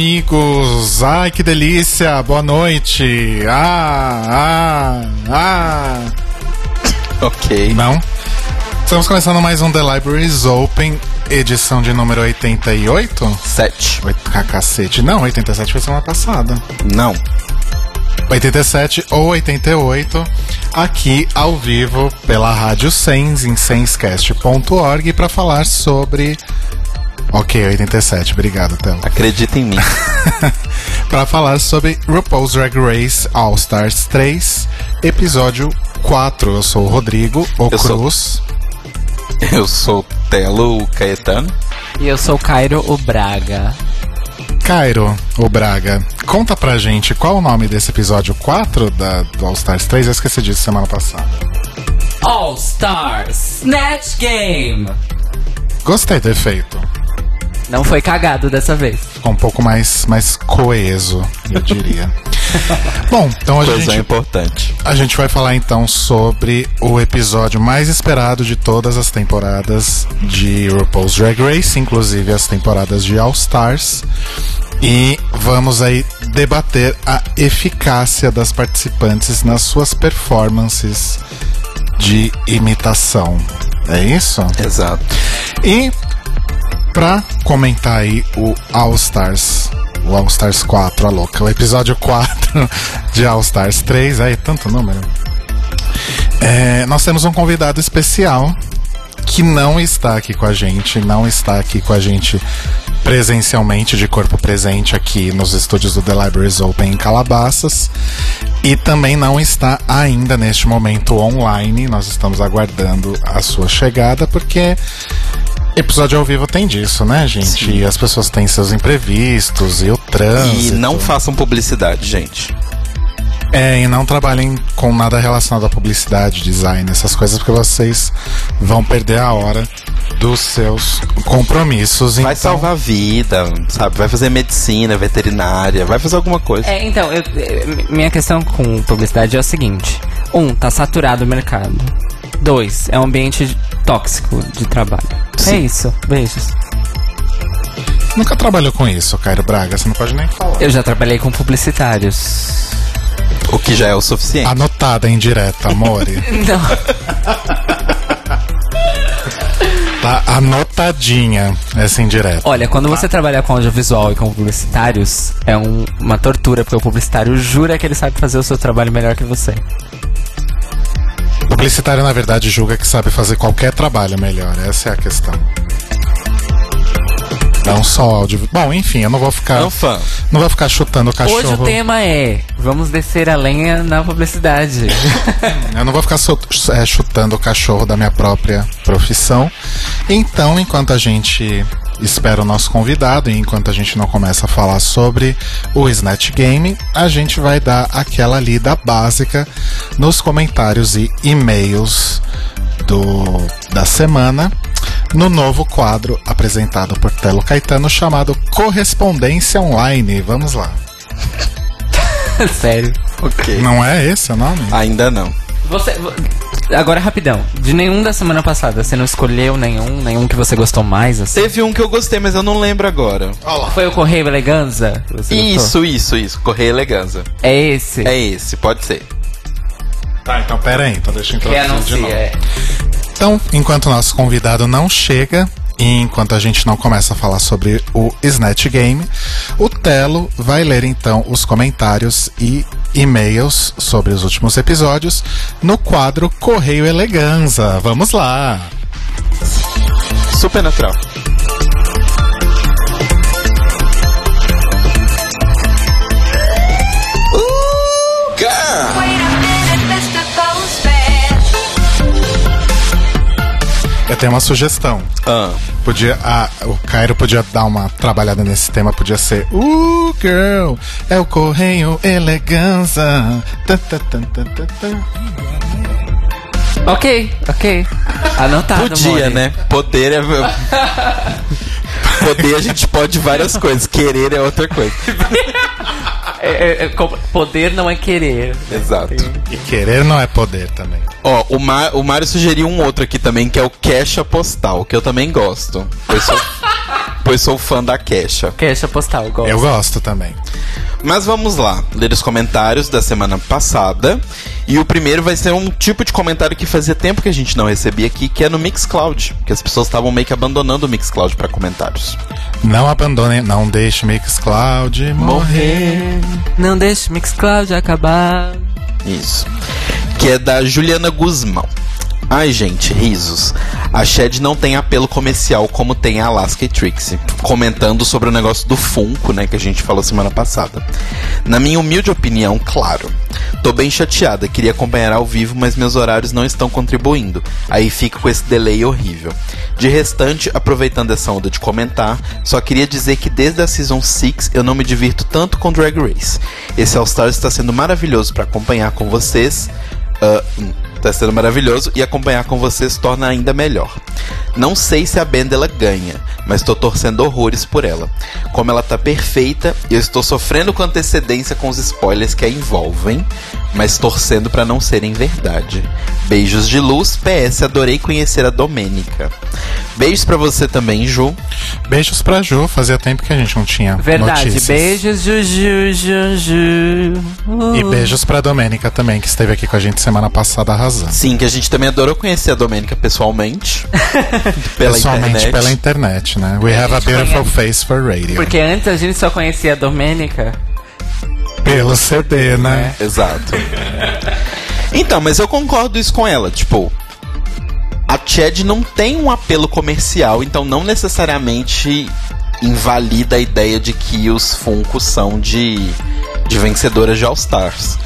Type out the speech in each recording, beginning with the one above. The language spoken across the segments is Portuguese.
Amigos! Ai, que delícia! Boa noite! Ah, ah, ah! Ok. Não? Estamos começando mais um The Libraries Open, edição de número 88? Sete. Oito- Ah, cacete. Não, 87 foi semana passada. Não. 87 ou 88, aqui ao vivo pela Rádio Sens, em senscast.org, para falar sobre. Ok, 87, obrigado, Telo. Acredita em mim. para falar sobre RuPaul's Drag Race All Stars 3, episódio 4. Eu sou o Rodrigo, o Eu sou- Cruz. Eu sou o Telo Caetano. E eu sou o Cairo, o Braga. Cairo, o Braga, conta pra gente qual o nome desse episódio 4 da, do All Stars 3. Eu esqueci disso semana passada. All Stars Snatch Game. Gostei do efeito. Não foi cagado dessa vez. Ficou um pouco mais, mais coeso, eu diria. Bom, então a Coisa gente, importante. a gente vai falar então sobre o episódio mais esperado de todas as temporadas de RuPaul's Drag Race, inclusive as temporadas de All Stars. E vamos aí debater a eficácia das participantes nas suas performances de imitação. É isso? Exato. E pra comentar aí o All Stars, o All Stars 4, a louca, o episódio 4 de All Stars 3, aí tanto número. É, nós temos um convidado especial que não está aqui com a gente, não está aqui com a gente presencialmente, de corpo presente aqui nos estúdios do The Libraries Open em Calabasas. E também não está ainda neste momento online. Nós estamos aguardando a sua chegada, porque episódio ao vivo tem disso, né, gente? E as pessoas têm seus imprevistos e o E trânsito. não façam publicidade, gente. É, e não trabalhem com nada relacionado à publicidade, design, essas coisas, porque vocês vão perder a hora dos seus compromissos. Vai então, salvar a vida, sabe? Vai fazer medicina, veterinária, vai fazer alguma coisa. É, então, eu- eh, minha questão com publicidade é o seguinte: um, tá saturado o mercado. Dois, é um ambiente tóxico de trabalho. É Sim. isso. Beijos. Nunca trabalhou com isso, Cairo Braga, você não pode nem falar. Eu já trabalhei com publicitários. O que já é o suficiente. Anotada em direta, amore. Não. tá anotadinha essa indireta. Olha, quando você trabalha com audiovisual e com publicitários, é um- uma tortura, porque o publicitário jura que ele sabe fazer o seu trabalho melhor que você. Publicitário, na verdade, julga que sabe fazer qualquer trabalho melhor. Essa é a questão. Não só áudio. Bom, enfim, eu não vou ficar. Um fã. Não vou ficar chutando o cachorro. Hoje o tema é: vamos descer a lenha na publicidade. Eu não vou ficar é, chutando o cachorro da minha própria profissão. Então, enquanto a gente espera o nosso convidado e enquanto a gente não começa a falar sobre o Snatch Game, a gente vai dar aquela lida básica nos comentários e e-mails do, da semana no novo quadro apresentado por Telo Caetano chamado Correspondência Online. Vamos lá. Sério. Ok. Não é esse o nome? Ainda não. Você. vo- Agora, rapidão. De nenhum da semana passada, você não escolheu nenhum, nenhum que você gostou mais, assim? Teve um que eu gostei, mas eu não lembro agora. Foi o Correio Eleganza? você gostou? Isso, isso, isso. Correia Eleganza. É esse? É esse, pode ser. Tá, então pera aí, então deixa eu que introduzir de novo. é. Então, enquanto o nosso convidado não chega e enquanto a gente não começa a falar sobre o Snatch Game, o Telo vai ler então os comentários e e-mails sobre os últimos episódios no quadro Correio Eleganza. Vamos lá! Super tenho uma sugestão. Ah, Podia, ah, o Cairo podia dar uma trabalhada nesse tema, podia ser Uh, girl, é o correio elegância. Tá, tá, tá, tá, tá, tá. Ok, ok. Anotado, podia, Mori. né? Poder é. Poder a gente pode várias coisas. Querer é outra coisa. É, é, é, poder não é querer. Exato. E querer não é poder também. Ó, o, Ma o Mário sugeriu um outro aqui também, que é o Queixa Postal, que eu também gosto. Pois sou, pois sou fã da Queixa. Queixa postal, gosto. Eu gosto também. Mas vamos lá, ler os comentários da semana passada. E o primeiro vai ser um tipo de comentário que fazia tempo que a gente não recebia aqui, que é no Mixcloud. Que as pessoas estavam meio que abandonando o Mixcloud para comentários. Não abandone, não deixe Mixcloud morrer. Não deixe Mixcloud acabar. Isso. Que é da Juliana Guzmão. Ai, gente, risos. A Shed não tem apelo comercial como tem a Alaska e Trixie. Comentando sobre o negócio do Funko, né, que a gente falou semana passada. Na minha humilde opinião, claro. Tô bem chateada, queria acompanhar ao vivo, mas meus horários não estão contribuindo. Aí fico com esse delay horrível. De restante, aproveitando essa onda de comentar, só queria dizer que desde a Season 6 eu não me divirto tanto com Drag Race. Esse All Stars está sendo maravilhoso para acompanhar com vocês. Hum, Tá sendo maravilhoso e acompanhar com vocês torna ainda melhor. Não sei se a Benda ela ganha, mas tô torcendo horrores por ela. Como ela tá perfeita, eu estou sofrendo com antecedência com os spoilers que a envolvem, mas torcendo pra não serem verdade. Beijos de luz, PS, adorei conhecer a Domênica. Beijos pra você também, Ju. Beijos pra Ju, fazia tempo que a gente não tinha Verdade. notícias. Beijos, Juju, Juju. E beijos pra Domênica também, que esteve aqui com a gente semana passada arrasando. Sim, que a gente também adorou conhecer a Domênica pessoalmente. pela Pessoalmente internet. pela internet, né? We have a beautiful face for radio. Porque antes a gente só conhecia a Domênica. Pelo CD, né? Exato. Então, mas eu concordo isso com ela. Tipo, a Chad não tem um apelo comercial, então não necessariamente invalida a ideia de que os Funkos são de, de vencedoras de All Stars.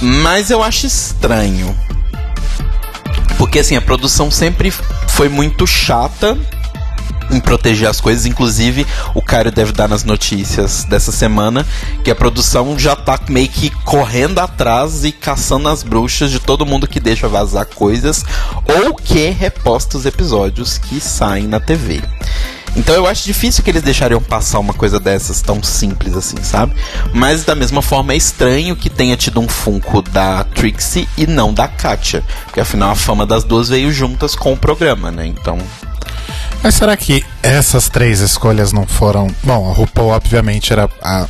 Mas eu acho estranho. Porque assim, a produção sempre foi muito chata em proteger as coisas. Inclusive, o Caio deve dar nas notícias dessa semana que a produção já tá meio que correndo atrás e caçando as bruxas de todo mundo que deixa vazar coisas ou que reposta os episódios que saem na TV. Então eu acho difícil que eles deixariam passar uma coisa dessas tão simples assim, sabe? Mas da mesma forma é estranho que tenha tido um Funko da Trixie e não da Katia. Porque afinal a fama das duas veio juntas com o programa, né? Então. Mas será que essas três escolhas não foram. Bom, a RuPaul, obviamente, era a.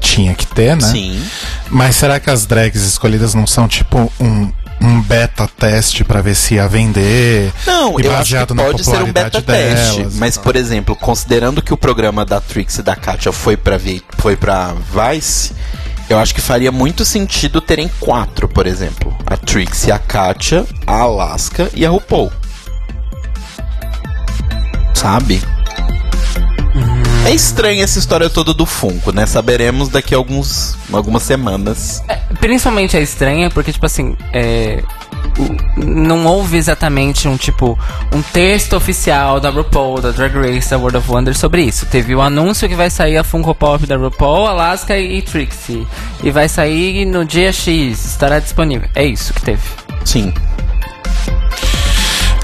Tinha que ter, né? Sim. Mas será que as drags escolhidas não são tipo um, um beta teste pra ver se ia vender? Não, e eu acho que pode ser um beta teste. delas Mas, tal. por exemplo, considerando que o programa da Trix e da Katia foi pra, foi pra Vice, eu acho que faria muito sentido terem quatro, por exemplo. A Trix, a Katia, a Alaska e a RuPaul. Sabe? É estranha essa história toda do Funko, né? Saberemos daqui a alguns, algumas semanas. Principalmente é estranha porque, tipo assim, é, o- não houve exatamente um tipo um texto oficial da RuPaul, da Drag Race, da World of Wonder sobre isso. Teve o anúncio que vai sair a Funko Pop da RuPaul, Alaska e Trixie. E vai sair no dia X, estará disponível. É isso que teve. Sim.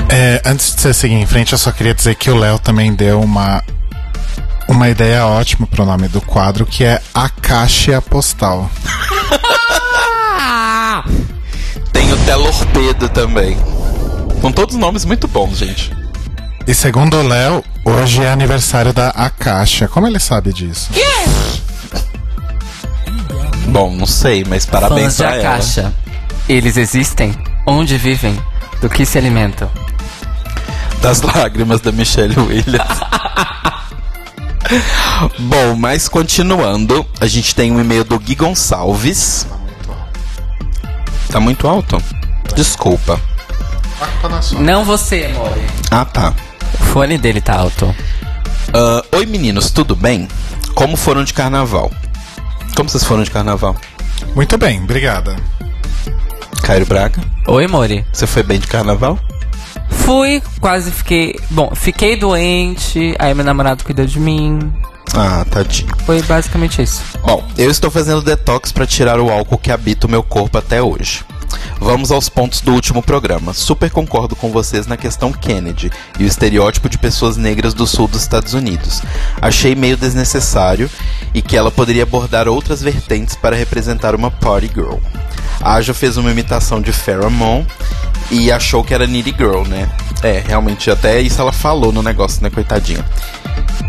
É, antes de você seguir em frente, eu só queria dizer que o Léo também deu uma. Uma ideia ótima pro nome do quadro, que é a caixa postal. Tem o Telorpedo também. Com todos os nomes muito bons, gente. E segundo o Léo, hoje é aniversário da Akasha. Como ele sabe disso? Bom, não sei, mas parabéns Fãs de pra ela. caixa. Eles existem? Onde vivem? Do que se alimentam? Das lágrimas da Michelle Williams. Bom, mas continuando, a gente tem um e-mail do Gui Gonçalves. Tá muito alto? Desculpa. Não você, amore. Ah, tá. O fone dele tá alto. Ah, Oi meninos, tudo bem? Como foram de carnaval? Como vocês foram de carnaval? Muito bem, obrigada. Cairo Braga, Oi, Mori. você foi bem de carnaval? Fui, quase fiquei. Bom, fiquei doente, aí meu namorado cuidou de mim. Ah, tadinho. Foi basicamente isso. Bom, eu estou fazendo detox para tirar o álcool que habita o meu corpo até hoje. Vamos aos pontos do último programa. Super concordo com vocês na questão Kennedy e o estereótipo de pessoas negras do sul dos Estados Unidos. Achei meio desnecessário e que ela poderia abordar outras vertentes para representar uma party girl. A Aja fez uma imitação de Farrah Moon e achou que era Needy Girl, né? É, realmente, até isso ela falou no negócio, né, coitadinha.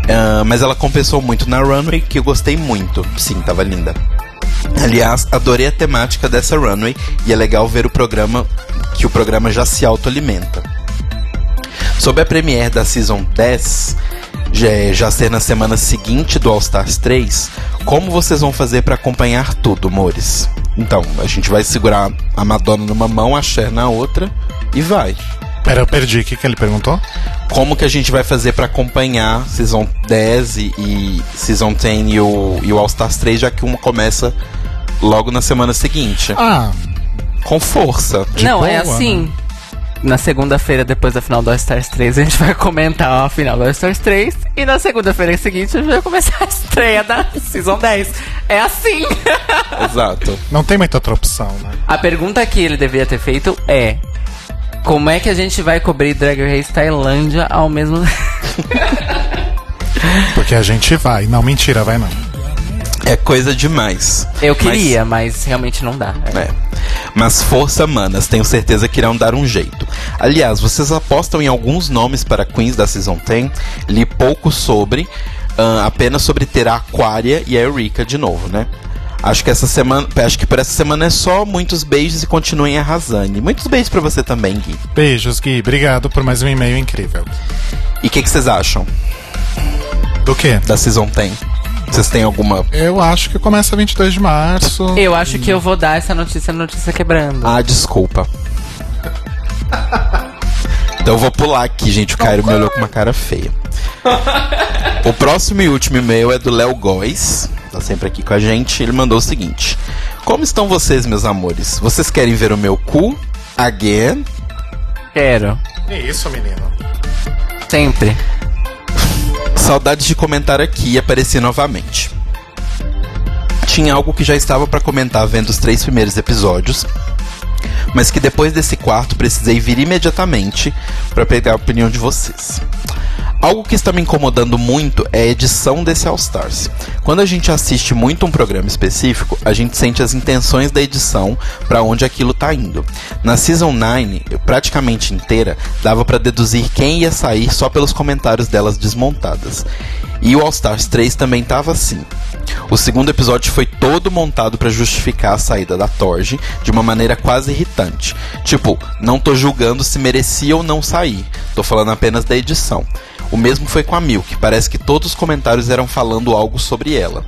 Uh, mas ela compensou muito na runway, que eu gostei muito. Sim, tava linda. Aliás, adorei a temática dessa runway e é legal ver o programa que o programa já se autoalimenta. Sobre a premiere da Season 10, já, já ser na semana seguinte do All Stars 3, como vocês vão fazer para acompanhar tudo, amores? Então, a gente vai segurar a Madonna numa mão, a Cher na outra e vai. Pera, eu perdi. O que, que ele perguntou? Como que a gente vai fazer para acompanhar Season 10 e, e Season 10 e o, e o All Stars 3, já que uma começa logo na semana seguinte? Ah, Com força. de Não, é boa, assim. né? Na segunda-feira, depois da final do All Stars 3, a gente vai comentar a final do All Stars 3. E na segunda-feira seguinte, a gente vai começar a estreia da Season 10. É assim. Exato. não tem muita outra opção, né? a pergunta que ele deveria ter feito é: Como é que a gente vai cobrir Drag Race Tailândia ao mesmo Porque a gente vai. Não, mentira, vai não. É coisa demais. Eu Mas- queria, mas, realmente não dá. É. É. Mas força, manas, tenho certeza que irão dar um jeito. Aliás, vocês apostam em alguns nomes para Queens da Season 10? Li pouco sobre, ah, apenas sobre ter a Aquaria e a Eureka de novo, né? Acho que essa semana, acho que por essa semana é só muitos beijos e continuem arrasando. E muitos beijos pra você também, Gui. Beijos, Gui. Obrigado por mais um e-mail incrível. E o que, que vocês acham Do quê? da Season 10? Vocês têm alguma. Eu acho que começa 22 de março. Eu acho que eu vou dar essa notícia, notícia quebrando. Ah, desculpa. Então eu vou pular aqui, gente. O Cairo me olhou com uma cara feia. O próximo e último e-mail é do Léo Góes. Tá sempre aqui com a gente. Ele mandou o seguinte: Como estão vocês, meus amores? Vocês querem ver o meu cu? Again? Quero. Que isso, menino? Sempre. Saudades de comentar aqui e aparecer novamente. Tinha algo que já estava para comentar vendo os três primeiros episódios, mas que depois desse quarto precisei vir imediatamente para pegar a opinião de vocês. Algo que está me incomodando muito é a edição desse All Stars. Quando a gente assiste muito um programa específico, a gente sente as intenções da edição para onde aquilo tá indo. Na Season 9, eu praticamente inteira, dava para deduzir quem ia sair só pelos comentários delas desmontadas. E o All Stars 3 também tava assim. O segundo episódio foi todo montado para justificar a saída da Torge de uma maneira quase irritante. Tipo, não tô julgando se merecia ou não sair, tô falando apenas da edição. O mesmo foi com a Milk, parece que todos os comentários eram falando algo sobre ela.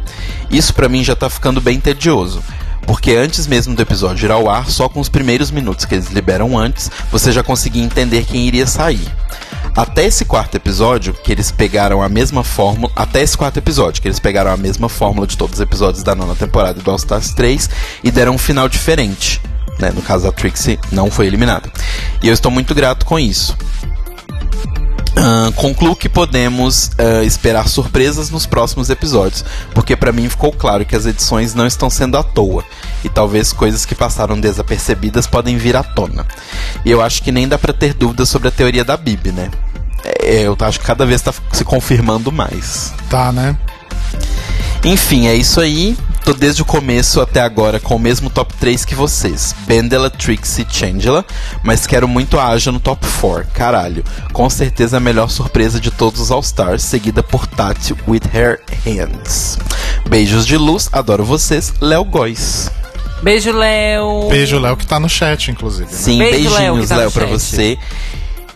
Isso pra mim já tá ficando bem tedioso. Porque antes mesmo do episódio ir ao ar, só com os primeiros minutos que eles liberam antes, você já conseguia entender quem iria sair. Até esse quarto episódio, que eles pegaram a mesma fórmula. Até esse quarto episódio, que eles pegaram a mesma fórmula de todos os episódios da nona temporada do All Stars 3 e deram um final diferente. Né? No caso, a Trixie não foi eliminada. E eu estou muito grato com isso. Concluo que podemos ah, esperar surpresas nos próximos episódios, porque pra mim ficou claro que as edições não estão sendo à toa, e talvez coisas que passaram desapercebidas podem vir à tona. E eu acho que nem dá pra ter dúvidas sobre a teoria da Bibi, né? É, eu acho que cada vez tá se confirmando mais. Tá, né? Enfim, é isso aí. Tô desde o começo até agora com o mesmo top 3 que vocês. Bendela, Trixie e Changela, mas quero muito a Aja no top 4. Caralho. Com certeza a melhor surpresa de todos os All-Stars, seguida por Tati with her hands. Beijos de luz, adoro vocês. Léo Góes. Beijo, Léo. Beijo, Léo, que tá no chat, inclusive. né? Sim, Beijo, Léo, beijinhos, tá Léo, pra chat. você.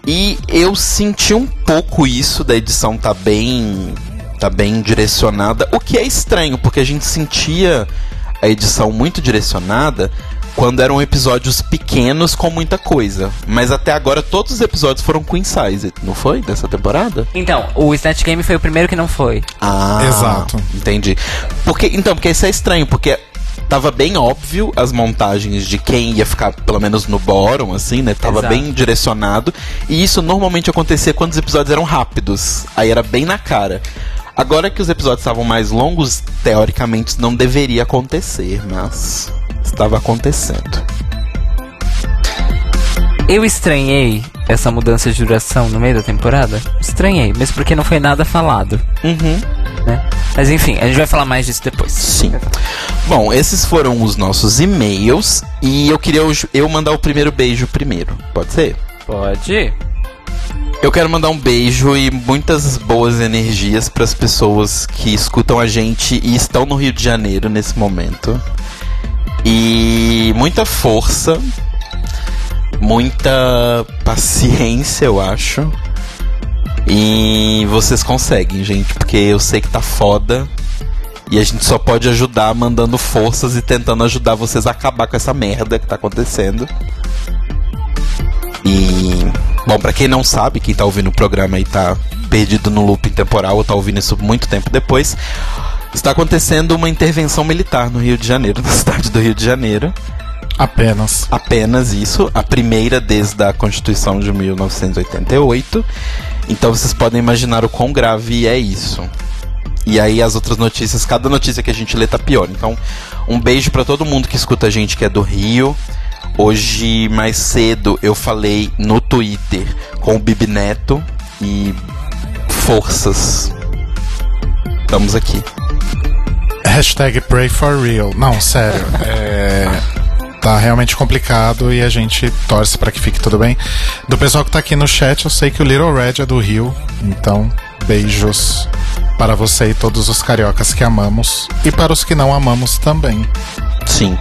E eu senti um pouco isso da edição tá bem tá bem direcionada, o que é estranho, porque a gente sentia a edição muito direcionada quando eram episódios pequenos com muita coisa. Mas até agora todos os episódios foram queen size, não foi? Dessa temporada? Então, o Snatch Game foi o primeiro que não foi. Ah, Exato. Entendi. Porque, então, porque isso é estranho, porque tava bem óbvio as montagens de quem ia ficar, pelo menos no bórum, assim, né? Tava Exato. bem direcionado. E isso normalmente acontecia quando os episódios eram rápidos. Aí era bem na cara. Agora que os episódios estavam mais longos, teoricamente não deveria acontecer, mas estava acontecendo. Eu estranhei essa mudança de duração no meio da temporada. Estranhei, mesmo porque não foi nada falado, Uhum. né? Mas enfim, a gente vai falar mais disso depois. Sim. Bom, esses foram os nossos e-mails e eu queria eu mandar o primeiro beijo primeiro. Pode ser? Pode? Eu quero mandar um beijo e muitas boas energias para as pessoas que escutam a gente e estão no Rio de Janeiro nesse momento. E muita força, muita paciência, eu acho. E vocês conseguem, gente, porque eu sei que tá foda. E a gente só pode ajudar mandando forças e tentando ajudar vocês a acabar com essa merda que tá acontecendo. E. Bom, pra quem não sabe, quem tá ouvindo o programa e tá perdido no looping temporal ou tá ouvindo isso muito tempo depois, está acontecendo uma intervenção militar no Rio de Janeiro, na cidade do Rio de Janeiro. Apenas. Apenas isso, a primeira desde a Constituição de 1988. Então vocês podem imaginar o quão grave é isso. E aí as outras notícias, cada notícia que a gente lê tá pior. Então, um beijo pra todo mundo que escuta a gente que é do Rio. Hoje mais cedo eu falei no Twitter com o Bibi Neto e forças. Estamos aqui. Hashtag pray for real. Não, sério. é, tá realmente complicado e a gente torce pra que fique tudo bem. Do pessoal que tá aqui no chat, eu sei que o Little Red é do Rio. Então, beijos para você e todos os cariocas que amamos. E para os que não amamos também. Sim.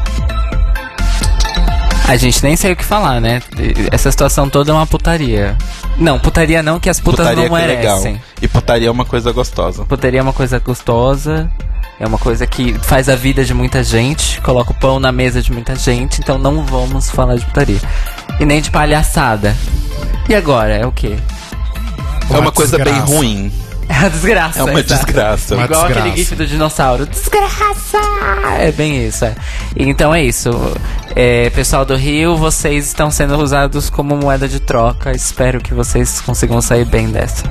A gente nem sei o que falar, né? Essa situação toda é uma putaria. Não, putaria não, que as putas putaria não é legal. merecem. E putaria é uma coisa gostosa. Putaria é uma coisa gostosa, é uma coisa que faz a vida de muita gente, coloca o pão na mesa de muita gente, então não vamos falar de putaria. E nem de palhaçada. E agora, é o quê? é uma coisa bem ruim. É uma desgraça. É uma exato. desgraça. Uma Igual aquele desgraça. gif do dinossauro. Desgraça! É bem isso, é. Então é isso. É, pessoal do Rio, vocês estão sendo usados como moeda de troca. Espero que vocês consigam sair bem dessa.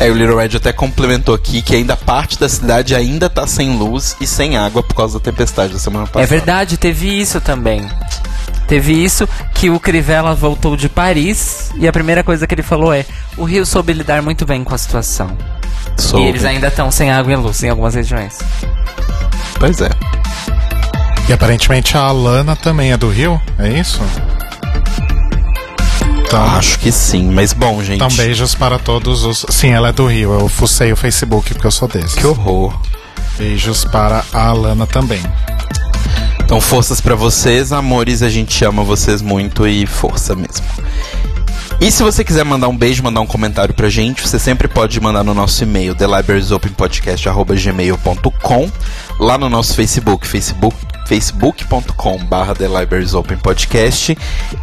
É, o Little Red até complementou aqui que ainda parte da cidade ainda tá sem luz e sem água por causa da tempestade da semana passada. É verdade, teve isso também. Teve isso que o Crivella voltou de Paris e a primeira coisa que ele falou é: o Rio soube lidar muito bem com a situação. Soube. E eles ainda estão sem água e luz em algumas regiões. Pois é. E aparentemente a Alana também é do Rio, é isso? Então, Acho que sim, mas bom, gente. então beijos para todos os. Sim, ela é do Rio. Eu fucei o Facebook porque eu sou desses. Que horror. Beijos para a Alana também. Então, forças pra vocês, amores. A gente ama vocês muito e força mesmo. E se você quiser mandar um beijo, mandar um comentário pra gente, você sempre pode mandar no nosso e-mail, thelibrariesopenpodcast.gmail.com Lá no nosso Facebook, facebook facebook.com barra thelibrariesopenpodcast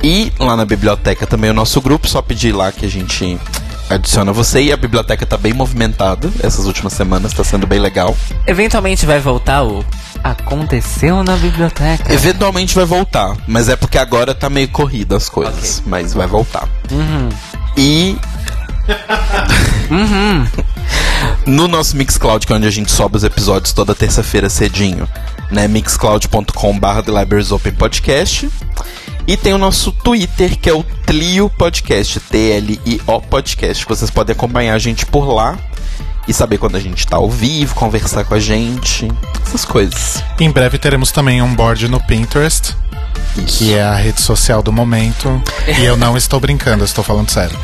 E lá na biblioteca também o nosso grupo, só pedir lá que a gente adiciona você. E a biblioteca tá bem movimentada essas últimas semanas, tá sendo bem legal. Eventualmente vai voltar o Aconteceu na biblioteca. Eventualmente vai voltar, mas é porque agora tá meio corrido as coisas, mas vai voltar. Uhum. E no nosso Mixcloud, que é onde a gente sobe os episódios toda terça-feira cedinho, né? mixcloud.com.br The Libraries Open Podcast. E tem o nosso Twitter, que é o Tlio Podcast, T-L-I-O Podcast, que vocês podem acompanhar a gente por lá e saber quando a gente tá ao vivo, conversar com a gente, essas coisas. Em breve teremos também um board no Pinterest, que é a rede social do momento. e eu não estou brincando, eu estou falando sério.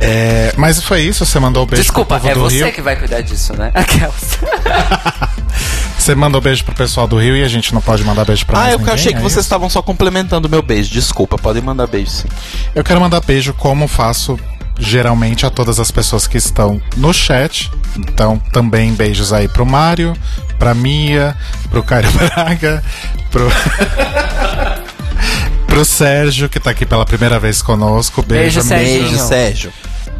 É, mas foi isso, você mandou o beijo Desculpa, pro povo é do você Rio. que vai cuidar disso, né? Aquelas. Você mandou beijo pro pessoal do Rio e a gente não pode mandar beijo pra Ah, mais eu ninguém, achei que é vocês estavam só complementando o meu beijo. Desculpa, podem mandar beijo sim. Eu quero mandar beijo como faço geralmente a todas as pessoas que estão no chat. Então, também beijos aí pro Mário, pra Mia, pro Caio Braga, pro. pro Sérgio, que tá aqui pela primeira vez conosco. Beijo, Beijo. Serginho. Beijo, Sérgio.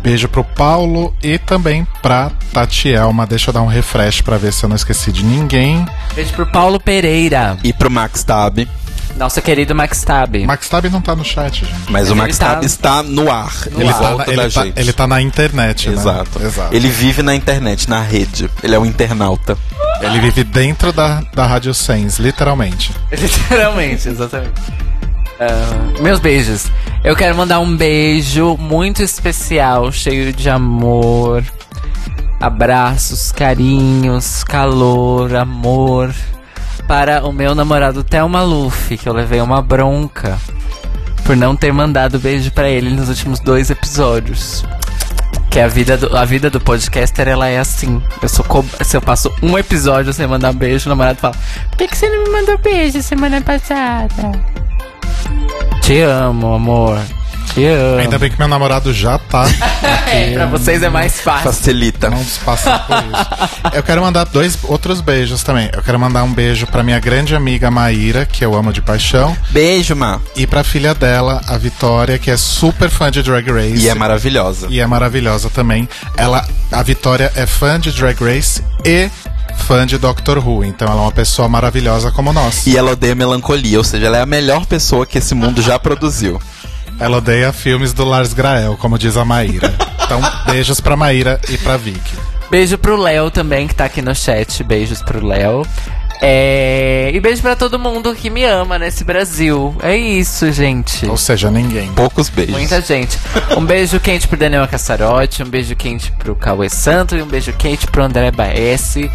Beijo pro Paulo e também pra Tatielma. Deixa eu dar um refresh pra ver se eu não esqueci de ninguém. Beijo pro Paulo Pereira, E pro Max Tab. nosso querido Max Tab. Max Tab não tá no chat, gente. Mas o Max tá- Tab está no ar. No ele ar. volta da ele, tá, gente. ele tá na internet, né? Exato. Exato. Ele vive na internet, na rede. Ele é um internauta. Ele vive dentro da, da Rádio Sens, literalmente. Literalmente, exatamente. Ah, meus beijos. Eu quero mandar um beijo muito especial, cheio de amor, abraços, carinhos, calor, amor, para o meu namorado Theo Maluf, que eu levei uma bronca por não ter mandado beijo pra ele nos últimos dois episódios. Que a vida do, a vida do podcaster, ela é assim. Eu sou se eu passo um episódio sem mandar beijo, o namorado fala: Por que, que você não me mandou beijo semana passada? Te amo, amor. Te amo. Ainda bem que meu namorado já tá. É, pra vocês é mais fácil. Facilita. Não se passar por isso. Eu quero mandar dois outros beijos também. Eu quero mandar um beijo pra minha grande amiga Maíra, que eu amo de paixão, Beijo, Ma. e pra filha dela, a Vitória, que é super fã de Drag Race. E é maravilhosa. E é maravilhosa também. Ela, a Vitória é fã de Drag Race e fã de Doctor Who, então ela é uma pessoa maravilhosa como nós. E ela odeia melancolia, ou seja, ela é a melhor pessoa que esse mundo já produziu. Ela odeia filmes do Lars Grael, como diz a Maíra. Então, beijos pra Maíra e pra Vicky. Beijo pro Léo também, que tá aqui no chat. Beijos pro Léo. É... E beijo pra todo mundo que me ama nesse Brasil. É isso, gente. Ou seja, ninguém. Poucos beijos. Muita gente. Um beijo quente pro Daniel Cassarotti, um beijo quente pro Cauê Santo e um beijo quente pro André Baesse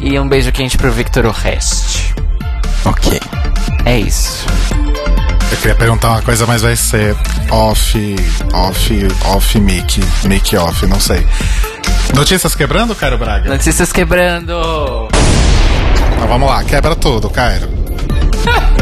e um beijo quente pro Victor Orreste. Ok. É isso. Eu queria perguntar uma coisa, mas vai ser off, off, off mic, mic off, não sei. Notícias quebrando, Cairo Braga? Notícias quebrando. Então vamos lá, quebra tudo, Cairo.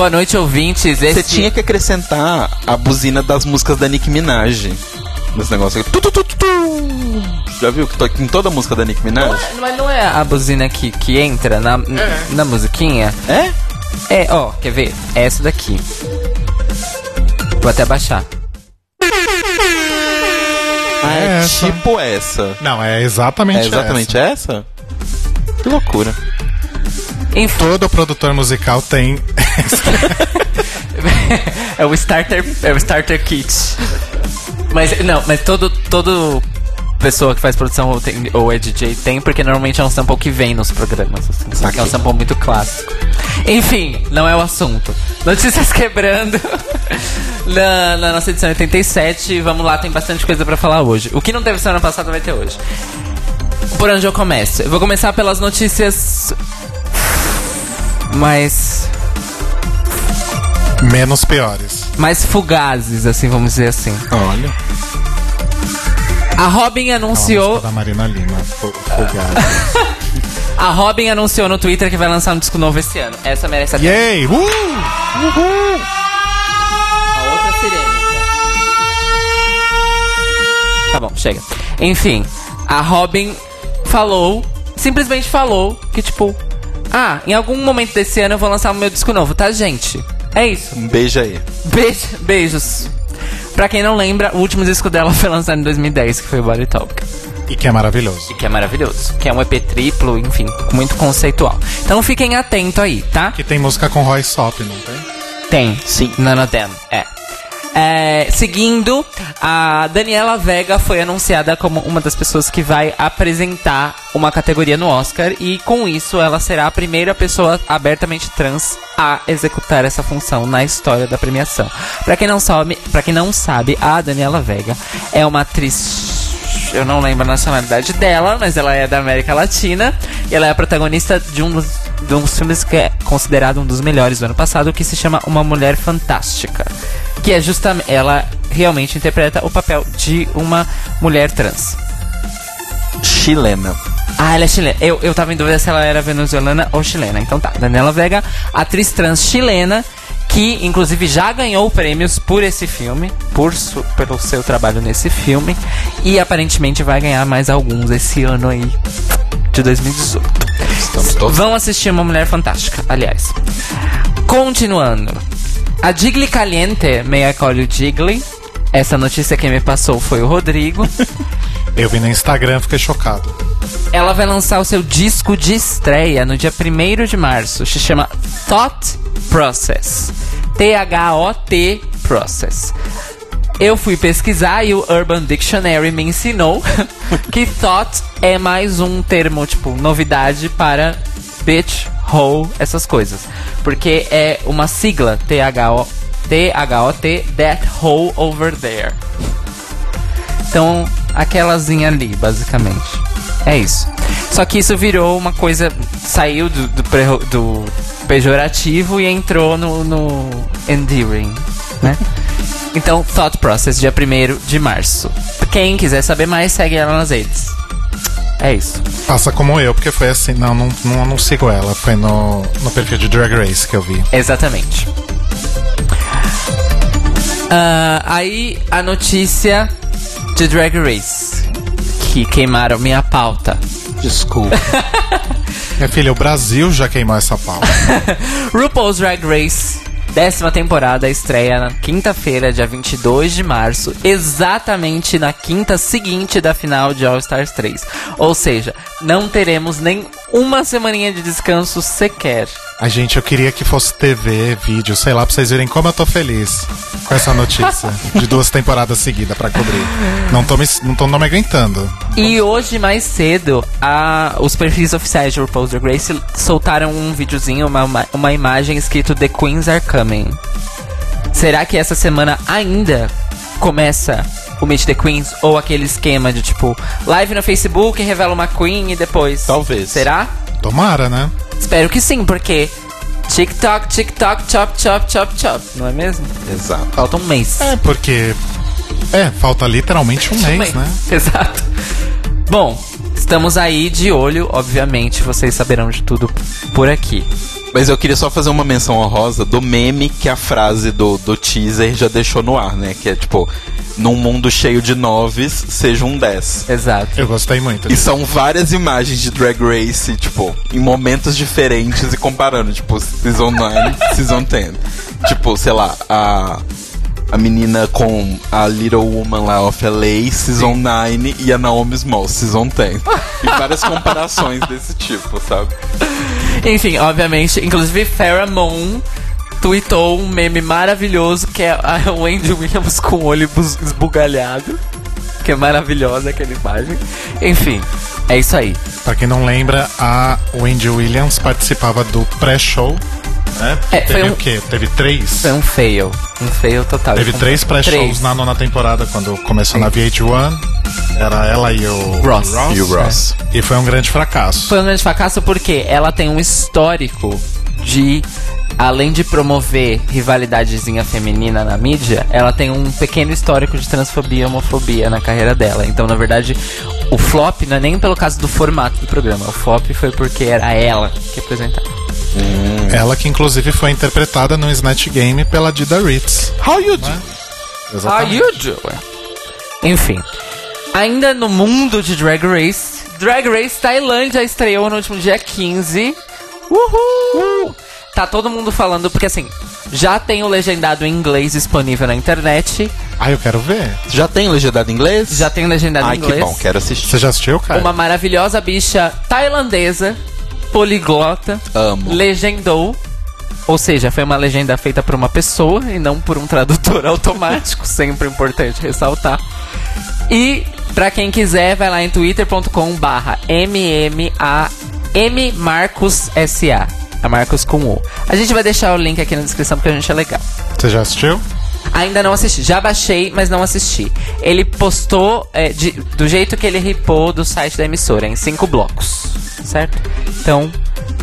Boa noite, ouvintes. Você Esse... tinha que acrescentar a buzina das músicas da Nicki Minaj. Nesse negócio aqui. Tu, tu, tu, tu, tu. Já viu que to- em toda música da Nicki Minaj? Mas não é a buzina que, que entra na, na musiquinha? É? É, ó, quer ver? É essa daqui. Vou até baixar. Ah, é, É essa. tipo essa. Não, é exatamente É exatamente essa? Que loucura. Enfim, Todo produtor musical tem. é o starter, é o starter kit. Mas não, mas todo todo pessoa que faz produção ou, tem- ou é DJ tem, porque normalmente é um sample que vem nos programas, assim. Só que é um sample muito clássico. Enfim, não é o assunto. Notícias quebrando. na, na nossa edição 87, vamos lá, tem bastante coisa pra falar hoje. O que não teve semana passada vai ter hoje. Por onde eu começo? Eu vou começar pelas notícias mais Menos piores. mais fugazes, assim, vamos dizer assim. Olha. A Robin A anunciou, música da Marina Lima. Fu- Fugaz. a Robin anunciou no Twitter que vai lançar um disco novo esse ano. Essa merece até Yay! Uh! a outra sirene. Tá bom, chega. Enfim, a Robin falou, simplesmente falou que tipo, ah, em algum momento desse ano eu vou lançar o meu disco novo, tá, gente? É isso. Um beijo aí. Beijo, beijos. Pra quem não lembra, o último disco dela foi lançado em 2010, que foi o Body Talk. E que é maravilhoso. E que é maravilhoso. Que é um EP triplo, enfim, muito conceitual. Então fiquem atentos aí, tá? Que tem música com Roy Sop, não tem? Tem. Sim. None of them. É. É, seguindo, a Daniela Vega foi anunciada como uma das pessoas que vai apresentar uma categoria no Oscar e com isso ela será a primeira pessoa abertamente trans a executar essa função na história da premiação. Para quem não sabe, para quem não sabe, a Daniela Vega é uma atriz eu não lembro a nacionalidade dela, mas ela é da América Latina e ela é a protagonista de um de um dos filmes que é considerado um dos melhores do ano passado, que se chama Uma Mulher Fantástica. Que é justamente. Ela realmente interpreta o papel de uma mulher trans. Chilena. Ah, ela é chilena. Eu, eu tava em dúvida se ela era venezuelana ou chilena. Então tá, Daniela Vega, atriz trans chilena, que inclusive já ganhou prêmios por esse filme, por su- pelo seu trabalho nesse filme, e aparentemente vai ganhar mais alguns esse ano aí de 2018. Estamos todos. Vão assistir Uma Mulher Fantástica, aliás. Continuando. A Digli Caliente, meia colhe o Digli. Essa notícia quem me passou foi o Rodrigo. Eu vi no Instagram, fiquei chocado. Ela vai lançar o seu disco de estreia no dia 1 de março. Se chama Thought Process. T-H-O-T Process. Eu fui pesquisar e o Urban Dictionary me ensinou que thought é mais um termo, tipo, novidade para bitch, hole, essas coisas. Porque é uma sigla, T-H-O- T-H-O-T, that hole over there. Então, aquelazinha ali, basicamente. É isso. Só que isso virou uma coisa. Saiu do, do, pre- do pejorativo e entrou no, no endearing, né? Então, Thought Process, dia 1 de março. Quem quiser saber mais, segue ela nas redes. É isso. Faça como eu, porque foi assim. Não, não, não, não sigo ela. Foi no, no perfil de Drag Race que eu vi. Exatamente. Ah, aí a notícia de Drag Race. Que queimaram minha pauta. Desculpa. Minha filha, o Brasil já queimou essa pauta. RuPaul's Drag Race, décima temporada, estreia na quinta-feira, dia 22 de março, exatamente na quinta seguinte da final de All Stars 3. Ou seja, não teremos nem uma semaninha de descanso sequer. A gente, eu queria que fosse TV, vídeo, sei lá, pra vocês verem como eu tô feliz com essa notícia de duas temporadas seguidas pra cobrir. Não tô me, não tô não me aguentando. E hoje, mais cedo, a- os perfis oficiais de RuPaul's Drag Race soltaram um videozinho, uma, uma, uma imagem escrito The Queens Are Coming. Será que essa semana ainda começa o Meet the Queens? Ou aquele esquema de tipo, live no Facebook, revela uma Queen e depois. Talvez. Será? Tomara, né? Espero que sim, porque. TikTok, TikTok, chop, chop, chop, chop. Não é mesmo? Exato. Falta um mês. É, porque. É, falta literalmente um mês, né? Exato. Bom, estamos aí de olho, obviamente, vocês saberão de tudo por aqui. Mas eu queria só fazer uma menção honrosa do meme que a frase do, do teaser já deixou no ar, né? Que é tipo, num mundo cheio de noves, seja um 10. Exato. Eu gostei muito. E são várias imagens de Drag Race, tipo, em momentos diferentes e comparando, tipo, Season 9, Season 10. Tipo, sei lá, a, a menina com a Little Woman lá of LA, Season 9, e a Naomi Small, Season 10. E várias comparações desse tipo, sabe? Enfim, obviamente, inclusive Farrah Moon tweetou um meme maravilhoso que é a Wendy Williams com o olho esbugalhado. Que é maravilhosa aquela imagem. Enfim, é isso aí. Pra quem não lembra, a Wendy Williams participava do pré-show. Né? É, Teve foi um- o quê? Teve três? Foi um fail. Um fail total. Teve três pré-shows na nona temporada, quando começou na VH1. Era ela e o Ross. E o Ross. E foi um grande fracasso. Foi um grande fracasso porque ela tem um histórico de. Além de promover rivalidadezinha feminina na mídia, ela tem um pequeno histórico de transfobia e homofobia na carreira dela. Então, na verdade, o flop não é nem pelo caso do formato do programa. O flop foi porque era ela que apresentava. Ela que inclusive foi interpretada no Snatch Game pela Dida Ritz. How you do? How Exatamente. you doing? Enfim, ainda no mundo de Drag Race, Drag Race Tailândia estreou no último dia 15. Uhul! Tá todo mundo falando, porque assim, já tem o legendado em inglês disponível na internet, Ah, eu quero ver. Já tem legendado em inglês? já tem o legendado Ai, em inglês. que bom, quero assistir. Você já assistiu, cara? Uma maravilhosa bicha tailandesa, poliglota, Amo. legendou Ou seja, foi uma legenda feita por uma pessoa e não por um tradutor automático, sempre importante ressaltar. E pra quem quiser, vai lá em twitter.com barra mmarcossa. A Marcos com O. A gente vai deixar o link aqui na descrição porque a gente é legal. Você já assistiu? Ainda não assisti. Já baixei, mas não assisti. Ele postou é, de- do jeito que ele ripou do site da emissora, em cinco blocos. Certo? Então.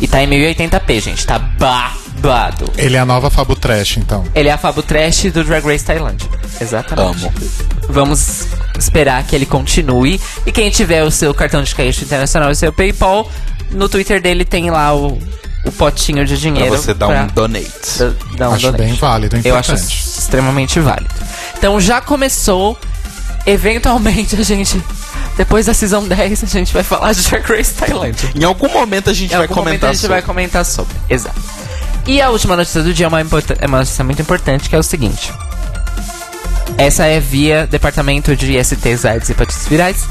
E tá em 1080p, gente. Tá babado. Ele é a nova Fabo Trash, então. Ele é a Fabo Trash do Drag Race Tailândia. Exatamente. Amo. Vamos esperar que ele continue. E quem tiver o seu cartão de crédito internacional e seu PayPal, no Twitter dele tem lá o, o potinho de Pra dinheiro. você dar pra um donate. da- dar um Acho donate. bem válido, Eu acho importante. extremamente válido. Então já começou. Eventualmente a gente. Depois da Season 10, a gente vai falar de Drag Race Tailândia. Em algum momento a gente Em vai algum momento comentar a gente sobre. vai comentar sobre. Exato. E a última notícia do dia é uma, é uma notícia muito importante, que é o seguinte. Essa é via Departamento de STs, AIDS e Hepatites Virais.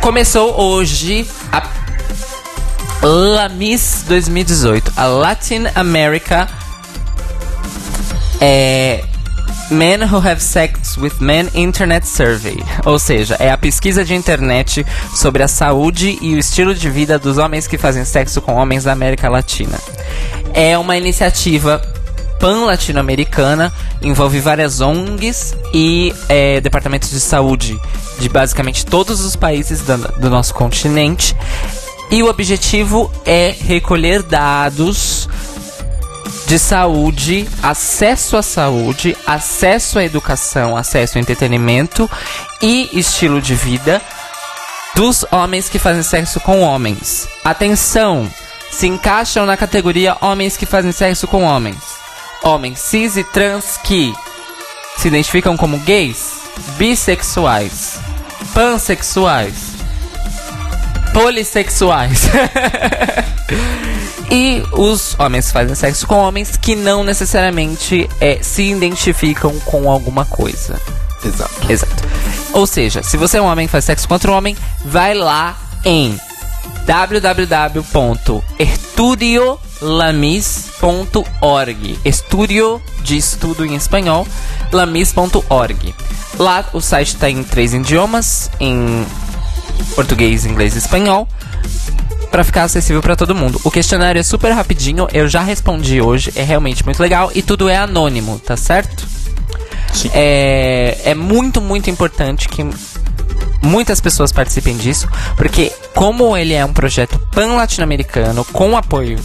Começou hoje a LAMIS 2018, a Latin America é, Men Who Have Sex with Men Internet Survey. Ou seja, é a pesquisa de internet sobre a saúde e o estilo de vida dos homens que fazem sexo com homens da América Latina. É uma iniciativa pan-latino-americana, envolve várias ONGs e é, departamentos de saúde de basicamente todos os países do, do nosso continente. E o objetivo é recolher dados de saúde, acesso à saúde, acesso à educação, acesso ao entretenimento e estilo de vida dos homens que fazem sexo com homens. Atenção! Se encaixam na categoria homens que fazem sexo com homens. Homens cis e trans que se identificam como gays, bissexuais, pansexuais, polissexuais. e os homens que fazem sexo com homens que não necessariamente é, se identificam com alguma coisa. Exato. Exato. Ou seja, se você é um homem que faz sexo com outro homem, vai lá em www.estudiolamis.org. Estúdio de estudo em espanhol, lamis.org. Lá o site está em três idiomas, em português, inglês e espanhol, para ficar acessível para todo mundo. O questionário é super rapidinho, eu já respondi hoje, é realmente muito legal e tudo é anônimo, tá certo? Sim. É, é muito, muito importante que muitas pessoas participem disso, porque como ele é um projeto pan-latino-americano com apoio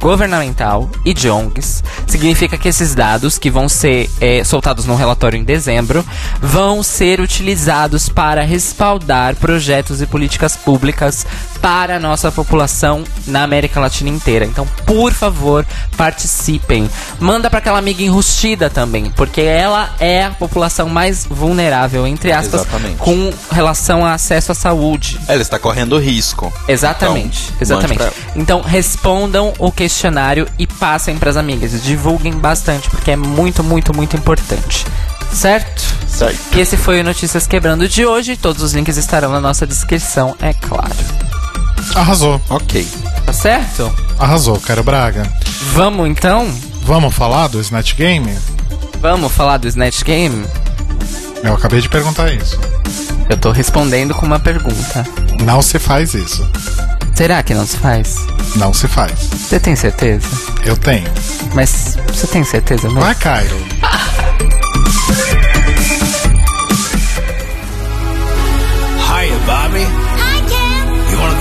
governamental e de ONGs, significa que esses dados que vão ser é, soltados num relatório em dezembro vão ser utilizados para respaldar projetos e políticas públicas para a nossa população na América Latina inteira. Então, por favor, participem. Manda para aquela amiga enrustida também, porque ela é a população mais vulnerável, entre aspas, Exatamente. com relação a acesso à saúde. Ela está correndo risco. Exatamente, Então, exatamente. pra Então respondam o questionário e passem pras amigas. Divulguem bastante, porque é muito, muito, muito importante. Certo? Certo. E esse foi o Notícias Quebrando de hoje. Todos os links estarão na nossa descrição, é claro. Arrasou, Ok. Tá certo? arrasou, Caro Braga. Vamos então? Vamos falar do Snatch Game? Vamos falar do Snatch Game? Eu acabei de perguntar isso. Eu tô respondendo com uma pergunta. Não se faz isso. Será que não se faz? Não se faz. Você tem certeza? Eu tenho. Mas você tem certeza mesmo? Vai, Cairo. Hiya, Bobby.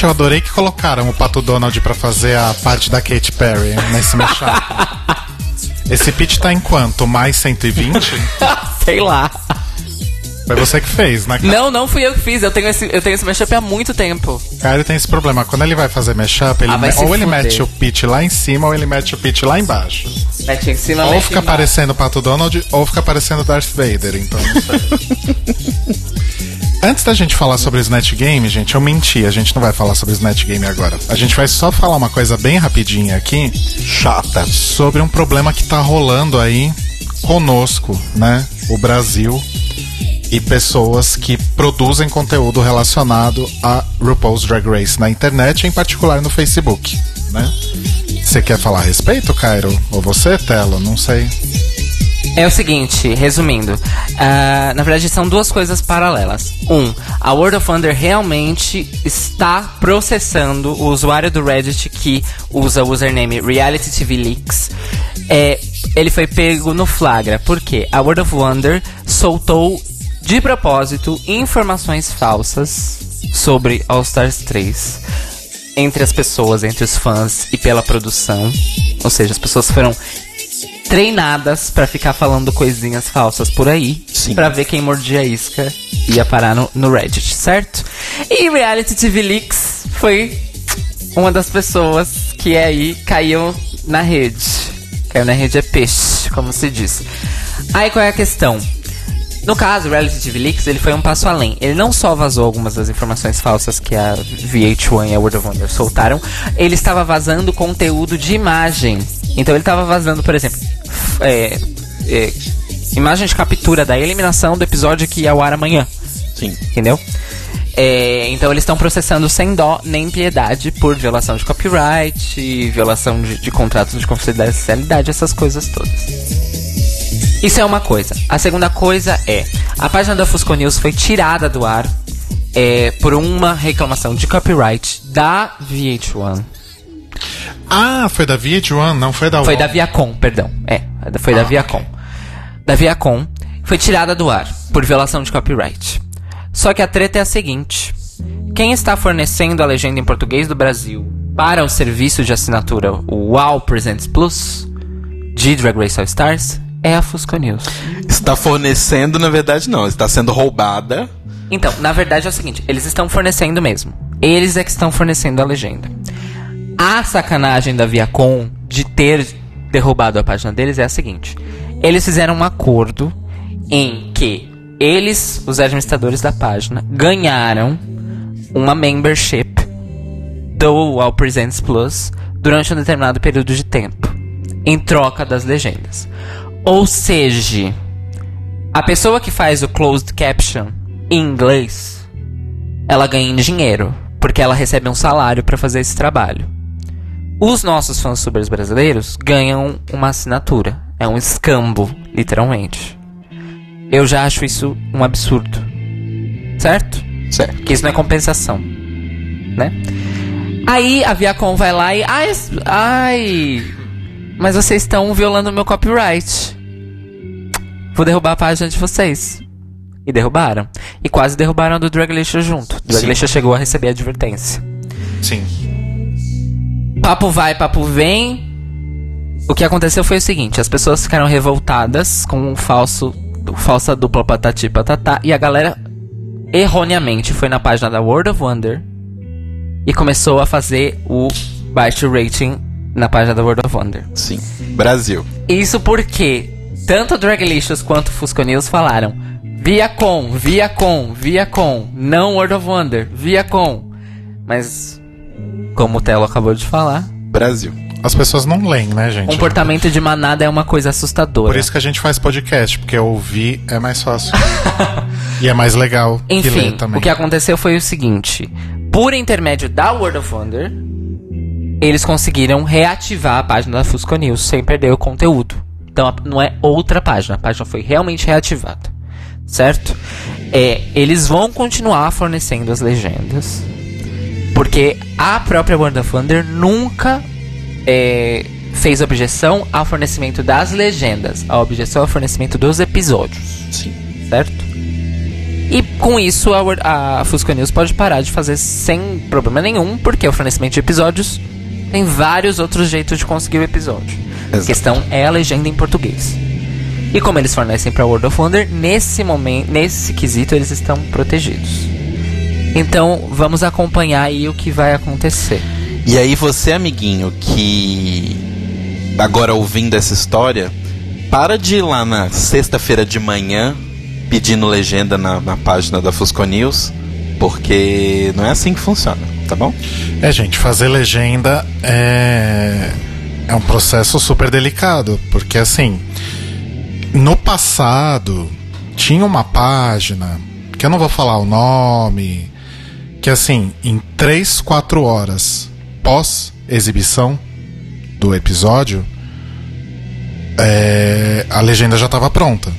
Gente, eu adorei que colocaram o Pato Donald pra fazer a parte da Katy Perry nesse mashup. Esse pitch tá em quanto? Mais 120? Sei lá. Foi você que fez, né? Não, não fui eu que fiz. Eu tenho esse, eu tenho esse mashup há muito tempo. Cara, tem esse problema. Quando ele vai fazer mashup, ele Ah, ou ele fuder. mete o pitch lá em cima ou ele mete o pitch lá embaixo. Mete em cima, Ou fica embaixo. parecendo o Pato Donald ou fica parecendo Darth Vader, então não sei. Antes da gente falar sobre o Snatch Game, gente, eu menti, a gente não vai falar sobre o Snatch Game agora. A gente vai só falar uma coisa bem rapidinha aqui Chata. sobre um problema que tá rolando aí conosco, né? O Brasil e pessoas que produzem conteúdo relacionado a RuPaul's Drag Race na internet, em particular no Facebook, né? Você quer falar a respeito, Cairo? Ou você, Telo? Não sei. É o seguinte, resumindo, ah, na verdade são duas coisas paralelas. Um, a World of Wonder realmente está processando o usuário do Reddit que usa o username Reality TV Leaks. É, ele foi pego no flagra, porque a World of Wonder soltou de propósito informações falsas sobre All Stars 3 entre as pessoas, entre os fãs e pela produção. Ou seja, as pessoas foram treinadas pra ficar falando coisinhas falsas por aí. Pra ver quem mordia a isca ia parar no, no Reddit, certo? E Reality TV Leaks foi uma das pessoas que aí caiu na rede. Caiu na rede é peixe, como se diz. Aí qual é a questão? No caso, o Reality TV Leaks, ele foi um passo além. Ele não só vazou algumas das informações falsas que a VH1 e a World of Wonder soltaram, ele estava vazando conteúdo de imagem. Então ele estava vazando, por exemplo, é, é, imagem de captura da eliminação do episódio que ia ao ar amanhã. Sim. Entendeu? É, então eles estão processando sem dó nem piedade por violação de copyright, violação de, de contratos de confidencialidade, essas coisas todas. Isso é uma coisa. A segunda coisa é: a página da Fusco News foi tirada do ar é, por uma reclamação de copyright da VH1. Ah, foi da VH1, não foi da Foi da Viacom, perdão. É, foi da Viacom. Da Viacom foi tirada do ar por violação de copyright. Só que a treta é a seguinte: quem está fornecendo a legenda em português do Brasil para o serviço de assinatura o Wow Presents Plus de Drag Race All Stars é a Fusco News. Está fornecendo, na verdade, não. Está sendo roubada. Então, na verdade é o seguinte, eles estão fornecendo mesmo. Eles é que estão fornecendo a legenda. A sacanagem da Viacom de ter derrubado a página deles é a seguinte: eles fizeram um acordo em que eles, os administradores da página, ganharam uma membership do All Presents Plus durante um determinado período de tempo, em troca das legendas. Ou seja, a pessoa que faz o closed caption em inglês, ela ganha dinheiro, porque ela recebe um salário para fazer esse trabalho. Os nossos fansubers brasileiros ganham uma assinatura. É um escambo, literalmente. Eu já acho isso um absurdo. Certo? Certo. Que isso não é compensação. Né? Aí a Viacom vai lá e. Ai, ai mas vocês estão violando o meu copyright. Vou derrubar a página de vocês. E derrubaram. E quase derrubaram do Draglicious junto. Draglicious chegou a receber a advertência. Sim. Papo vai, papo vem. O que aconteceu foi o seguinte: as pessoas ficaram revoltadas com o falso, falsa dupla patati patatá e a galera erroneamente foi na página da World of Wonder e começou a fazer o baixo rating na página da World of Wonder. Sim. Brasil. Isso porque tanto o Draglicious quanto o Fusco News falaram Viacom, Viacom, Viacom, não World of Wonder, Viacom. Mas, como o Telo acabou de falar, Brasil. As pessoas não leem, né, gente? comportamento de manada é uma coisa assustadora. Por isso que a gente faz podcast, porque ouvir é mais fácil. e é mais legal que Enfim, ler também. o que aconteceu foi o seguinte: por intermédio da World of Wonder, eles conseguiram reativar a página da Fusco News sem perder o conteúdo. Então não é outra página, a página foi realmente reativada. Certo? É, eles vão continuar fornecendo as legendas. Porque a própria World of Wonder nunca é, fez objeção ao fornecimento das legendas. A objeção ao fornecimento dos episódios Sim. certo? E com isso a, a Fusco News pode parar de fazer sem problema nenhum, porque o fornecimento de episódios tem vários outros jeitos de conseguir o episódio. A Exato. questão é a legenda em português. E como eles fornecem para World of Wonder, nesse momento, nesse quesito eles estão protegidos. Então vamos acompanhar aí o que vai acontecer. E aí você, amiguinho, que agora ouvindo essa história, para de ir lá na sexta-feira de manhã pedindo legenda na, na página da Fusco News, porque não é assim que funciona, tá bom? É, gente, fazer legenda é, é um processo super delicado, porque assim, no passado tinha uma página, que eu não vou falar o nome, que assim, em 3, 4 horas pós exibição do episódio, é, a legenda já estava pronta.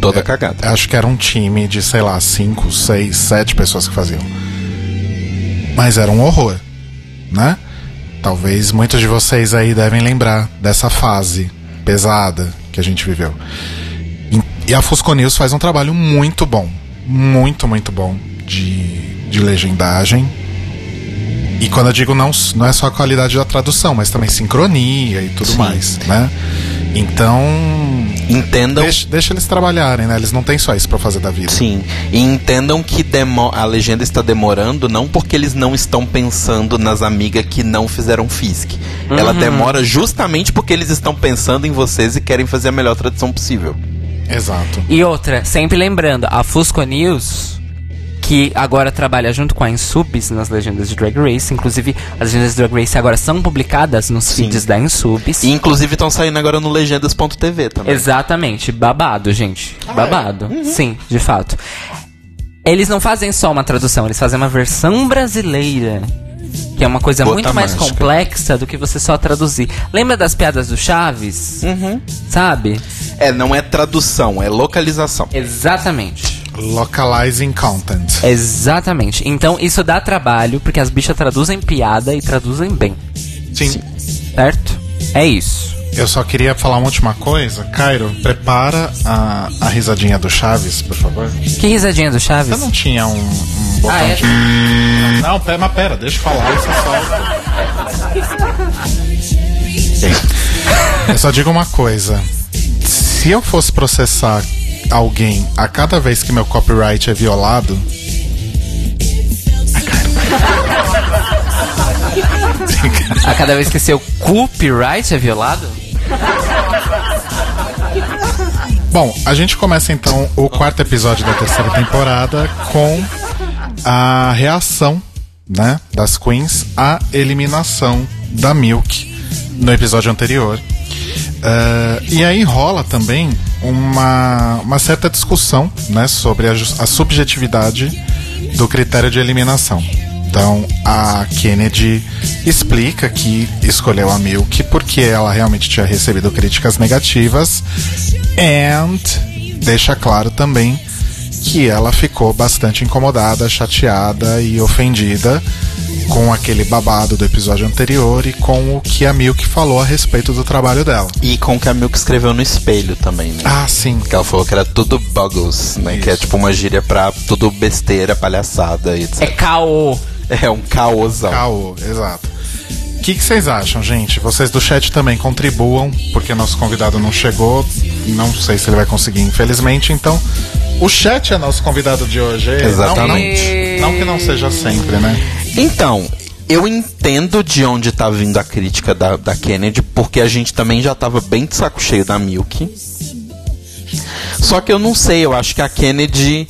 Toda cagada. Acho que era um time de, sei lá, 5, 6, 7 pessoas que faziam. Mas era um horror, né? Talvez muitos de vocês aí devem lembrar dessa fase pesada que a gente viveu. E- a Fusco News faz um trabalho muito bom, muito, muito bom de, de legendagem. E quando eu digo não, não é só a qualidade da tradução, mas também sincronia e tudo Sim. mais, né? Então, Entendam. Deixa, deixa eles trabalharem, né? Eles não têm só isso pra fazer da vida. Sim, e entendam que demo- a legenda está demorando não porque eles não estão pensando nas amigas que não fizeram FISC. Ela demora justamente porque eles estão pensando em vocês e querem fazer a melhor tradução possível. Exato. E outra, sempre lembrando, a Fusco News, que agora trabalha junto com a Insubs nas legendas de Drag Race, inclusive as legendas de Drag Race agora são publicadas nos Sim. feeds da Insubs. E inclusive estão saindo agora no legendas.tv também. Exatamente, babado, gente. Babado. Sim, de fato. Eles não fazem só uma tradução, eles fazem uma versão brasileira. Que é uma coisa Gota muito mais mágica. complexa do que você só traduzir. Lembra das piadas do Chaves? Sabe? É, não é tradução, é localização. Exatamente. Localizing content. Exatamente. Então isso dá trabalho, porque as bichas traduzem piada e traduzem bem. Sim. Certo? É isso. Eu só queria falar uma última coisa. Cairo, prepara a, a risadinha do Chaves, por favor. Que risadinha do Chaves? Você não tinha um, um botão Ah, é? de... Não, pera, mas pera, deixa eu falar, você solta. Eu só digo uma coisa. Se eu fosse processar alguém a cada vez que meu copyright é violado... A cada vez que seu copyright é violado? Bom, a gente começa então o quarto episódio da terceira temporada com a reação, né, das queens à eliminação da Milk no episódio anterior. Eh, e aí rola também uma, uma certa discussão, né, sobre a, a subjetividade do critério de eliminação. Então a Kennedy explica que escolheu a Milk porque ela realmente tinha recebido críticas negativas and deixa claro também que ela ficou bastante incomodada, chateada e ofendida com aquele babado do episódio anterior e com o que a Milk falou a respeito do trabalho dela. E com o que a Milk escreveu no espelho também, né? Ah, sim. Que ela falou que era tudo buggles, né? Que é Isso. tipo uma gíria pra tudo besteira, palhaçada e etc. É caô. É, um caôzão. Caô, exato. O que que vocês acham, gente? Vocês do chat também contribuam, porque nosso convidado não chegou. Não sei se ele vai conseguir, infelizmente. Então, o chat é nosso convidado de hoje. Exatamente. Não, não, não que não seja sempre, né? Então, eu entendo de onde tá vindo a crítica da, da Kennedy, porque a gente também já tava bem de saco cheio da Milk. Só que eu não sei, eu acho que a Kennedy,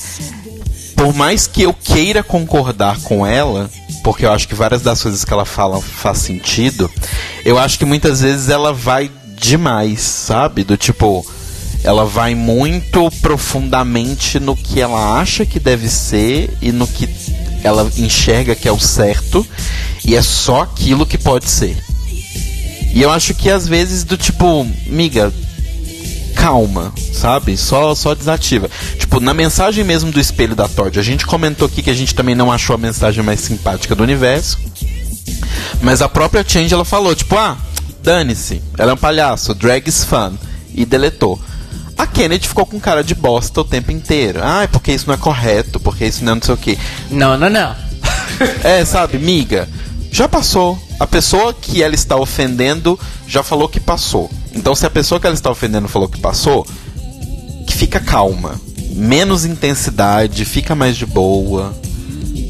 por mais que eu queira concordar com ela, porque eu acho que várias das coisas que ela fala faz sentido, eu acho que muitas vezes ela vai demais, sabe? Do tipo, ela vai muito profundamente no que ela acha que deve ser e no que ela enxerga que é o certo, e é só aquilo que pode ser. E eu acho que às vezes do tipo, miga, calma, sabe? Só só desativa. Tipo, na mensagem mesmo do espelho da Todd, a gente comentou aqui que a gente também não achou a mensagem mais simpática do universo. Mas a própria Change ela falou, tipo, ah, dane-se, ela é um palhaço, drag is fun. E deletou. A Kennedy ficou com cara de bosta o tempo inteiro. Ah, é porque isso não é correto, porque isso não é não sei o quê. Não, não, não. É, sabe, miga, já passou. A pessoa que ela está ofendendo já falou que passou. Então, se a pessoa que ela está ofendendo falou que passou, que fica calma. Menos intensidade, fica mais de boa.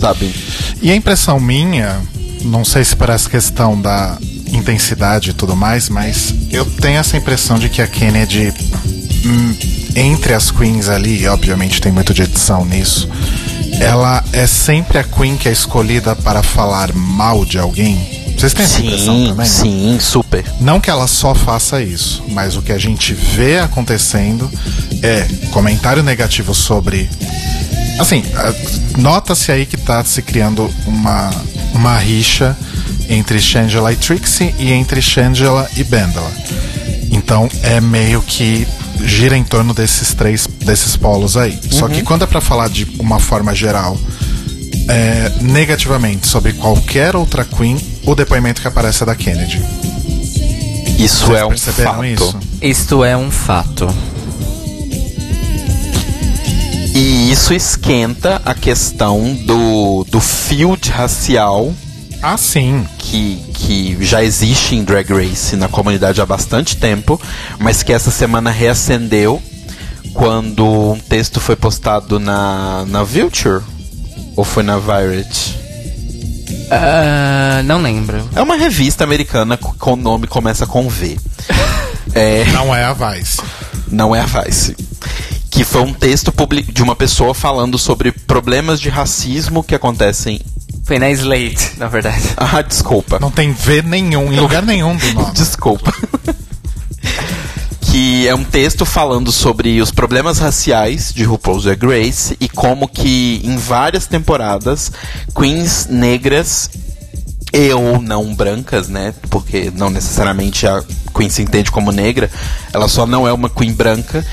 Sabe? E a impressão minha, não sei se por essa questão da intensidade e tudo mais, mas eu tenho essa impressão de que a Kennedy, hum, entre as queens ali, obviamente tem muito de edição nisso, ela é sempre a queen que é escolhida para falar mal de alguém. Vocês têm essa impressão Sim, também? sim, super. Não que ela só faça isso, mas o que a gente vê acontecendo é comentário negativo sobre. Assim, nota-se aí que tá se criando uma, uma rixa entre Shangela e Trixie e entre Shangela e Bendela. Então é meio que gira em torno desses três desses polos aí. Só que quando é pra falar de uma forma geral é, negativamente sobre qualquer outra Queen, o depoimento que aparece é da Kennedy. Isso Vocês é um fato. isso? Isto é um fato. E isso esquenta a questão do, do field racial Ah, sim. que, que já existe em Drag Race na comunidade há bastante tempo, mas que essa semana reacendeu quando um texto foi postado na, na Vulture. Ou foi na Variety? Ah, não lembro. É uma revista americana co- com o nome começa com V. É, Não é a Vice. não é a Vice. Que foi um texto de uma pessoa falando sobre problemas de racismo que acontecem. Foi na Slate, na verdade. Ah, desculpa. Não tem V nenhum, em lugar nenhum do nome. Desculpa. Que é um texto falando sobre os problemas raciais de RuPaul's Drag Race e como que em várias temporadas queens negras e ou não brancas, né? Porque não necessariamente a queen se entende como negra, ela só não é uma queen branca.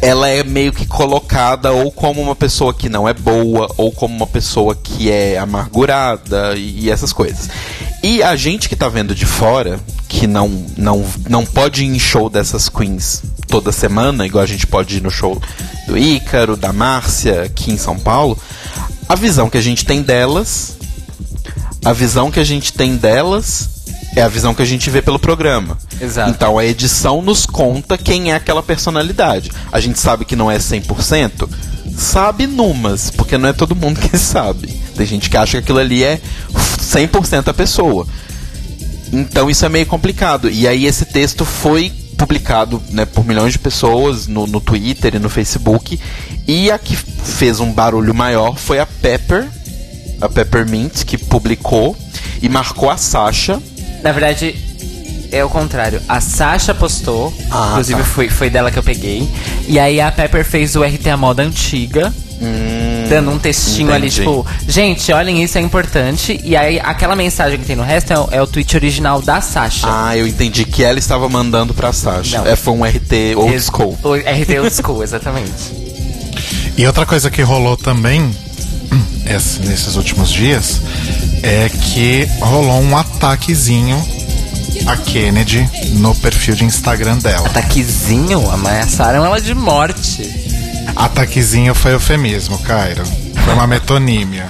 Ela é meio que colocada ou como uma pessoa que não é boa, ou como uma pessoa que é amargurada e, e essas coisas. E a gente que tá vendo de fora, que não, não, não pode ir em show dessas queens toda semana, igual a gente pode ir no show do Ícaro, da Márcia, aqui em São Paulo, a visão que a gente tem delas a visão que a gente tem delas é a visão que a gente vê pelo programa. Exato. Então a edição nos conta quem é aquela personalidade. A gente sabe que não é 100%? Sabe numas, porque não é todo mundo que sabe. Tem gente que acha que aquilo ali é 100% a pessoa. Então isso é meio complicado. E aí esse texto foi publicado né, por milhões de pessoas no, no Twitter e no Facebook. E a que fez um barulho maior foi a Pepper, a Peppermint, que publicou e marcou a Sasha. Na verdade, é o contrário. A Sasha postou, Ah, inclusive tá. foi, foi dela que eu peguei. E aí a Pepper fez o RT a moda antiga. dando um textinho ali, Hum, entendi. tipo, gente, olhem, isso é importante. E aí aquela mensagem que tem no resto é, o- é o tweet original da Sasha. Ah, eu entendi que ela estava mandando pra Sasha. Não. É, foi um RT old school. o RT Old School, exatamente. E outra coisa que rolou também esse- nesses últimos dias é que rolou um ataquezinho a Kennedy no perfil de Instagram dela. Ataquezinho, ameaçaram ela de morte. Ataquezinho foi eufemismo, Cairo. Foi uma metonímia.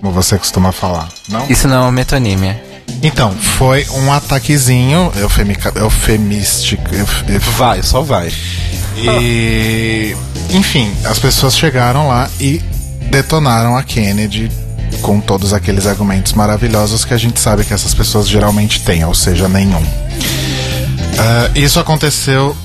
Como você costuma falar, não? Isso não é uma metonímia. Então, foi um ataquezinho eufemica, eufemístico. euf- euf- Vai, só vai. E, enfim, as pessoas chegaram lá e detonaram a Kennedy com todos aqueles argumentos maravilhosos que a gente sabe que essas pessoas geralmente têm, ou seja, nenhum. Ah, isso aconteceu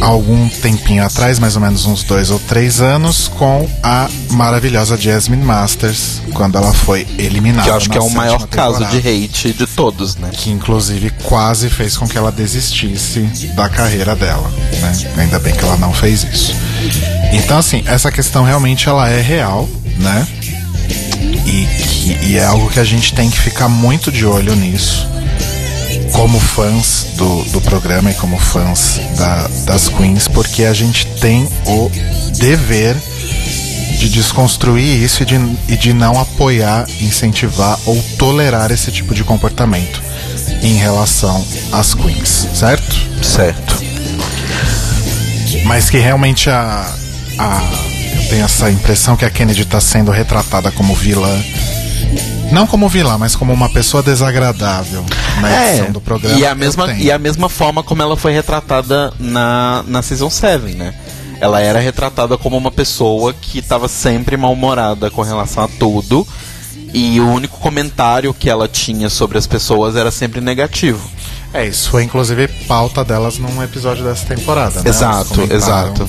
algum tempinho atrás, mais ou menos uns dois ou três anos, com a maravilhosa Jasmine Masters, quando ela foi eliminada. Que eu acho que é o maior caso de hate de todos, né? que inclusive quase fez com que ela desistisse da carreira dela, né? Ainda bem que ela não fez isso. Então assim, essa questão realmente ela é real, né? E, que- e é algo que a gente tem que ficar muito de olho nisso, como fãs do, do programa e como fãs da- das queens, porque a gente tem o dever de desconstruir isso e de, e de não apoiar, incentivar ou tolerar esse tipo de comportamento em relação às queens, certo? Certo. Mas que realmente a, a. Eu tenho essa impressão que a Kennedy tá sendo retratada como vilã. Não como vilã, mas como uma pessoa desagradável na edição do programa. É, E a, mesma, e a mesma forma como ela foi retratada na, na Season 7, né? Ela era retratada como uma pessoa que estava sempre mal-humorada com relação a tudo. E o único comentário que ela tinha sobre as pessoas era sempre negativo. É, isso foi inclusive pauta delas num episódio dessa temporada, né? Exato, exato.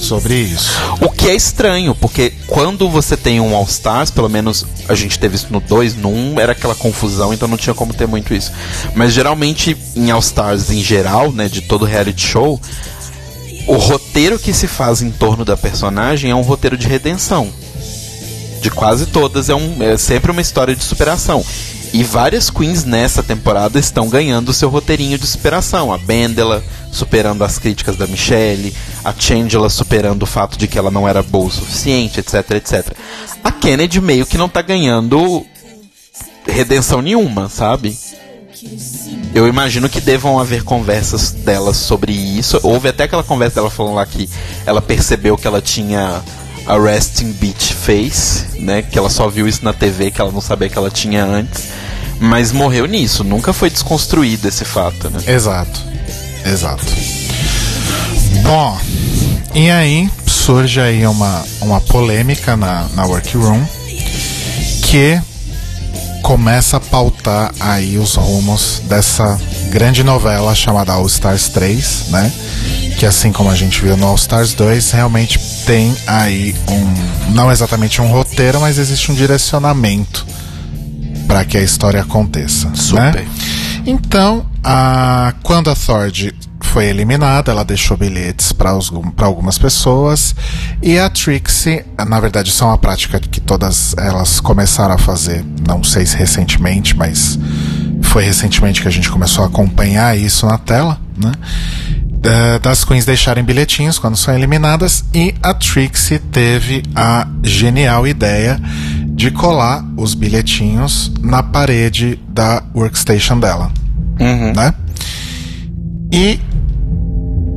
Sobre isso. O que é estranho, porque quando você tem um All Stars, pelo menos a gente teve isso no 2, no 1 um, era aquela confusão, então não tinha como ter muito isso. Mas geralmente em All Stars em geral, né, de todo reality show, o roteiro que se faz em torno da personagem é um roteiro de redenção. De quase todas é, um, é sempre uma história de superação. E várias queens nessa temporada estão ganhando seu roteirinho de superação. A Bendela superando as críticas da Michelle, a Changela superando o fato de que ela não era boa o suficiente, etc, etc. A Kennedy meio que não tá ganhando redenção nenhuma, sabe? Eu imagino que devam haver conversas delas sobre isso. Houve até aquela conversa dela falando lá que ela percebeu que ela tinha a resting bitch face, né? Que ela só viu isso na TV, que ela não sabia que ela tinha antes. Mas morreu nisso, nunca foi desconstruído esse fato, né? Exato. Exato. Bom, e aí surge aí uma, uma polêmica na, na Workroom que começa a pautar aí os rumos dessa grande novela chamada All Stars 3, né? Que assim como a gente viu no All Stars 2, realmente tem aí um. Não exatamente um roteiro, mas existe um direcionamento para que a história aconteça. Super. Né? Então, a, quando a Thord foi eliminada, ela deixou bilhetes para algumas pessoas e a Trixie, na verdade, isso é uma prática que todas elas começaram a fazer, não sei se recentemente, mas foi recentemente que a gente começou a acompanhar isso na tela, né? Da- Das queens deixarem bilhetinhos quando são eliminadas e a Trixie teve a genial ideia de colar os bilhetinhos na parede da workstation dela Uhum. né? E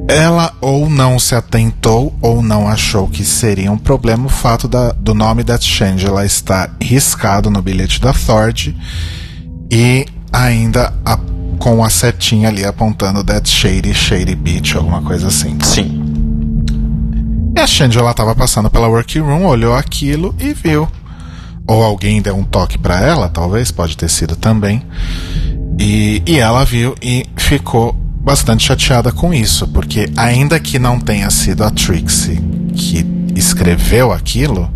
ela ou não se atentou ou não achou que seria um problema o fato da- do nome da Shangela estar riscado no bilhete da Thord e ainda a- com a setinha ali apontando That Shady Shady Beach, alguma coisa assim. Sim. E a Shangela estava passando pela workroom, olhou aquilo e viu. Ou alguém deu um toque para ela, talvez, pode ter sido também. E, e ela viu e ficou bastante chateada com isso, porque ainda que não tenha sido a Trixie que escreveu aquilo,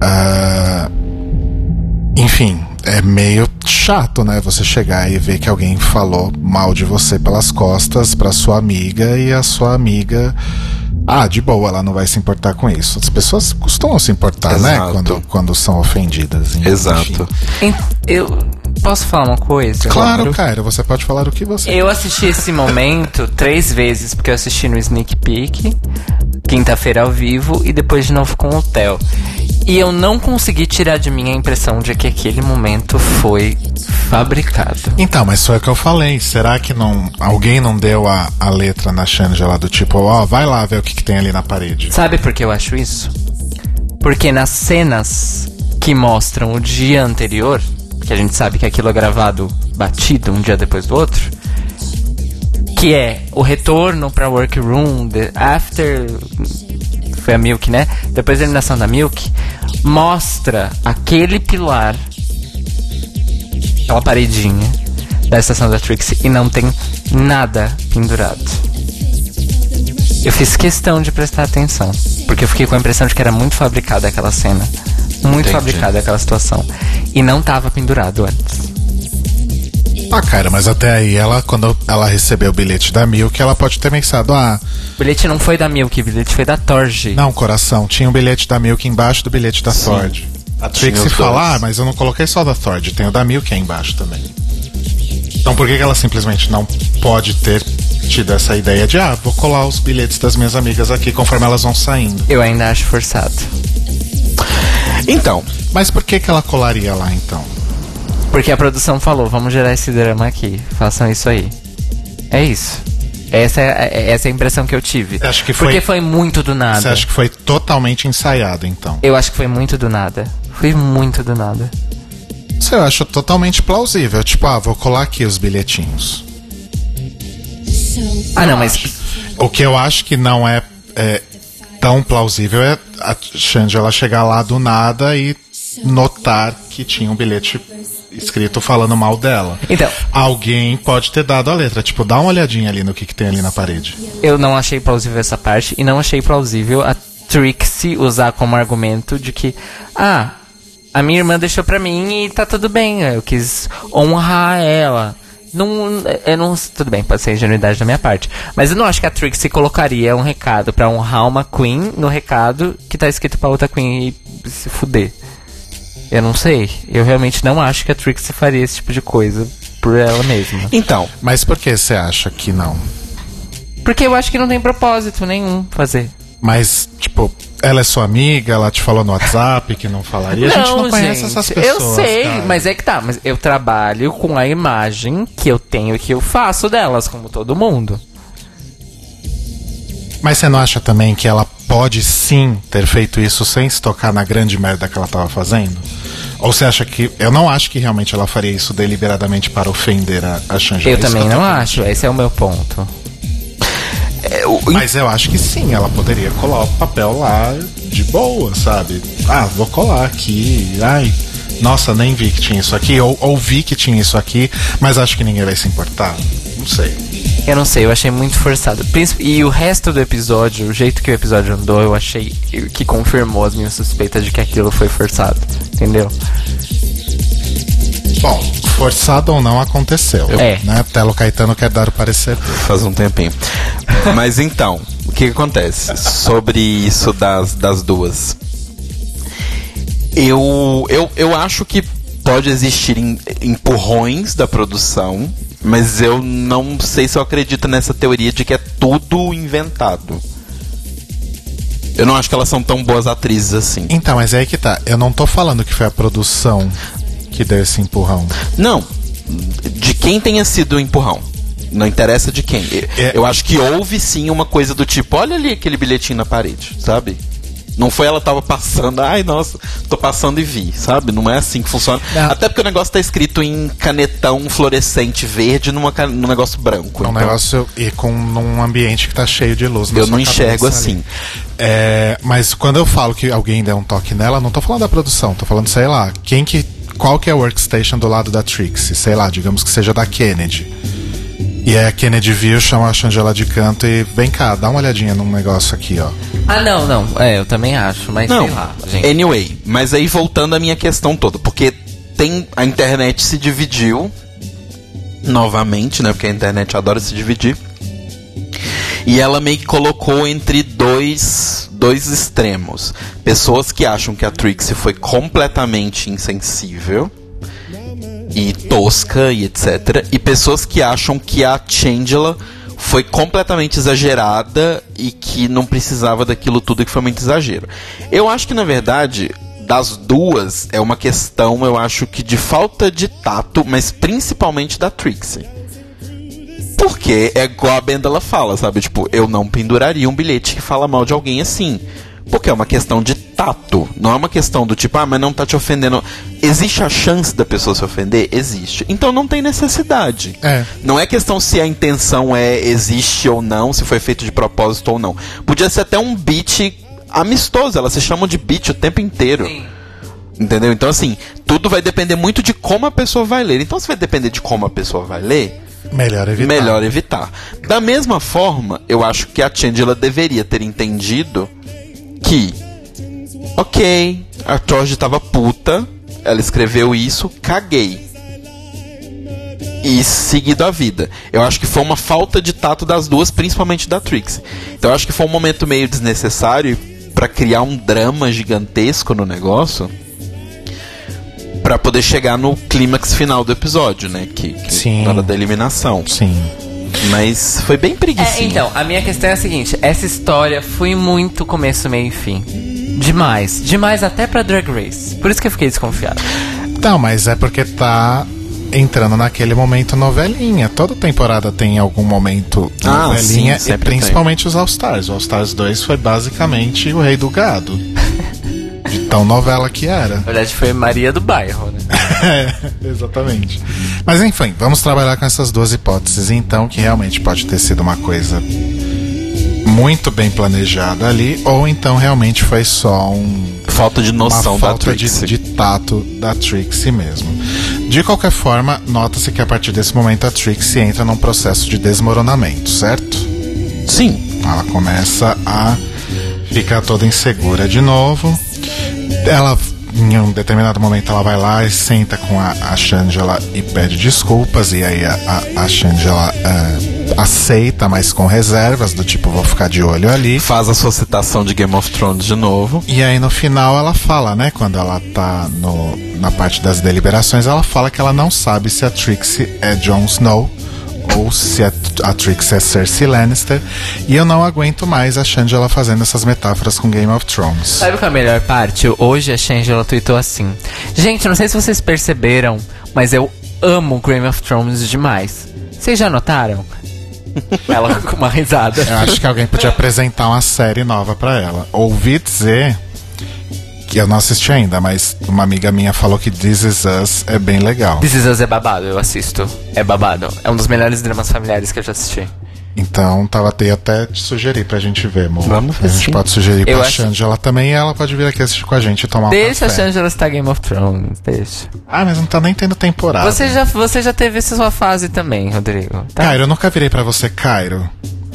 ah, enfim, é meio chato, né? Você chegar e ver que alguém falou mal de você pelas costas pra sua amiga e a sua amiga. Ah, de boa, ela não vai se importar com isso. As pessoas costumam se importar, né? Exato. Quando, quando são ofendidas. enfim. Exato. Eu posso falar uma coisa? Claro, Cairo, você pode falar o que você Eu assisti esse momento três vezes, porque eu assisti no Sneak Peek, quinta-feira ao vivo, e depois de novo com o Theo. E eu não consegui tirar de mim a impressão de que aquele momento foi fabricado. Então, mas foi o que eu falei. Será que não alguém não deu a, a letra na Shangela do tipo, ó, vai lá ver o que, que tem ali na parede? Sabe por que eu acho isso? Porque nas cenas que mostram o dia anterior, que a gente sabe que aquilo é gravado batido um dia depois do outro, que é o retorno pra workroom, the after foi a Milk, né? Depois da eliminação da Milk, mostra aquele pilar, aquela paredinha da estação da Trixie e não tem nada pendurado. Eu fiz questão de prestar atenção, porque eu fiquei com a impressão de que era muito fabricada aquela cena. Muito Entendi. fabricada aquela situação. E não tava pendurado antes. Ah, cara, mas até aí ela, quando ela recebeu o bilhete da Milk, ela pode ter pensado, ah, O bilhete não foi da Milk, o bilhete foi da Torge. não, coração, tinha um bilhete da Milk embaixo do bilhete da Thord. A Tinha Trixie os fala, dois. ah, mas eu não coloquei só da Thord, tem o da Milk aí embaixo também. Então por que, que ela simplesmente não pode ter tido essa ideia de, ah, vou colar os bilhetes das minhas amigas aqui conforme elas vão saindo? Eu ainda acho forçado. Então, Mas por que, que ela colaria lá então? Porque a produção falou, vamos gerar esse drama aqui. Façam isso aí. É isso. Essa é, é- essa é a impressão que eu tive. Acho que foi- Porque foi muito do nada. Você acha que foi totalmente ensaiado, então? Eu acho que foi muito do nada. Foi muito do nada. Isso eu acho totalmente plausível. Tipo, ah, vou colar aqui os bilhetinhos. Ah, não, mas. O que eu acho que não é, é tão plausível é a Shangela chegar lá do nada e notar que tinha um bilhete escrito falando mal dela. Então. Alguém pode ter dado a letra. Tipo, dá uma olhadinha ali no que, que tem ali na parede. Eu não achei plausível essa parte e não achei plausível a Trixie usar como argumento de que, ah, a minha irmã deixou pra mim e tá tudo bem, eu quis honrar ela. Não, eu não, tudo bem, pode ser ingenuidade da minha parte, mas eu não acho que a Trixie colocaria um recado pra honrar uma Queen no recado que tá escrito pra outra Queen e se fuder. Eu não sei, eu realmente não acho que a Trixie faria esse tipo de coisa por ela mesma. Então, Mas por que você acha que não? Porque eu acho que não tem propósito nenhum fazer. Mas, tipo, ela é sua amiga, ela te falou no WhatsApp que não falaria. a gente não conhece gente, essas pessoas. Eu sei, cara. mas é que tá. Mas eu trabalho com a imagem que eu tenho e que eu faço delas, como todo mundo. Mas você não acha também que ela pode sim ter feito isso sem se tocar na grande merda que ela tava fazendo? Ou você acha que. Eu não acho que realmente ela faria isso deliberadamente para ofender a, a Shangela. Eu Isso também eu não acho, esse é o meu ponto. É, o- Mas eu acho que sim, ela poderia colar o papel lá de boa, sabe? Ah, vou colar aqui. Ai, nossa, nem vi que tinha isso aqui. Ou, ou vi que tinha isso aqui, mas acho que ninguém vai se importar. Não sei. Eu não sei, eu achei muito forçado. E o resto do episódio, o jeito que o episódio andou, eu achei que confirmou as minhas suspeitas de que aquilo foi forçado. Entendeu? Bom, forçado ou não aconteceu. É. Né? Telo Caetano quer dar o parecer. dele. faz um tempinho. Mas então, o que, que acontece sobre isso das, das duas? Eu, eu, eu acho que pode existir em- empurrões da produção, mas eu não sei se eu acredito nessa teoria de que é tudo inventado. Eu não acho que elas são tão boas atrizes assim. Então, mas é aí que tá. Eu não tô falando que foi a produção que deu esse empurrão. Não, de quem tenha sido o empurrão. Não interessa de quem. É- Eu acho que houve sim uma coisa do tipo, olha ali aquele bilhetinho na parede, sabe? Não foi ela tava passando, ai nossa, tô passando e vi, sabe? Não é assim que funciona. Não. Até porque o negócio tá escrito em canetão fluorescente verde numa, num negócio branco. É um então- negócio e com num ambiente que tá cheio de luz. Eu não enxergo assim. É, mas quando eu falo que alguém deu um toque nela, não tô falando da produção, tô falando, sei lá, quem que. Qual que é a workstation do lado da Trixie? Sei lá, digamos que seja da Kennedy. E aí a Kennedy viu, chama a Shangela de canto e vem cá, dá uma olhadinha num negócio aqui, ó. Ah, não, não. É, eu também acho, mas Não, sei lá, gente. anyway, mas aí voltando à minha questão toda, porque tem a internet se dividiu novamente, né? Porque a internet adora se dividir. E ela meio que colocou entre dois, dois extremos. Pessoas que acham que a Trixie foi completamente insensível e tosca e etc. E pessoas que acham que a Changela foi completamente exagerada e que não precisava daquilo tudo que foi muito exagero. Eu acho que na verdade das duas é uma questão, eu acho que de falta de tato, mas principalmente da Trixie. Porque é igual a Benda ela fala, sabe? Tipo, eu não penduraria um bilhete que fala mal de alguém assim. Porque é uma questão de tato. Não é uma questão do tipo, ah, mas não tá te ofendendo. Existe a chance da pessoa se ofender? Existe. Então não tem necessidade. É. Não é questão se a intenção é existe ou não, se foi feito de propósito ou não. Podia ser até um beat amistoso. Elas se chamam de beat o tempo inteiro. Entendeu? Então, assim, tudo vai depender muito de como a pessoa vai ler. Então, se vai depender de como a pessoa vai ler, Melhor evitar. melhor evitar. Da mesma forma, eu acho que a Chandela deveria ter entendido que, ok, a George tava puta, ela escreveu isso, caguei. E seguido a vida. Eu acho que foi uma falta de tato das duas, principalmente da Trixie. Então eu acho que foi um momento meio desnecessário pra criar um drama gigantesco no negócio. Pra poder chegar no clímax final do episódio, né? Que, que Sim. na hora da eliminação. Sim. Mas foi bem preguiça. É, então, a minha questão é a seguinte: essa história foi muito começo, meio e fim. Demais. Demais até pra Drag Race. Por isso que eu fiquei desconfiado. Então, mas é porque tá entrando naquele momento novelinha. Toda temporada tem algum momento Ah, novelinha, sim, e principalmente os All Stars. O All Stars 2 foi basicamente o rei do gado. De tão novela que era. Na verdade, foi Maria do Bairro, né? É, exatamente. Mas enfim, vamos trabalhar com essas duas hipóteses então, que realmente pode ter sido uma coisa muito bem planejada ali, ou então realmente foi só um Falta de noção uma da falta de, Trixie. de tato da Trixie mesmo. De qualquer forma, nota-se que a partir desse momento a Trixie entra num processo de desmoronamento, certo? Sim. Ela começa a ficar toda insegura de novo. Ela, em um determinado momento, ela vai lá e senta com a, a Shangela e pede desculpas. E aí a, a, a Shangela eh, aceita, mas com reservas, do tipo, vou ficar de olho ali. Faz a sua citação de Game of Thrones de novo. E aí no final ela fala, né? Quando ela tá no, na parte das deliberações, ela fala que ela não sabe se a Trixie é Jon Snow ou se a, a Trixie é Cersei Lannister. E eu não aguento mais a Shangela fazendo essas metáforas com Game of Thrones. Sabe qual é a melhor parte? Hoje a Shangela tweetou assim: Gente, não sei se vocês perceberam, mas eu amo Game of Thrones demais. Vocês já notaram? Ela com uma risada. Eu acho que alguém podia apresentar uma série nova pra ela. Ouvi dizer que eu não assisti ainda, mas uma amiga minha falou que This Is Us é bem legal. This Is Us é babado, eu assisto. É babado. É um dos melhores dramas familiares que eu já assisti. Então, tava até até te sugerir pra gente ver, amor. Vamos ver, A gente sim. pode sugerir Eu pra acho- Shangela também e ela pode vir aqui assistir com a gente e tomar Deixa um a café. Shangela estar Game of Thrones, deixa. Ah, mas não tá nem tendo temporada. Você já, você já teve essa sua fase também, Rodrigo. Tá? Cairo, eu nunca virei pra você, Cairo.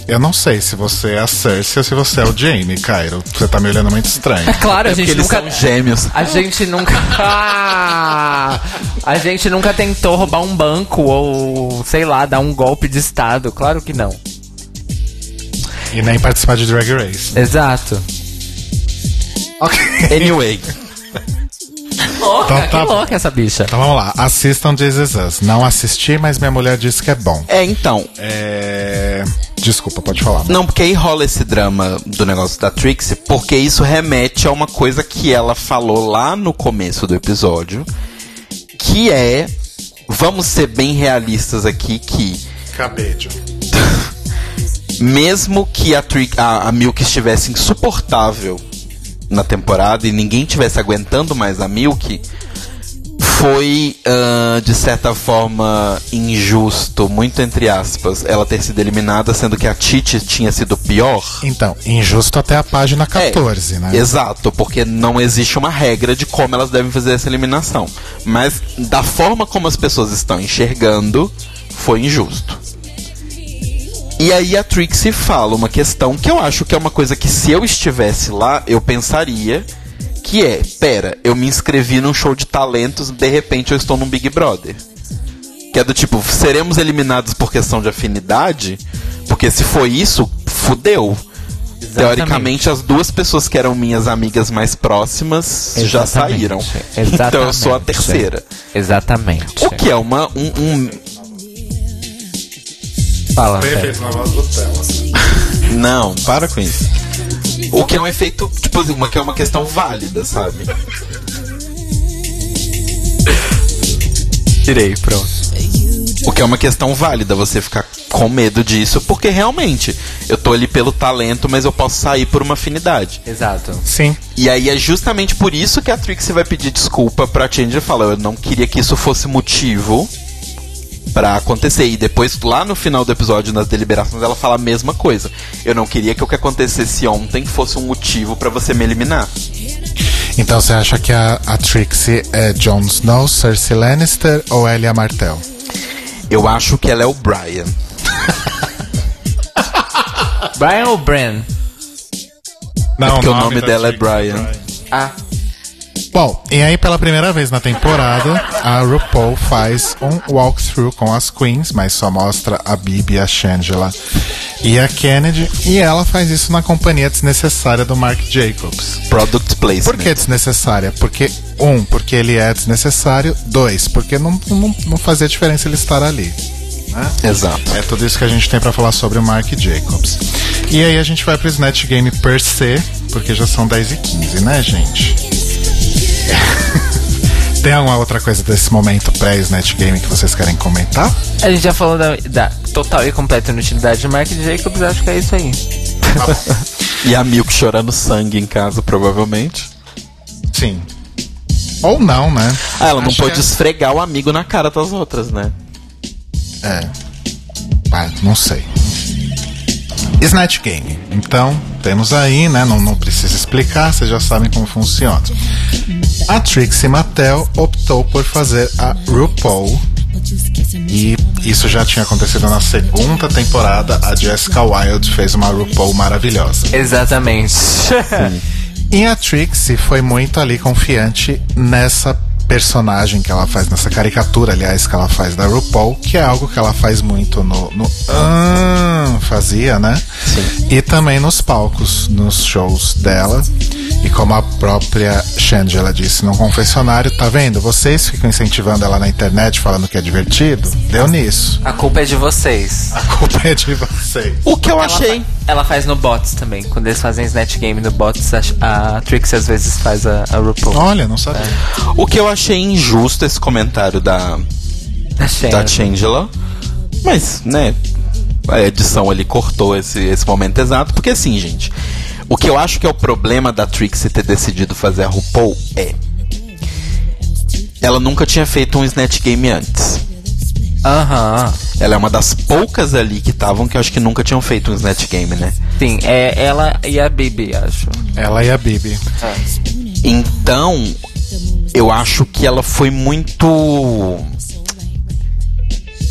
Eu não sei se você é a Cersei ou se você é o Jamie, Cairo. Você tá me olhando muito estranho. Claro, a É gente eles nunca. são gêmeos. A gente nunca. Ah! a gente nunca tentou roubar um banco ou, sei lá, dar um golpe de Estado. Claro que não. E nem participar de Drag Race. Exato. Anyway. Louca, Então tá que louca essa bicha. Então vamos lá. Assistam Is Us. Não assisti, mas minha mulher disse que é bom. É, então. É... Desculpa, pode falar. Não, porque aí rola esse drama do negócio da Trixie, porque isso remete a uma coisa que ela falou lá no começo do episódio, que é, vamos ser bem realistas aqui, que Cabedio. mesmo que a, Trix, a, a Milk estivesse insuportável na temporada e ninguém tivesse aguentando mais a Milk, foi, ah, de certa forma, injusto, muito entre aspas, ela ter sido eliminada, sendo que a Titi tinha sido pior. Então, injusto até a página 14, né? Exato, porque não existe uma regra de como elas devem fazer essa eliminação. Mas da forma como as pessoas estão enxergando, foi injusto. E aí a Trixie fala uma questão que eu acho que é uma coisa que se eu estivesse lá, eu pensaria que é, pera, eu me inscrevi num show de talentos, de repente eu estou num Big Brother. Que é do tipo, seremos eliminados por questão de afinidade? Porque se foi isso, fudeu. Teoricamente, as duas pessoas que eram minhas amigas mais próximas já Exatamente. saíram. Exatamente. Então eu sou a terceira. Exatamente. O que é uma, um, um- Fala, voz Nutella. Não, para com isso. O que é um efeito, tipo assim, uma, que é uma questão válida, sabe? Tirei, pronto. O que é uma questão válida você ficar com medo disso, porque realmente eu tô ali pelo talento, mas eu posso sair por uma afinidade. Exato. Sim. E aí é justamente por isso que a Trixie vai pedir desculpa pra Change e fala, eu não queria que isso fosse motivo pra acontecer. E depois, lá no final do episódio, nas deliberações, ela fala a mesma coisa. Eu não queria que o que acontecesse ontem fosse um motivo pra você me eliminar. Então você acha que a, a Trixie é Jon Snow, Cersei Lannister ou Elia Martell? Eu acho que ela é o Brian. Brian ou Bran? Não, porque o nome dela é Brian. Ah, Bom, e aí pela primeira vez na temporada, a RuPaul faz um walkthrough com as queens, mas só mostra a Bibi, a Shangela e a Kennedy, e ela faz isso na companhia desnecessária do Mark Jacobs. Product Placement. Por que desnecessária? Porque, um, porque ele é desnecessário, dois, porque não, não, não fazia diferença ele estar ali. Exato. É tudo isso que a gente tem pra falar sobre o Mark Jacobs. E aí a gente vai pro Snatch Game per se, porque já são 10 e 15, né, gente? Tem alguma outra coisa desse momento pré-Snatch Game que vocês querem comentar? A gente já falou da, da total e completa inutilidade de Mark Jacobs, acho que é isso aí. E a Milk chorando sangue em casa, provavelmente. Sim. Ou não, né? Ah, ela não Acho pôde que- esfregar o amigo na cara das outras, né? É. Ah, não sei. Snatch Game. Então, temos aí, né? Não, não precisa explicar, vocês já sabem como funciona. A Trixie Mattel optou por fazer a RuPaul. E isso já tinha acontecido na segunda temporada. A Jessica Wilde fez uma RuPaul maravilhosa. Exatamente. E a Trixie foi muito ali confiante nessa personagem que ela faz, nessa caricatura, aliás, que ela faz da RuPaul, que é algo que ela faz muito no. no ah, fazia, né? Sim. E também nos palcos, nos shows dela. E como a própria Shangela disse no confessionário, tá vendo? Vocês ficam incentivando ela na internet falando que é divertido? Deu nisso. A culpa é de vocês. A culpa é de vocês. O que eu Ela, achei. fa- ela faz no bots também. Quando eles fazem Snatch Game no bots, a, a Trixie às vezes faz a, a RuPaul. Olha, não sabia. O que eu achei injusto esse comentário da, Da Shannon. da Changela. Mas, né, a edição ali cortou esse, esse momento exato. Porque assim, gente, o que eu acho que é o problema da Trixie ter decidido fazer a RuPaul é. Ela nunca tinha feito um Snatch Game antes. Aham. Ela é uma das poucas ali que estavam que eu acho que nunca tinham feito um Snatch Game, né? Sim, é ela e a Bibi, acho. Ela e a Bibi. Então, eu acho que ela foi muito.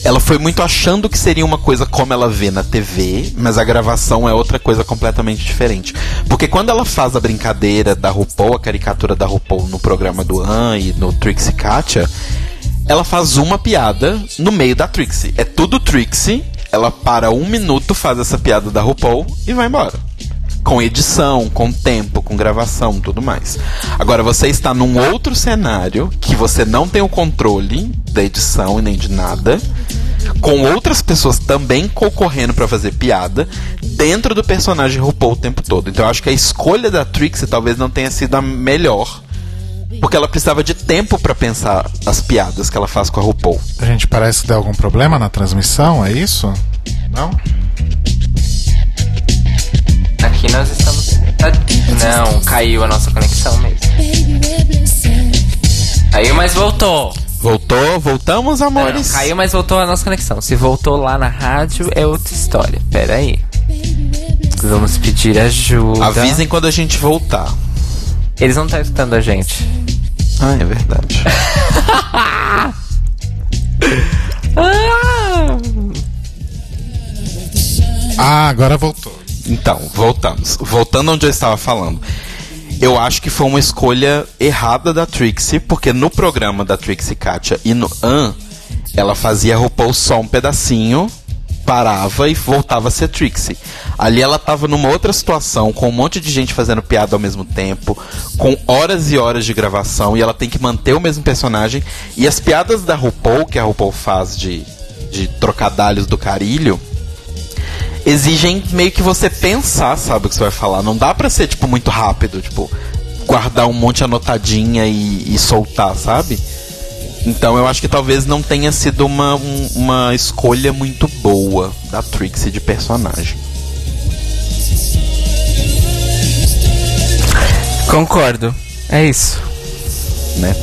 Ela foi muito achando que seria uma coisa como ela vê na TV, mas a gravação é outra coisa completamente diferente. Porque quando ela faz a brincadeira da RuPaul, a caricatura da RuPaul no programa do An e no Trixie Katia, ela faz uma piada no meio da Trixie. É tudo Trixie, ela para um minuto, faz essa piada da RuPaul e vai embora com edição, com tempo, com gravação, tudo mais. Agora você está num outro cenário que você não tem o controle da edição e nem de nada, com outras pessoas também concorrendo para fazer piada dentro do personagem RuPaul o tempo todo. Então eu acho que a escolha da Trixie talvez não tenha sido a melhor. Porque ela precisava de tempo para pensar as piadas que ela faz com a RuPaul. A gente parece que algum problema na transmissão, é isso? Não? Aqui nós estamos. Não, caiu a nossa conexão mesmo. Caiu, mas voltou. Voltou? Voltamos, Não, amores? caiu, mas voltou a nossa conexão. Se voltou lá na rádio, é outra história. Pera aí. Vamos pedir ajuda. Avisem quando a gente voltar. Eles não estão escutando a gente. Ah, é verdade. Ah, agora voltou. Então, voltamos. Voltando onde eu estava falando. Eu acho que foi uma escolha errada da Trixie, porque no programa da Trixie Katia e no An, ela fazia RuPaul só um pedacinho, parava e voltava a ser Trixie. Ali ela tava numa outra situação, com um monte de gente fazendo piada ao mesmo tempo, com horas e horas de gravação, e ela tem que manter o mesmo personagem. E as piadas da RuPaul, que a RuPaul faz de, de trocadalhos do carilho, exigem meio que você pensar, sabe, o que você vai falar. Não dá pra ser, tipo, muito rápido, tipo, guardar um monte anotadinha e, e soltar, sabe? Então eu acho que talvez não tenha sido uma, um- uma escolha muito boa da Trixie de personagem. Concordo. É isso. Né?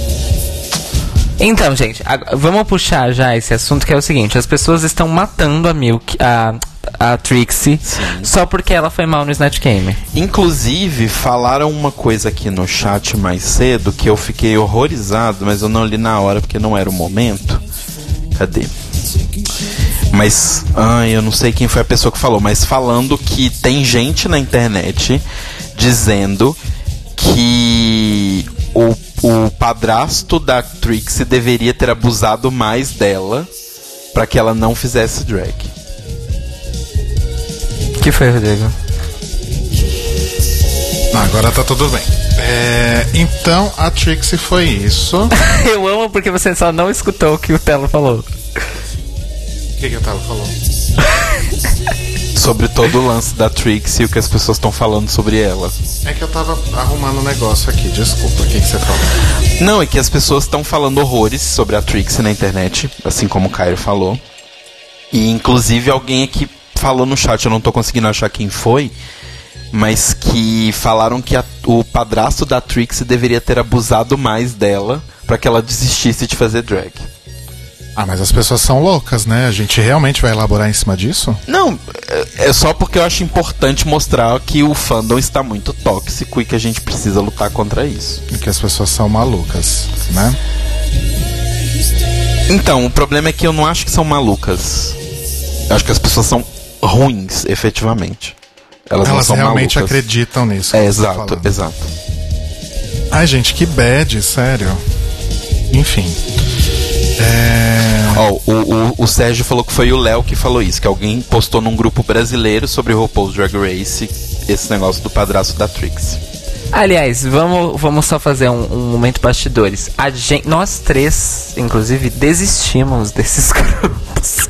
Então, gente, vamos puxar já esse assunto que é o seguinte: as pessoas estão matando a Milk, a, a Trixie, só porque ela foi mal no Snatch Game. Inclusive, falaram uma coisa aqui no chat mais cedo que eu fiquei horrorizado, mas eu não li na hora porque não era o momento. Cadê? Mas, ai, eu não sei quem foi a pessoa que falou, mas falando que tem gente na internet dizendo que o, o padrasto da Trixie deveria ter abusado mais dela pra que ela não fizesse drag. O que foi, Rodrigo? Não, agora tá tudo bem. É, então a Trixie foi isso. Eu amo porque você só não escutou o que o Telo falou. O que, que o Talo falou? sobre todo o lance da Trixie e o que as pessoas estão falando sobre ela. É que eu tava arrumando um negócio aqui, desculpa, o que, que você falou? Não, é que as pessoas estão falando horrores sobre a Trixie na internet, assim como o Caio falou. E inclusive alguém aqui falou no chat, eu não tô conseguindo achar quem foi, mas que falaram que a- o padrasto da Trixie deveria ter abusado mais dela pra que ela desistisse de fazer drag. Ah, mas as pessoas são loucas, né? A gente realmente vai elaborar em cima disso? Não, é- é só porque eu acho importante mostrar que o fandom está muito tóxico e que a gente precisa lutar contra isso. E que as pessoas são malucas, né? Então, o problema é que eu não acho que são malucas. Eu acho que as pessoas são ruins, efetivamente. Elas, não Elas são realmente malucas. acreditam nisso. É, tá exato, exato. Ai, gente, que bad, sério. Enfim. É... Ó, o, o, o Sérgio falou que foi o Léo que falou isso, que alguém postou num grupo brasileiro sobre o RuPaul's Drag Race esse negócio do padrasto da Trixie. Aliás, vamos, vamos só fazer um, um momento bastidores. A gente, nós três, inclusive, desistimos desses grupos.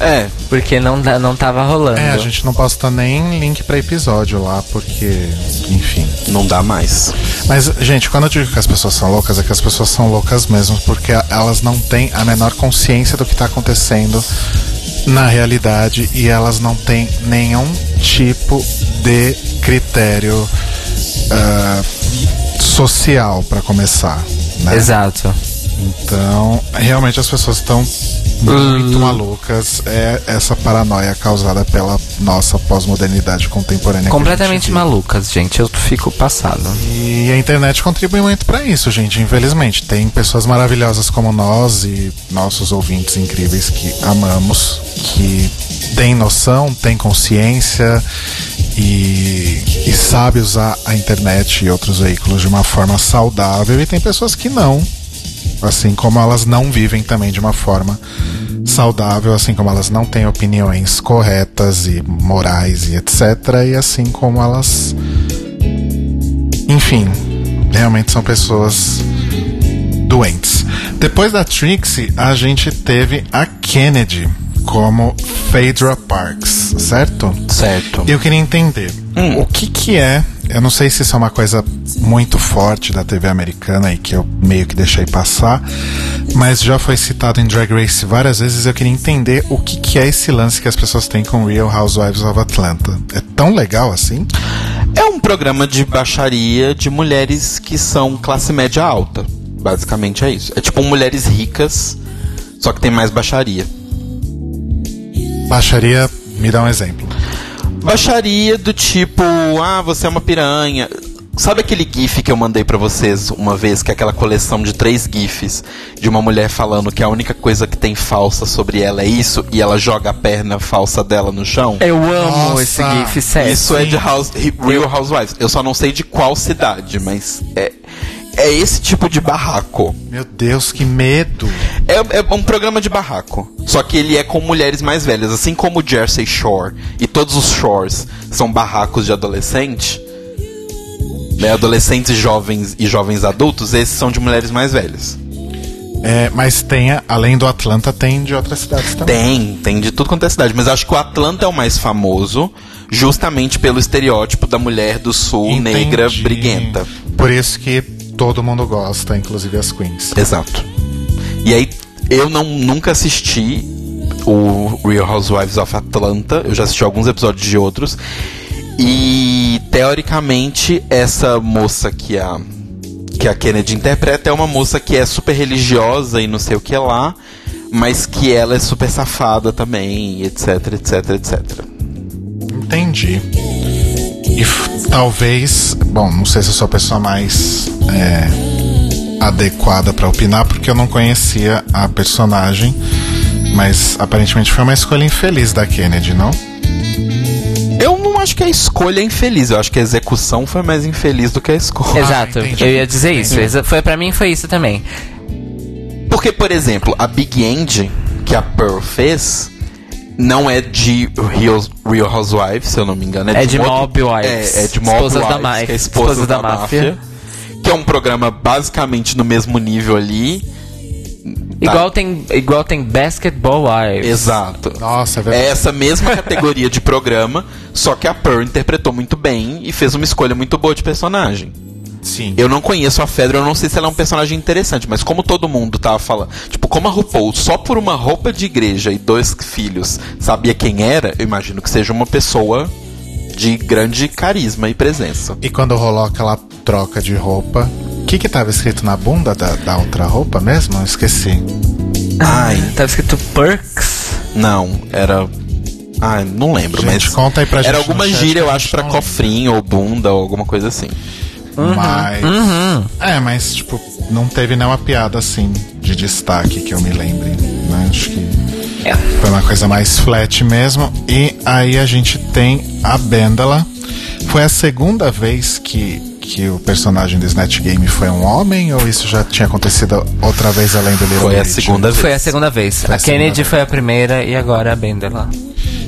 É, Porque não, dá- não tava rolando. é, a gente não posta nem link pra episódio lá, porque. Enfim. não dá mais. Mas, gente, quando eu digo que as pessoas são loucas, é que as pessoas são loucas mesmo, porque elas não têm a menor consciência do que tá acontecendo na realidade e elas não têm nenhum tipo de critério ah, social para começar. Né? Exato. Então, realmente as pessoas estão muito malucas. É essa paranoia causada pela nossa pós-modernidade contemporânea. Completamente gente malucas, gente. Eu fico passado. E a internet contribui muito pra isso, gente. Infelizmente, tem pessoas maravilhosas como nós e nossos ouvintes incríveis que amamos, que têm noção, têm consciência e, e sabe usar a internet e outros veículos de uma forma saudável. E tem pessoas que não, assim como elas não vivem também de uma forma saudável, assim como elas não têm opiniões corretas e morais e etc. E assim como elas enfim, realmente são pessoas doentes. Depois da Trixie, a gente teve a Kennedy como Phaedra Parks, certo? Certo. Eu queria entender o que que é. Eu não sei se isso é uma coisa muito forte da TV americana e que eu meio que deixei passar, mas já foi citado em Drag Race várias vezes. Eu queria entender o que que é esse lance que as pessoas têm com Real Housewives of Atlanta. É tão legal assim? É um programa de baixaria de mulheres que são classe média alta. Basicamente é isso. É tipo mulheres ricas, só que tem mais baixaria. Baixaria, me dá um exemplo. Baixaria do tipo, ah, você é uma piranha. Sabe aquele GIF que eu mandei pra vocês uma vez, que é aquela coleção de três GIFs de uma mulher falando que a única coisa que tem falsa sobre ela é isso e ela joga a perna falsa dela no chão? Eu amo Nossa, esse GIF, sério. Isso é de house, Real Housewives. Eu só não sei de qual cidade, mas é, é esse tipo de barraco. Meu Deus, que medo! É, é um programa de barraco. Só que ele é com mulheres mais velhas. Assim como o Jersey Shore e todos os shores são barracos de adolescente. Né, adolescentes jovens e jovens adultos, esses são de mulheres mais velhas. É, mas tem, além do Atlanta, tem de outras cidades também. Tem, tem de tudo quanto é cidade. Mas acho que o Atlanta é o mais famoso, justamente pelo estereótipo da mulher do sul, negra, Entendi. briguenta. Por isso que todo mundo gosta, inclusive as queens. Exato. E aí, eu não, nunca assisti o Real Housewives of Atlanta. Eu já assisti alguns episódios de outros. E, teoricamente, essa moça que a, que a Kennedy interpreta é uma moça que é super religiosa e não sei o que lá. Mas que ela é super safada também, etc, etc, etc. Entendi. E talvez, bom, não sei se eu sou a pessoa mais é, adequada pra opinar, porque eu não conhecia a personagem, mas aparentemente foi uma escolha infeliz da Kennedy, não? Eu não acho que a escolha é infeliz, eu acho que a execução foi mais infeliz do que a escolha. Exato, entendi. eu ia dizer isso. Exa- Foi para mim foi isso também. Porque, por exemplo, a Big End que a Pearl fez não é de Real, Real Housewives, se eu não me engano. É de um outro- Mob Wives. É, é de Mob Esposas da Wives, Ma- que é Esposas, Esposas da, da máfia. Máfia. Que é um programa basicamente no mesmo nível ali. Igual, tem, igual tem Basketball Wives. Exato. Nossa, é É verdade. essa mesma categoria de programa, só que a Pearl interpretou muito bem e fez uma escolha muito boa de personagem. Sim. Eu não conheço a Fedra, eu não sei se ela é um personagem interessante, mas como todo mundo tava falando, tipo, como a RuPaul só por uma roupa de igreja e dois filhos sabia quem era, eu imagino que seja uma pessoa de grande carisma e presença. E quando rolou aquela troca de roupa, o que que tava escrito na bunda da, da outra roupa mesmo? Eu esqueci. Ai, Tava escrito Perks. não, era. Ai, não lembro, Gente, mas. conta aí pra gente Era alguma gíria, eu acho, pra cofrinho ou bunda ou alguma coisa assim. Mas. Uhum. É, mas, tipo, não teve nenhuma piada assim de destaque que eu me lembre. Né? Acho que É. foi uma coisa mais flat mesmo. E aí a gente tem a Bendala. Foi a segunda vez que, que o personagem do Snatch Game foi um homem? Ou isso já tinha acontecido outra vez além do Little Foi a segunda vez. Foi a segunda vez. Foi a a Kennedy segunda foi a primeira e agora a Bender lá.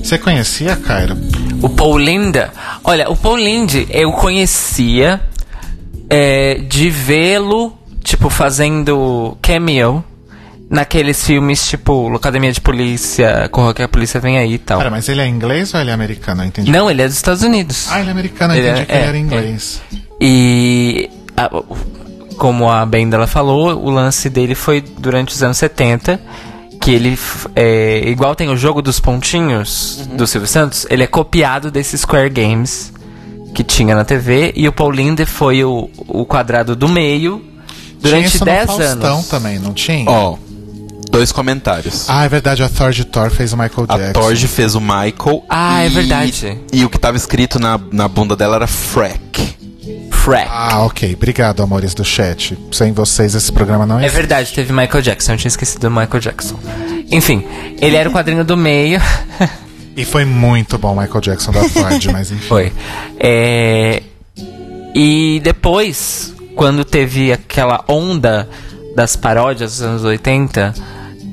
Você conhecia, Kyra? O Paul Linda. Olha, o Paul Lindy eu conhecia é, de vê-lo, tipo, fazendo cameo naqueles filmes, tipo, Academia de Polícia, Corra que a Polícia Vem Aí e tal. Pera, mas ele é inglês ou ele é americano? Eu entendi. Não, ele é dos Estados Unidos. Ah, ele é americano, eu Ele entendi é- que ele é, era é. inglês. E a- como a Bendela falou, o lance dele foi durante os anos 70. Que ele, é, igual tem o jogo dos pontinhos do Silvio Santos, ele é copiado desses Square Games que tinha na TV. E o Paul Linde foi o, o quadrado do meio durante isso 10 no Faustão anos. também, não tinha? Ó, dois comentários. Ah, é verdade, a Thor de Thor fez o Michael A Jackson. Torge fez o Michael. Ah, é e- verdade. E o que tava escrito na, na bunda dela era Frack. Frack. Ah, ok. Obrigado, amores do chat. Sem vocês, esse programa não é. É verdade, teve Michael Jackson. Eu tinha esquecido do Michael Jackson. Enfim, ele era o quadrinho do meio. E foi muito bom Michael Jackson da Ford, mas enfim. Foi. É, E depois, quando teve aquela onda das paródias dos anos 80,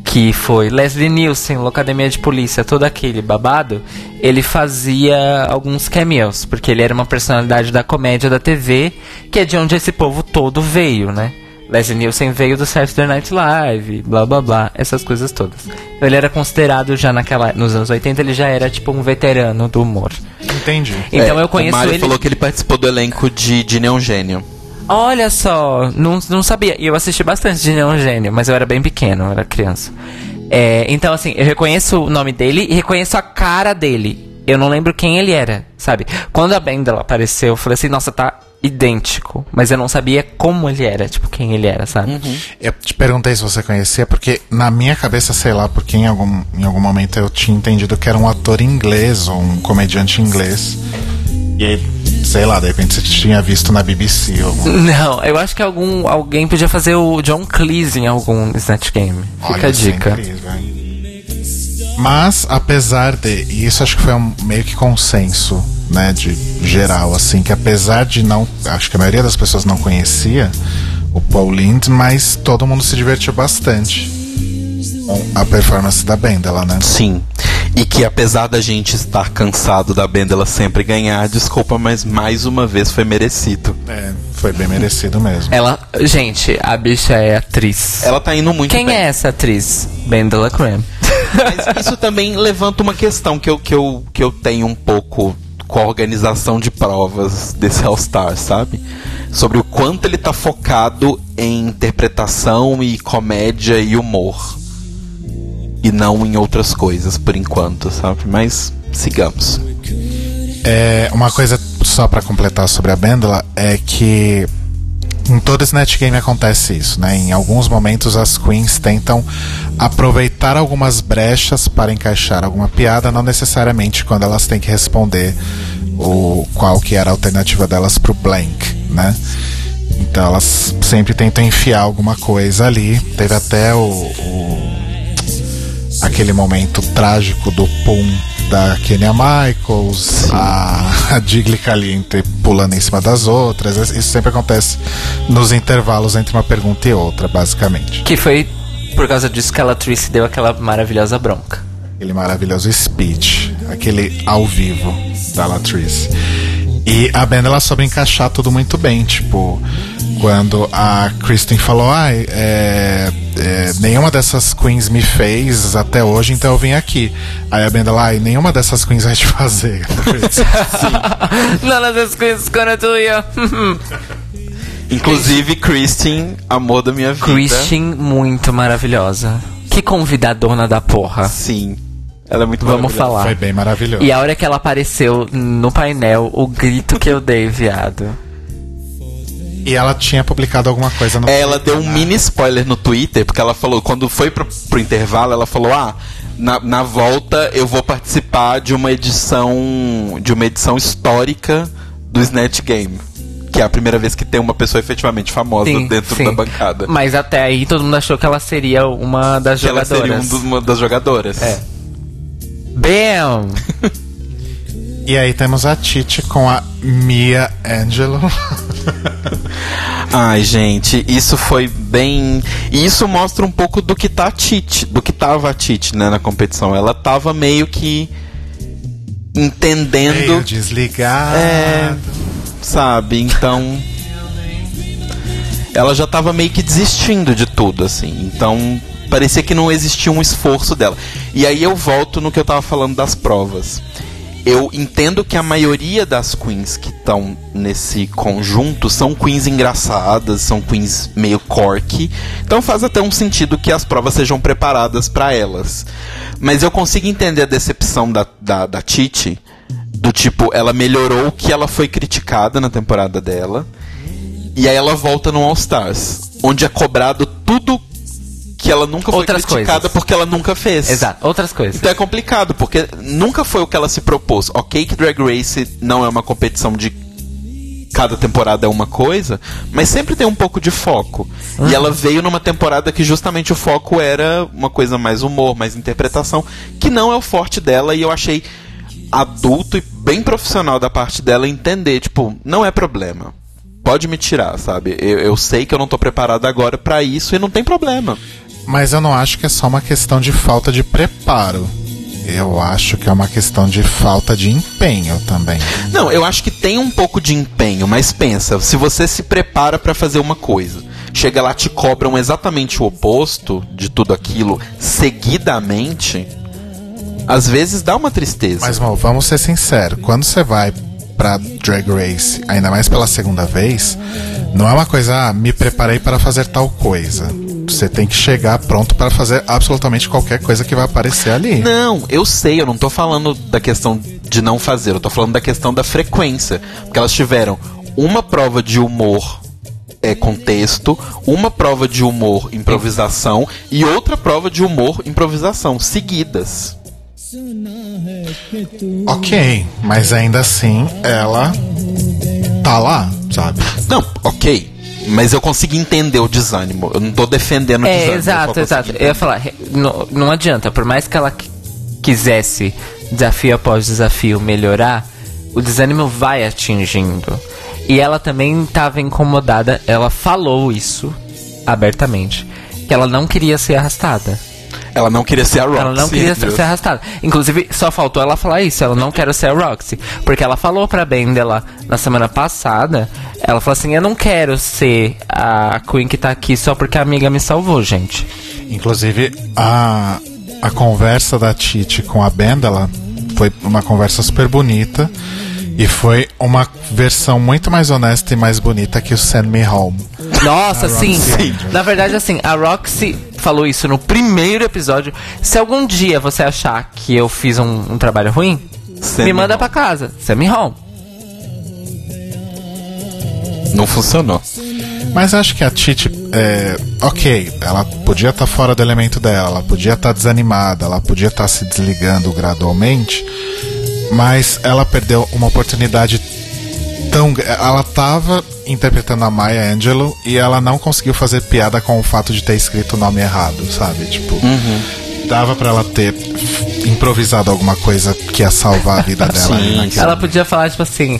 que foi Leslie Nielsen, Locademia de Polícia, todo aquele babado, ele fazia alguns cameos, porque ele era uma personalidade da comédia da TV, que é de onde esse povo todo veio, né? Leslie Nielsen veio do Saturday Night Live, blá blá blá, essas coisas todas. Então ele era considerado já naquela, nos anos 80, ele já era tipo um veterano do humor. Entendi. Então É, eu conheço O Mário ele. falou que ele participou do elenco de, de Neon Gênio. Olha só, não, não sabia. E eu assisti bastante de Neon Gênio, mas eu era bem pequeno, eu era criança. É, então, assim, eu reconheço o nome dele e reconheço a cara dele. Eu não lembro quem ele era, sabe? Quando a Bendela apareceu, eu falei assim, nossa, tá idêntico. Mas eu não sabia como ele era, tipo, quem ele era, sabe? Eu te perguntei se você conhecia, porque na minha cabeça, sei lá, porque em algum, em algum momento eu tinha entendido que era um ator inglês ou um comediante inglês. E aí, sei lá, de repente você tinha visto na BBC ou algum... Não, eu acho que algum, alguém podia fazer o John Cleese em algum Snatch Game. Fica Olha, a é dica. incrível, hein? Mas, apesar de. E isso acho que foi um meio que consenso, né? De geral, assim, que apesar de não. Acho que a maioria das pessoas não conhecia o Paul Lind, mas todo mundo se divertiu bastante com a performance da Bendela, né? Sim. E que apesar da gente estar cansado da Bendela sempre ganhar, desculpa, mas mais uma vez foi merecido. É, foi bem merecido mesmo. Ela, gente, a bicha é atriz. Ela tá indo muito Quem bem. é essa atriz? Bendela Cram. Mas isso também levanta uma questão que eu, que eu, que eu tenho um pouco com a organização de provas desse All Star, sabe? Sobre o quanto ele tá focado em interpretação e comédia e humor. E não em outras coisas, por enquanto, sabe? Mas sigamos. É, uma coisa só pra completar sobre a Bendela é que em todo Snatch Game acontece isso, né? Em alguns momentos as queens tentam aproveitar algumas brechas para encaixar alguma piada, não necessariamente quando elas têm que responder o qual que era a alternativa delas pro blank, né? Então elas sempre tentam enfiar alguma coisa ali. Teve até o, o- aquele momento trágico do pum da Kenya Michaels, a, a Digli Caliente pulando em cima das outras. Isso sempre acontece nos intervalos entre uma pergunta e outra, basicamente. Que foi por causa disso que a Latrice deu aquela maravilhosa bronca. Aquele maravilhoso speech, aquele ao vivo da Latrice. E a banda ela soube encaixar tudo muito bem, tipo, quando a Kristen falou, ai, é, é, nenhuma dessas queens me fez até hoje, então eu vim aqui. Aí a Benda lá, "Ai, nenhuma dessas queens vai te fazer. None of this quiz gonna do you. Inclusive, Christine, amor da minha vida. Christian, muito maravilhosa. Que convidadona da porra. Sim. Ela é muito Vamos falar. Foi bem maravilhoso. E a hora que ela apareceu no painel, o grito que eu dei, viado. E ela tinha publicado alguma coisa no É, Ela deu um né? mini spoiler no Twitter, porque ela falou, quando foi pro, pro intervalo, ela falou, ah, na, na volta eu vou participar de uma edição. de uma edição histórica do Snatch Game. Que é a primeira vez que tem uma pessoa efetivamente famosa Sim, dentro sim. da bancada. Mas até aí todo mundo achou que ela seria uma das que ela jogadoras. seria um dos- uma das jogadoras. É. Bam! E aí temos a Titi com a Mia Angelou. Ai, gente, isso foi bem. E isso mostra um pouco do que tá a Tite, do que tava a Tite, né, na competição. Ela tava meio que entendendo, Meio desligado. É. sabe? Então. Ela já tava meio que desistindo de tudo, assim. Então, parecia que não existia um esforço dela. E aí eu volto no que eu tava falando das provas. Eu entendo que a maioria das queens que estão nesse conjunto são queens engraçadas, são queens meio corky. Então faz até um sentido que as provas sejam preparadas para elas. Mas eu consigo entender a decepção da, da, da Titi. Do tipo, ela melhorou o que ela foi criticada na temporada dela. E aí ela volta no All Stars, onde é cobrado tudo que ela nunca foi Outras criticada coisas. porque ela nunca fez. Exato, outras coisas. Então é complicado, porque nunca foi o que ela se propôs. Ok que Drag Race não é uma competição de cada temporada é uma coisa, mas sempre tem um pouco de foco. E ela veio numa temporada que justamente o foco era uma coisa mais humor, mais interpretação, que não é o forte dela e eu achei adulto e bem profissional da parte dela entender, tipo, não é problema. Pode me tirar, sabe? Eu, eu sei que eu não tô preparado agora pra isso e não tem problema. Mas eu não acho que é só uma questão de falta de preparo. Eu acho que é uma questão de falta de empenho também. Não, eu acho que tem um pouco de empenho, mas pensa, se você se prepara pra fazer uma coisa, chega lá te cobram exatamente o oposto de tudo aquilo seguidamente, às vezes dá uma tristeza. Mas, Mo, vamos ser sinceros. Quando você vai pra Drag Race, ainda mais pela segunda vez, não é uma coisa, ah, me preparei para fazer tal coisa. Você tem que chegar pronto para fazer absolutamente qualquer coisa que vai aparecer ali. Não, eu sei, eu não tô falando da questão de não fazer, eu tô falando da questão da frequência. Porque elas tiveram uma prova de humor é, com texto, uma prova de humor improvisação e outra prova de humor improvisação, seguidas. Ok, mas ainda assim ela tá lá, sabe? Não, ok. Mas eu consegui entender o desânimo. Eu não tô defendendo o É, desânimo. eu exato, exato. Eu entender. ia falar, não, não adianta, por mais que ela qui- quisesse, desafio após desafio, melhorar, o desânimo vai atingindo. E ela também estava incomodada, ela falou isso abertamente, que ela não queria ser arrastada. Ela não queria ser a Roxy. Ela não queria ser, entendeu? ser arrastada. Inclusive, só faltou ela falar isso. Ela não quer ser a Roxy. Porque ela falou pra Bendela na semana passada. Ela falou assim: Eu não quero ser a Queen que tá aqui só porque a amiga me salvou, gente. Inclusive, a, a conversa da Titi com a Bendela foi uma conversa super bonita. E foi uma versão muito mais honesta e mais bonita que o Send Me Home. Nossa, sim. Angel. Na verdade, assim, a Roxy falou isso no primeiro episódio. Se algum dia você achar que eu fiz um, um trabalho ruim, Send me manda pra casa. Send me home. Não funcionou. Mas acho que a Titi, é, ok, ela podia estar fora do elemento dela, ela podia estar desanimada, ela podia estar se desligando gradualmente, mas ela perdeu uma oportunidade tão. Ela estava interpretando a Maya Angelou e ela não conseguiu fazer piada com o fato de ter escrito o nome errado, sabe? Tipo, dava pra ela ter improvisado alguma coisa que ia salvar a vida dela. Sim, Ela podia falar, tipo assim: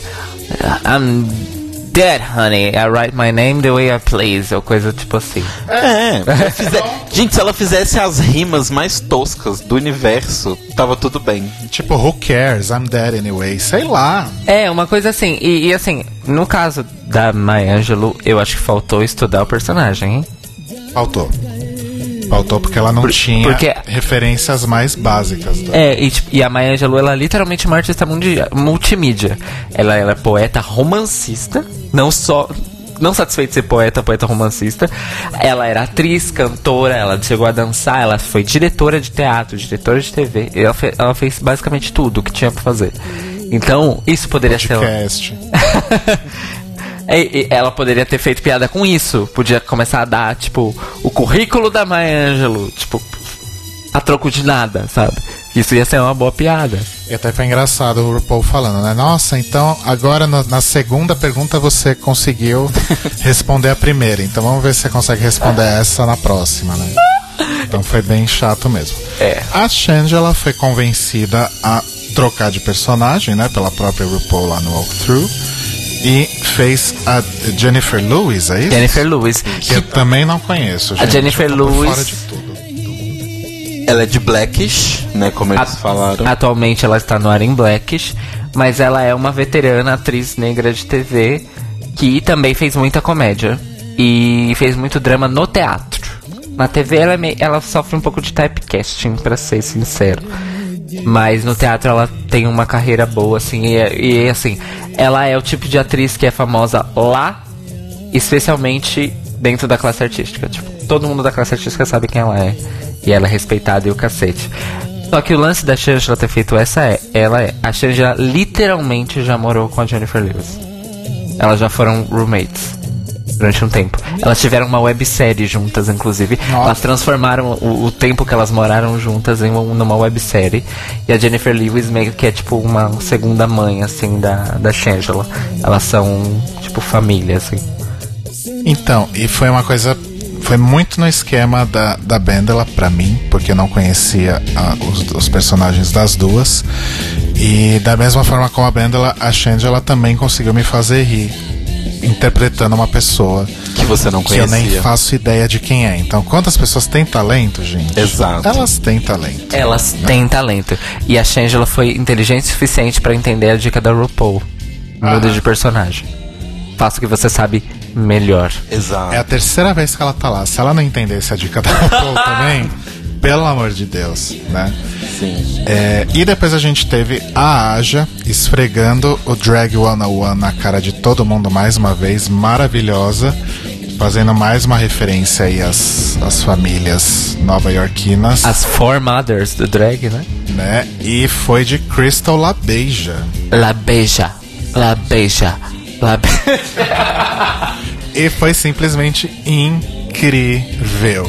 I'm dead, honey. I write my name the way I please. Ou coisa tipo assim. É. fizer- Gente, se ela fizesse as rimas mais toscas do universo, tava tudo bem. Tipo, who cares? I'm dead anyway. Sei lá. É, uma coisa assim. E, e assim, no caso da Maya Angelou, eu acho que faltou estudar o personagem, hein? Faltou. Faltou porque ela não tinha porque- referências mais básicas. Da... É, e, tipo, e a Maya Angelou, ela é literalmente uma artista multimídia. Ela, ela é poeta romancista, não só. Não satisfeita de ser poeta, poeta romancista. Ela era atriz, cantora, ela chegou a dançar, ela foi diretora de teatro, diretora de TV. Ela, fe- ela fez basicamente tudo o que tinha pra fazer. Então, isso poderia ser. Podcast. E- e ela poderia ter feito piada com isso. Podia começar a dar, tipo, o currículo da Maya Angelou, tipo, a troco de nada, sabe? Isso ia ser uma boa piada. E até foi engraçado o RuPaul falando, né? Nossa, então agora no- na segunda pergunta você conseguiu responder a primeira. Então vamos ver se você consegue responder essa na próxima, né? Então foi bem chato mesmo. É. A Shangela foi convencida a trocar de personagem, né? Pela própria RuPaul lá no walkthrough. E fez a Jennifer Lewis, é isso? Jennifer Lewis. Que eu também não conheço. Gente. Jennifer Eu tô por Lewis- Fora de tudo. Ela é de Blackish, né? Como eles falaram. Atualmente ela está no ar em Blackish, mas ela é uma veterana atriz negra de TV que também fez muita comédia e fez muito drama no teatro. Na TV ela, é ela sofre um pouco de typecasting, pra ser sincero. Mas no teatro ela tem uma carreira boa, assim, e, é- e assim, ela é o tipo de atriz que é famosa lá, especialmente dentro da classe artística. Tipo, todo mundo da classe artística sabe quem ela é. E ela é respeitada e o cacete. Só que o lance da Shangela ter feito essa é, ela é, a Shangela literalmente já morou com a Jennifer Lewis. Elas já foram roommates durante um tempo. Elas tiveram uma websérie juntas, inclusive. Elas transformaram o, o tempo que elas moraram juntas em um- numa websérie. E a Jennifer Lewis meio que é tipo uma segunda mãe, assim, da, da Shangela. Elas são, tipo, família, assim. Então, e foi uma coisa. Foi muito no esquema da, da Bendela pra mim, porque eu não conhecia ah, os, os personagens das duas. E da mesma forma como a Bendela, a Shangela também conseguiu me fazer rir, interpretando uma pessoa Que você não que eu conhecia. nem faço ideia de quem é. Então, quantas pessoas têm talento, gente? Exato. Elas têm talento. Elas têm talento. E a Shangela foi inteligente o suficiente pra entender a dica da RuPaul. Muda de personagem. Faça o que você sabe melhor. Exato. É a terceira vez que ela tá lá. Se ela não entendesse a dica da RuPaul também, pelo amor de Deus, né? Sim. É, e depois a gente teve a Aja esfregando o Drag 101 na cara de todo mundo mais uma vez, maravilhosa, fazendo mais uma referência aí às, às famílias nova-iorquinas, As Four Mothers do drag, né? né? E foi de Crystal LaBeija. La beija. La beija. La beija. E foi simplesmente incrível.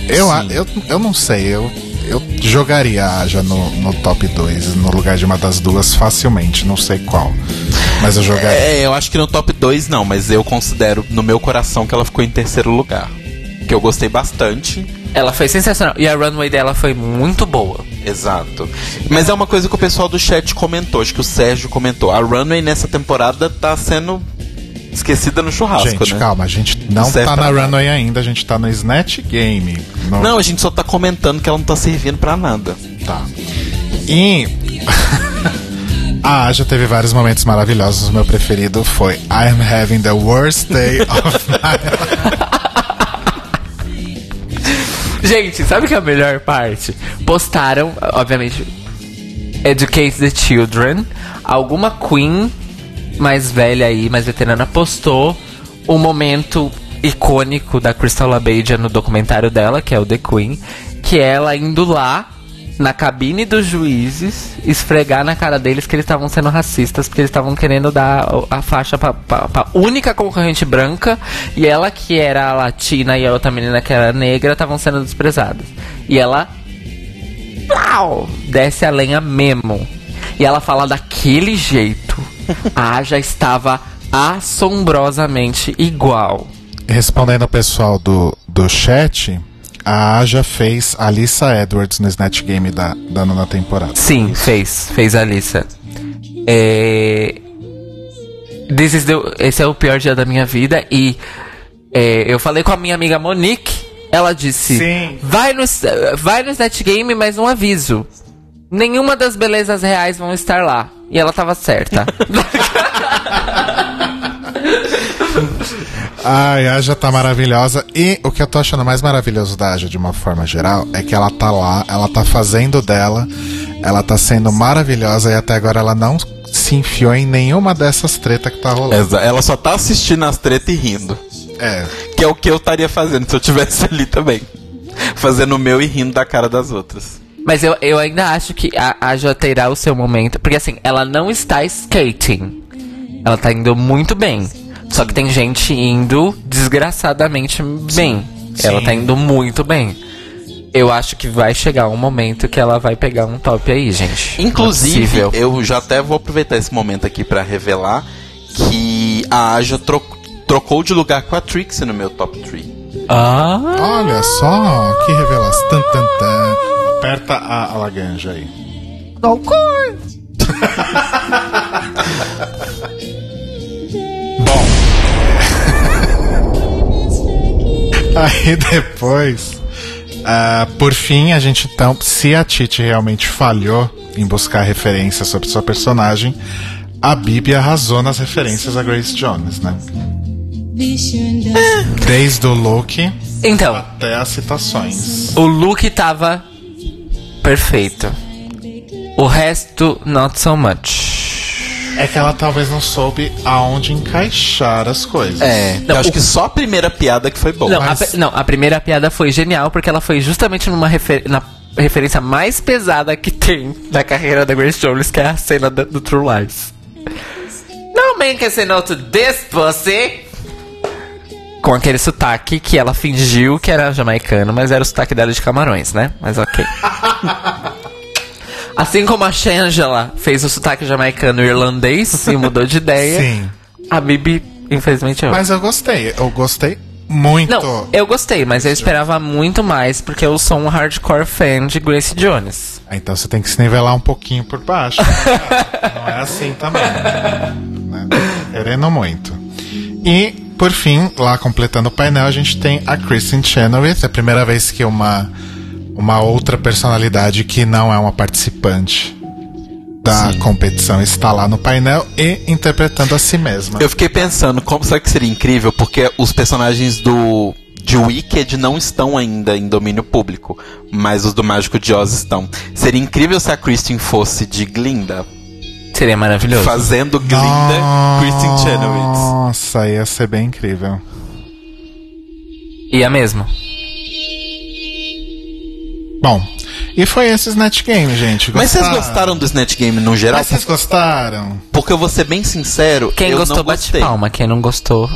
Eu, a- eu, eu não sei, eu, eu jogaria a Aja no, no top 2, no lugar de uma das duas, facilmente, não sei qual. Mas eu jogaria. É, eu acho que no top 2 não, mas eu considero no meu coração que ela ficou em terceiro lugar. Que eu gostei bastante. Ela foi sensacional. E a runway dela foi muito boa. Exato. Mas é uma coisa que o pessoal do chat comentou, acho que o Sérgio comentou. A Runway nessa temporada tá sendo esquecida no churrasco, Gente, né? calma, a gente não serve tá na nada. runway ainda, a gente tá no Snatch Game. No- Não, a gente só tá comentando que ela não tá servindo pra nada. Tá. E. a Aja teve vários momentos maravilhosos. O meu preferido foi I'm having the worst day of my Gente, sabe o que é a melhor parte? Postaram, obviamente, Educate the Children. Alguma queen mais velha aí, mais veterana, postou o momento icônico da Crystal LaBeija no documentário dela, que é o The Queen, que é ela indo lá na cabine dos juízes esfregar na cara deles que eles estavam sendo racistas, porque eles estavam querendo dar a faixa pra, pra, pra única concorrente branca e ela que era latina e a outra menina que era negra estavam sendo desprezadas. E ela plau, desce a lenha mesmo. E ela fala daquele jeito. A Aja estava assombrosamente igual. Respondendo ao pessoal do, do chat, a Aja fez a Alissa Edwards no Snatch Game da, da nona temporada. Sim, fez. Fez a Alissa. É... This is the- Esse é o pior dia da minha vida e é, eu falei com a minha amiga Monique. Ela disse: Sim. Vai no, vai no Snatch Game, mas um aviso. Nenhuma das belezas reais vão estar lá. E ela tava certa. Ai, a Aja tá maravilhosa. E o que eu tô achando mais maravilhoso da Aja, de uma forma geral, é que ela tá lá, ela tá fazendo dela, ela tá sendo maravilhosa e até agora ela não se enfiou em nenhuma dessas tretas que tá rolando. Ela só tá assistindo as tretas e rindo. É. Que é o que eu estaria fazendo se eu tivesse ali também. Fazendo o meu e rindo da cara das outras. Mas eu, eu ainda acho que a Aja terá o seu momento. Porque assim, ela não está skating. Ela tá indo muito bem. Só que tem gente indo desgraçadamente bem. Ela tá indo muito bem. Eu acho que vai chegar um momento que ela vai pegar um top aí, gente. Inclusive, é eu já até vou aproveitar esse momento aqui pra revelar que a Aja tro- trocou de lugar com a Trixie no meu top 3. Ah, Olha só, que revelação. Tan, tan, tan. Aperta a, a laganja aí. Bom. Aí depois, ah, por fim, a gente então, se a Titi realmente falhou em buscar referências sobre sua personagem, a Bibi arrasou nas referências a Grace Jones, né? Desde o look então, até as citações. o look tava perfeito. O resto, not so much. É que ela talvez não soube aonde encaixar as coisas. É, Não, eu acho o- que só a primeira piada que foi boa. Não, Mas- a, pe- não, a primeira piada foi genial porque ela foi justamente numa refer na referência mais pesada que tem na carreira da Grace Jones, que é a cena do, do True Lies. No man can say no to this pussy. Com aquele sotaque que ela fingiu que era jamaicano, mas era o sotaque dela de camarões, né? Mas ok. Assim como a Shangela fez o sotaque jamaicano irlandês e mudou de ideia, Sim. a Bibi, infelizmente, errou. Mas eu gostei. Eu gostei muito. Não, eu gostei, mas eu esperava muito mais, porque eu sou um hardcore fan de Grace Jones. Ah, Então você tem que se nivelar um pouquinho por baixo. Não é assim também. Né? Querendo muito. E, por fim, lá completando o painel, a gente tem a Kristen Chenoweth. É a primeira vez que uma, uma outra personalidade que não é uma participante da competição está lá no painel e interpretando a si mesma. Eu fiquei pensando, como será que seria incrível? Porque os personagens do de Wicked não estão ainda em domínio público, mas os do Mágico de Oz estão. Seria incrível se a Kristen fosse de Glinda, Seria maravilhoso. fazendo Glinda Kristen Chenoweth. Nossa, ia ser bem incrível. E a mesmo. Bom, e foi esse Snatch Game, gente. Mas vocês gostaram do Snatch Game no geral? Mas vocês gostaram? Porque eu vou ser bem sincero, Quem eu gostou, não bate gostei. palma. Quem não gostou,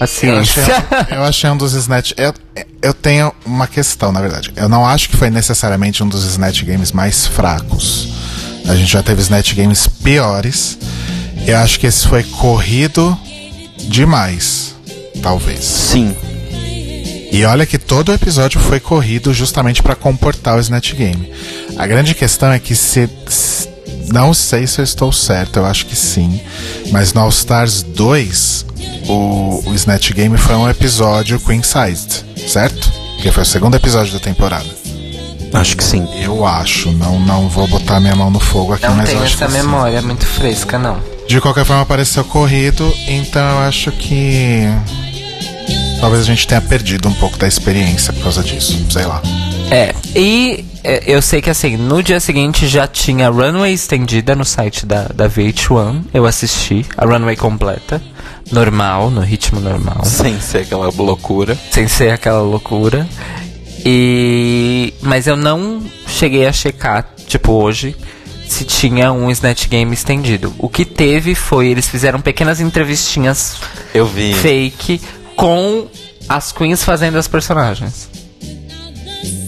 assim. Eu achei, eu achei um dos Snatch. Eu, eu tenho uma questão, na verdade. Eu não acho que foi necessariamente um dos Snatch Games mais fracos. A gente já teve Snatch Games piores. Eu acho que esse foi corrido demais. Talvez. Sim. E olha que todo o episódio foi corrido justamente para comportar o Snatch Game. A grande questão é que se, se- não sei se eu estou certo, eu acho que sim, mas no All Stars 2 o, o Snatch Game foi um episódio Queen Sized, certo? Porque foi o segundo episódio da temporada. Acho que sim. Eu acho, não não vou botar minha mão no fogo aqui, Não mas eu tenho acho essa que sim. memória muito fresca, não. De qualquer forma, apareceu corrido, então eu acho que. Talvez a gente tenha perdido um pouco da experiência por causa disso, sei lá. É, e é, eu sei que assim, no dia seguinte já tinha runway estendida no site da, da VH1. Eu assisti a runway completa, normal, no ritmo normal. Sem ser aquela loucura. sem ser aquela loucura. E mas eu não cheguei a checar, tipo hoje, se tinha um Snatch Game estendido. O que teve foi eles fizeram pequenas entrevistinhas Eu vi. fake com as queens fazendo as personagens.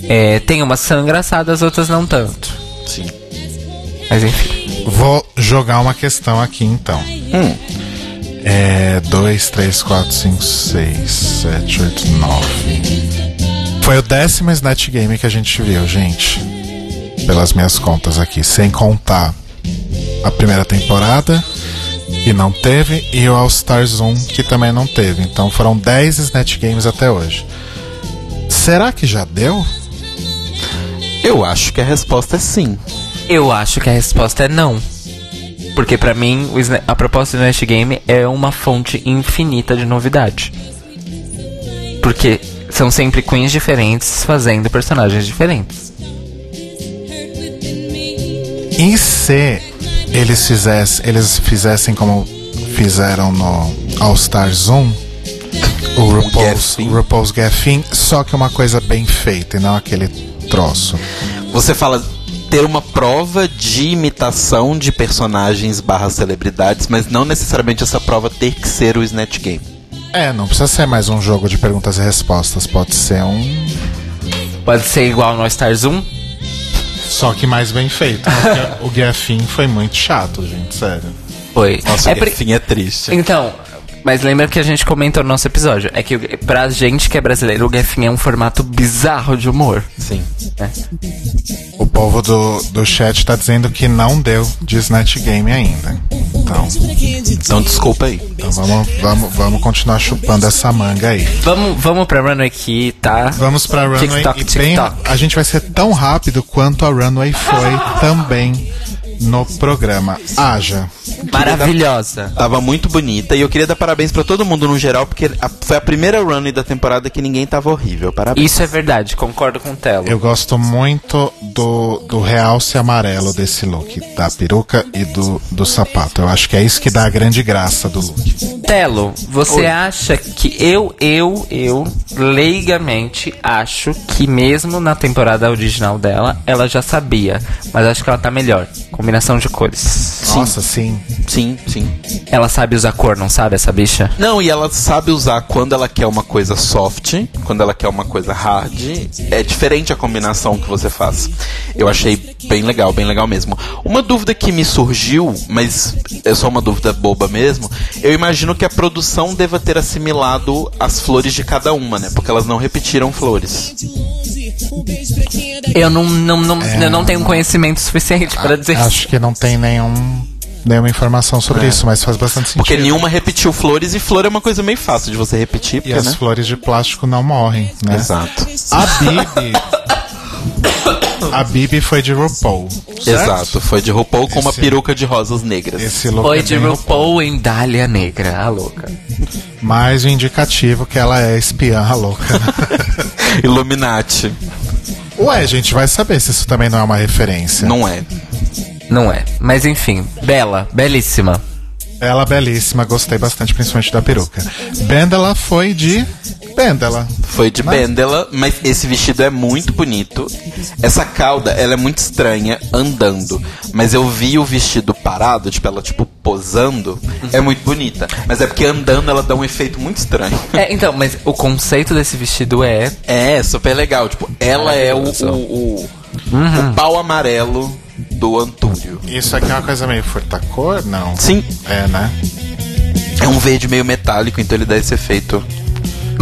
É, tem umas que são engraçadas, outras não tanto. Sim. Mas enfim. Vou jogar uma questão aqui então. Hum. É. 2, 3, 4, 5, 6, 7, 8, 9. Foi o décimo Snatch Game que a gente viu, gente. Pelas minhas contas aqui, sem contar a primeira temporada, que não teve, e o All Stars 1, que também não teve. Então foram 10 Snatch Games até hoje. Será que já deu? Eu acho que a resposta é sim. Eu acho que a resposta é não. Porque pra mim, a proposta do Snatch Game é uma fonte infinita de novidade. Porque são sempre queens diferentes fazendo personagens diferentes. E se eles fizessem, eles fizessem como fizeram no All Stars 1, o RuPaul's, Gaffin. RuPaul's Gaffin, só que uma coisa bem feita e não aquele troço. Você fala ter uma prova de imitação de personagens barra celebridades, mas não necessariamente essa prova ter que ser o Snatch Game. É, não precisa ser mais um jogo de perguntas e respostas, pode ser um Pode ser igual no Stars 1. só que mais bem feito. Porque o Gaffin foi muito chato, gente, sério. Foi. Nossa, é o por- fim é triste. Então, mas lembra que a gente comentou no nosso episódio. É que o- pra gente que é brasileiro, o Gaffin é um formato bizarro de humor. Sim. O povo do, do chat tá dizendo que não deu de Snatch Game ainda. Então, Então desculpa aí. então vamos, vamos, vamos continuar chupando essa manga aí. Vamos, vamos pra Runway aqui, tá? Vamos pra Runway TikTok, e bem, TikTok. a gente vai ser tão rápido quanto a Runway foi também no programa. Haja. Maravilhosa. Tava muito bonita e eu queria dar parabéns pra todo mundo no geral, porque a- foi a primeira run da temporada que ninguém tava horrível. Parabéns. Isso é verdade, concordo com o Telo. Eu gosto muito do, do realce amarelo desse look, da peruca e do, do sapato. Eu acho que é isso que dá a grande graça do look. Telo, você acha que eu, eu, eu, leigamente, acho que mesmo na temporada original dela, ela já sabia. Mas acho que ela tá melhor. Combinação de cores. Nossa, sim. Sim, sim. Ela sabe usar cor, não sabe, essa bicha? Não, e ela sabe usar quando ela quer uma coisa soft, quando ela quer uma coisa hard. É diferente a combinação que você faz. Eu achei bem legal, bem legal mesmo. Uma dúvida que me surgiu, mas é só uma dúvida boba mesmo. Eu imagino que a produção deva ter assimilado as flores de cada uma, né? Porque elas não repetiram flores. Eu não, não, não, eu não tenho conhecimento suficiente pra dizer isso. Acho que não tem nenhum, nenhuma informação sobre isso, mas faz bastante sentido. Porque nenhuma repetiu flores e flor é uma coisa meio fácil de você repetir, E porque, as né? flores de plástico não morrem, né? Exato. A Bibi. a Bibi foi de RuPaul. certo? Exato. Foi de RuPaul com uma Esse- peruca de rosas negras. Esse look Foi é de bem RuPaul em Dália Negra, a louca. mais um indicativo que ela é espiã a louca. Illuminati. Ué, gente, vai saber se isso também não é uma referência. Não é. Não é. Mas enfim, bela, belíssima. Ela belíssima, gostei bastante, principalmente da peruca. Bendela foi de Bendela. Foi de Bendela, mas esse vestido é muito bonito. Essa cauda, ela é muito estranha andando. Mas eu vi o vestido parado, tipo, ela tipo posando. É muito bonita. Mas é porque andando ela dá um efeito muito estranho. É, então, mas o conceito desse vestido é. É, super legal. Tipo, ela é o, o, o, o pau amarelo do Antúrio. Isso aqui é uma coisa meio furtacor? Não. Sim, É, né? é um verde meio metálico, então ele dá esse efeito.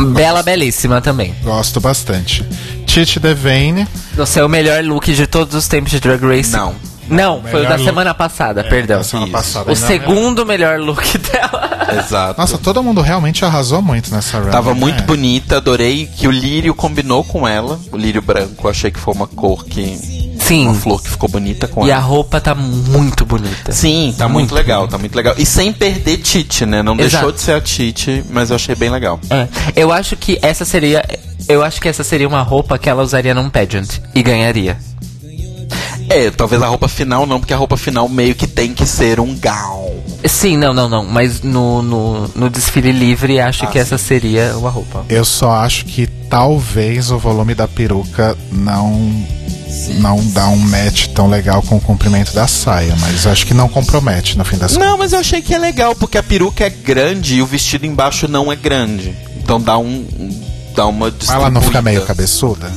Bela, belíssima também. Gosto bastante. Titi Devane. No seu melhor look de todos os tempos de Drag Race. Não. Não, foi o da look- semana passada, perdão. da semana Isso. passada. O segundo melhor look dela. Exato. Nossa, todo mundo realmente arrasou muito nessa run. Tava né? muito bonita, adorei que o lírio combinou com ela. O lírio branco, achei que foi uma cor que. Sim. Uma flor que ficou bonita com E a ela. roupa tá muito bonita. Sim, tá muito, legal, tá muito legal. E sem perder Tite, né? Não Exato. deixou de ser a Tite, mas eu achei bem legal. É. Eu acho que essa seria. Eu acho que essa seria uma roupa que ela usaria num pageant. E ganharia. É, talvez a roupa final não, porque a roupa final meio que tem que ser um gown. Sim, não, não, não. Mas no, no, no desfile livre, acho que essa seria uma roupa. Eu só acho que talvez o volume da peruca não não dá um match tão legal com o comprimento da saia, mas acho que não compromete no fim das contas. Não, mas eu achei que é legal, porque a peruca é grande e o vestido embaixo não é grande. Então dá um. dá uma Mas ela não fica meio cabeçuda?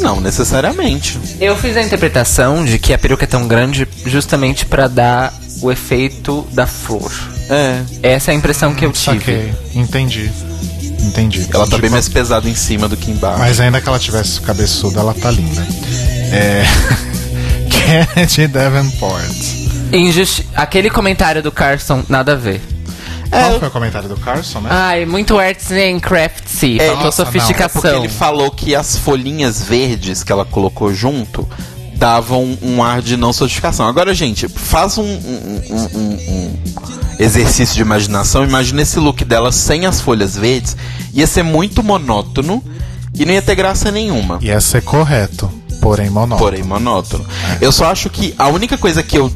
Não, necessariamente. Eu fiz a interpretação de que a peruca é tão grande justamente pra dar o efeito da flor. É. Essa é a impressão que eu tive. Saquei, entendi. Entendi. Ela tá bem mais pesada em cima do que embaixo. Mas ainda que ela tivesse cabeçuda, ela tá linda. É. Kennedy Davenport. Injusti Aquele comentário do Carson, nada a ver. Qual foi o comentário do Carson, né? Ai, muito arts and craftsy. É, faltou nossa, não. É porque sofisticação. ele falou que as folhinhas verdes que ela colocou junto dava um, um ar de não solidificação. Agora, gente, faz um, um- um- exercício de imaginação. Imagina esse look dela sem as folhas verdes. Ia ser muito monótono e não ia ter graça nenhuma. Ia ser correto, porém monótono. Porém, monótono. Eu só acho que a única coisa que eu,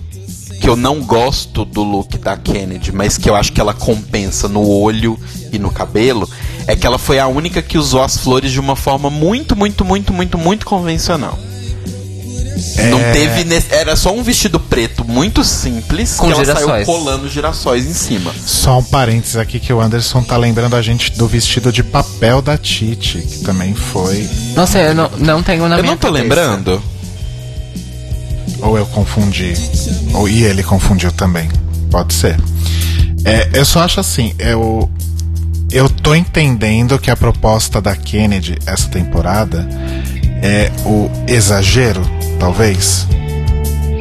que eu não gosto do look da Kennedy, mas que eu acho que ela compensa no olho e no cabelo, é que ela foi a única que usou as flores de uma forma muito, muito, muito, muito, muito convencional. Não É. teve. ne- Era só um vestido preto muito simples Com que ela girassóis. saiu colando girassóis em cima. Só um parênteses aqui que o Anderson tá lembrando a gente do vestido de papel da Titi, que também foi. Nossa, eu não, não tenho na eu minha não tô cabeça. lembrando. Ou eu confundi. Ou e ele confundiu também. Pode ser. É, eu só acho assim, eu. Eu tô entendendo que a proposta da Kennedy essa temporada é o exagero, talvez.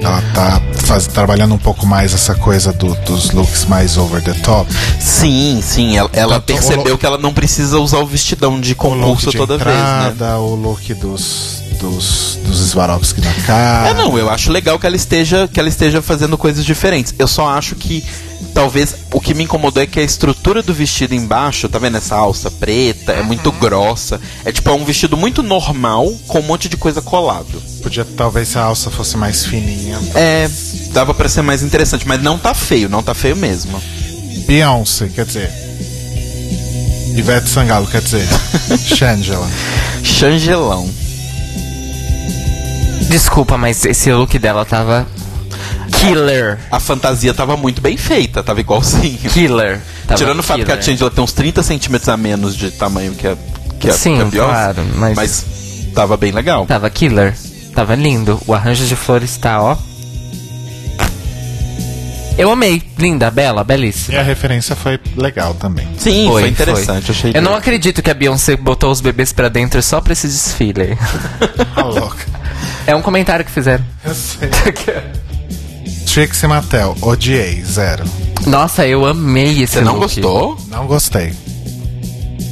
Ela tá faz, trabalhando um pouco mais essa coisa do- dos looks mais over the top. Sim, sim. Ela, ela percebeu que ela não precisa usar o vestidão de concurso de toda vez, né? entrada, o look dos, dos, dos Swarovski na cara. É, não, eu acho legal que ela esteja que ela esteja fazendo coisas diferentes. Eu só acho que talvez o que me incomodou é que a estrutura do vestido embaixo, tá vendo essa alça preta, é muito grossa. É tipo é um vestido muito normal com um monte de coisa colado. Podia, talvez, se a alça fosse mais fininha. É, dava pra ser mais interessante, mas não tá feio, não tá feio mesmo. Beyoncé, quer dizer. Ivete Sangalo, quer dizer. Shangela. Changelão. Desculpa, mas esse look dela tava. Killer. A fantasia tava muito bem feita, tava igualzinho. Killer. Tava Tirando o fato que a. Changela tem uns 30 centímetros a menos de tamanho que a, que a, Sim, que a Beyoncé, claro, mas- mas tava bem legal. Tava killer. Tava lindo. O arranjo de flores tá, ó. Eu amei. Linda, bela, E belíssima. a referência foi legal também. Sim, foi, interessante. Achei Eu não acredito que a Beyoncé botou os bebês pra dentro só pra esse desfile. Tá louca. é um comentário que fizeram. Eu sei. Trixie Mattel, odiei, zero. Nossa, eu amei esse Você não look. gostou? Não gostei.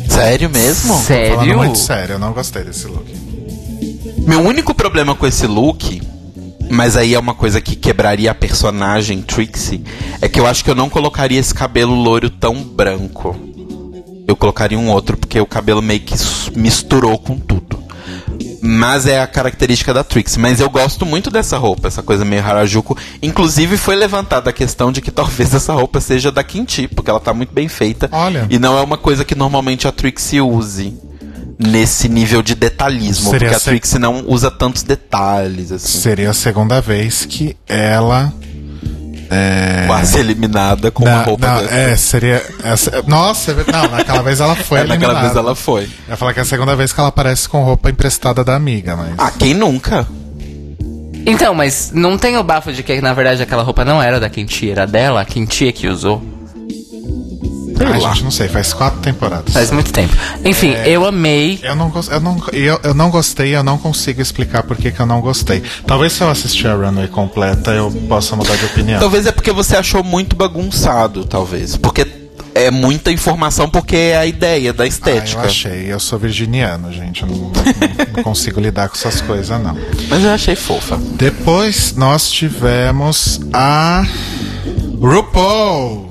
Sério mesmo? Falando Sério? muito sério, eu não gostei desse look. Meu único problema com esse look, mas aí é uma coisa que quebraria a personagem Trixie, é que eu acho que eu não colocaria esse cabelo loiro tão branco. Eu colocaria um outro, porque o cabelo meio que misturou com tudo. Mas é a característica da Trixie. Mas eu gosto muito dessa roupa, essa coisa meio Harajuku. Inclusive foi levantada a questão de que talvez essa roupa seja da Kinti, porque ela tá muito bem feita. Olha. E não é uma coisa que normalmente a Trixie use. Nesse nível de detalhismo. Seria porque a Trixie não usa tantos detalhes, assim. Seria a segunda vez que ela. É... Quase eliminada com uma roupa não, dessa. é, seria. essa- nossa, é não, naquela vez ela foi É, naquela eliminada. vez ela foi. Eu ia falar que é a segunda vez que ela aparece com roupa emprestada da amiga, mas. Ah, quem nunca? Então, mas não tem o bafo de que na verdade aquela roupa não era da Kentia, era dela, a Kentia que usou. Ai, lá. gente, não sei, faz quatro temporadas. Faz muito tempo. Enfim, É. eu amei. Eu não, eu, não, eu, eu não gostei, eu não consigo explicar por que, que eu não gostei. Talvez se eu assistir a Runway completa eu possa mudar de opinião. Talvez é porque você achou muito bagunçado, talvez. Porque é muita informação, porque é a ideia da Ah, estética. eu achei, eu sou virginiano, gente. Eu não, não- não consigo lidar com essas coisas, não. Mas eu achei fofa. Depois nós tivemos a RuPaul.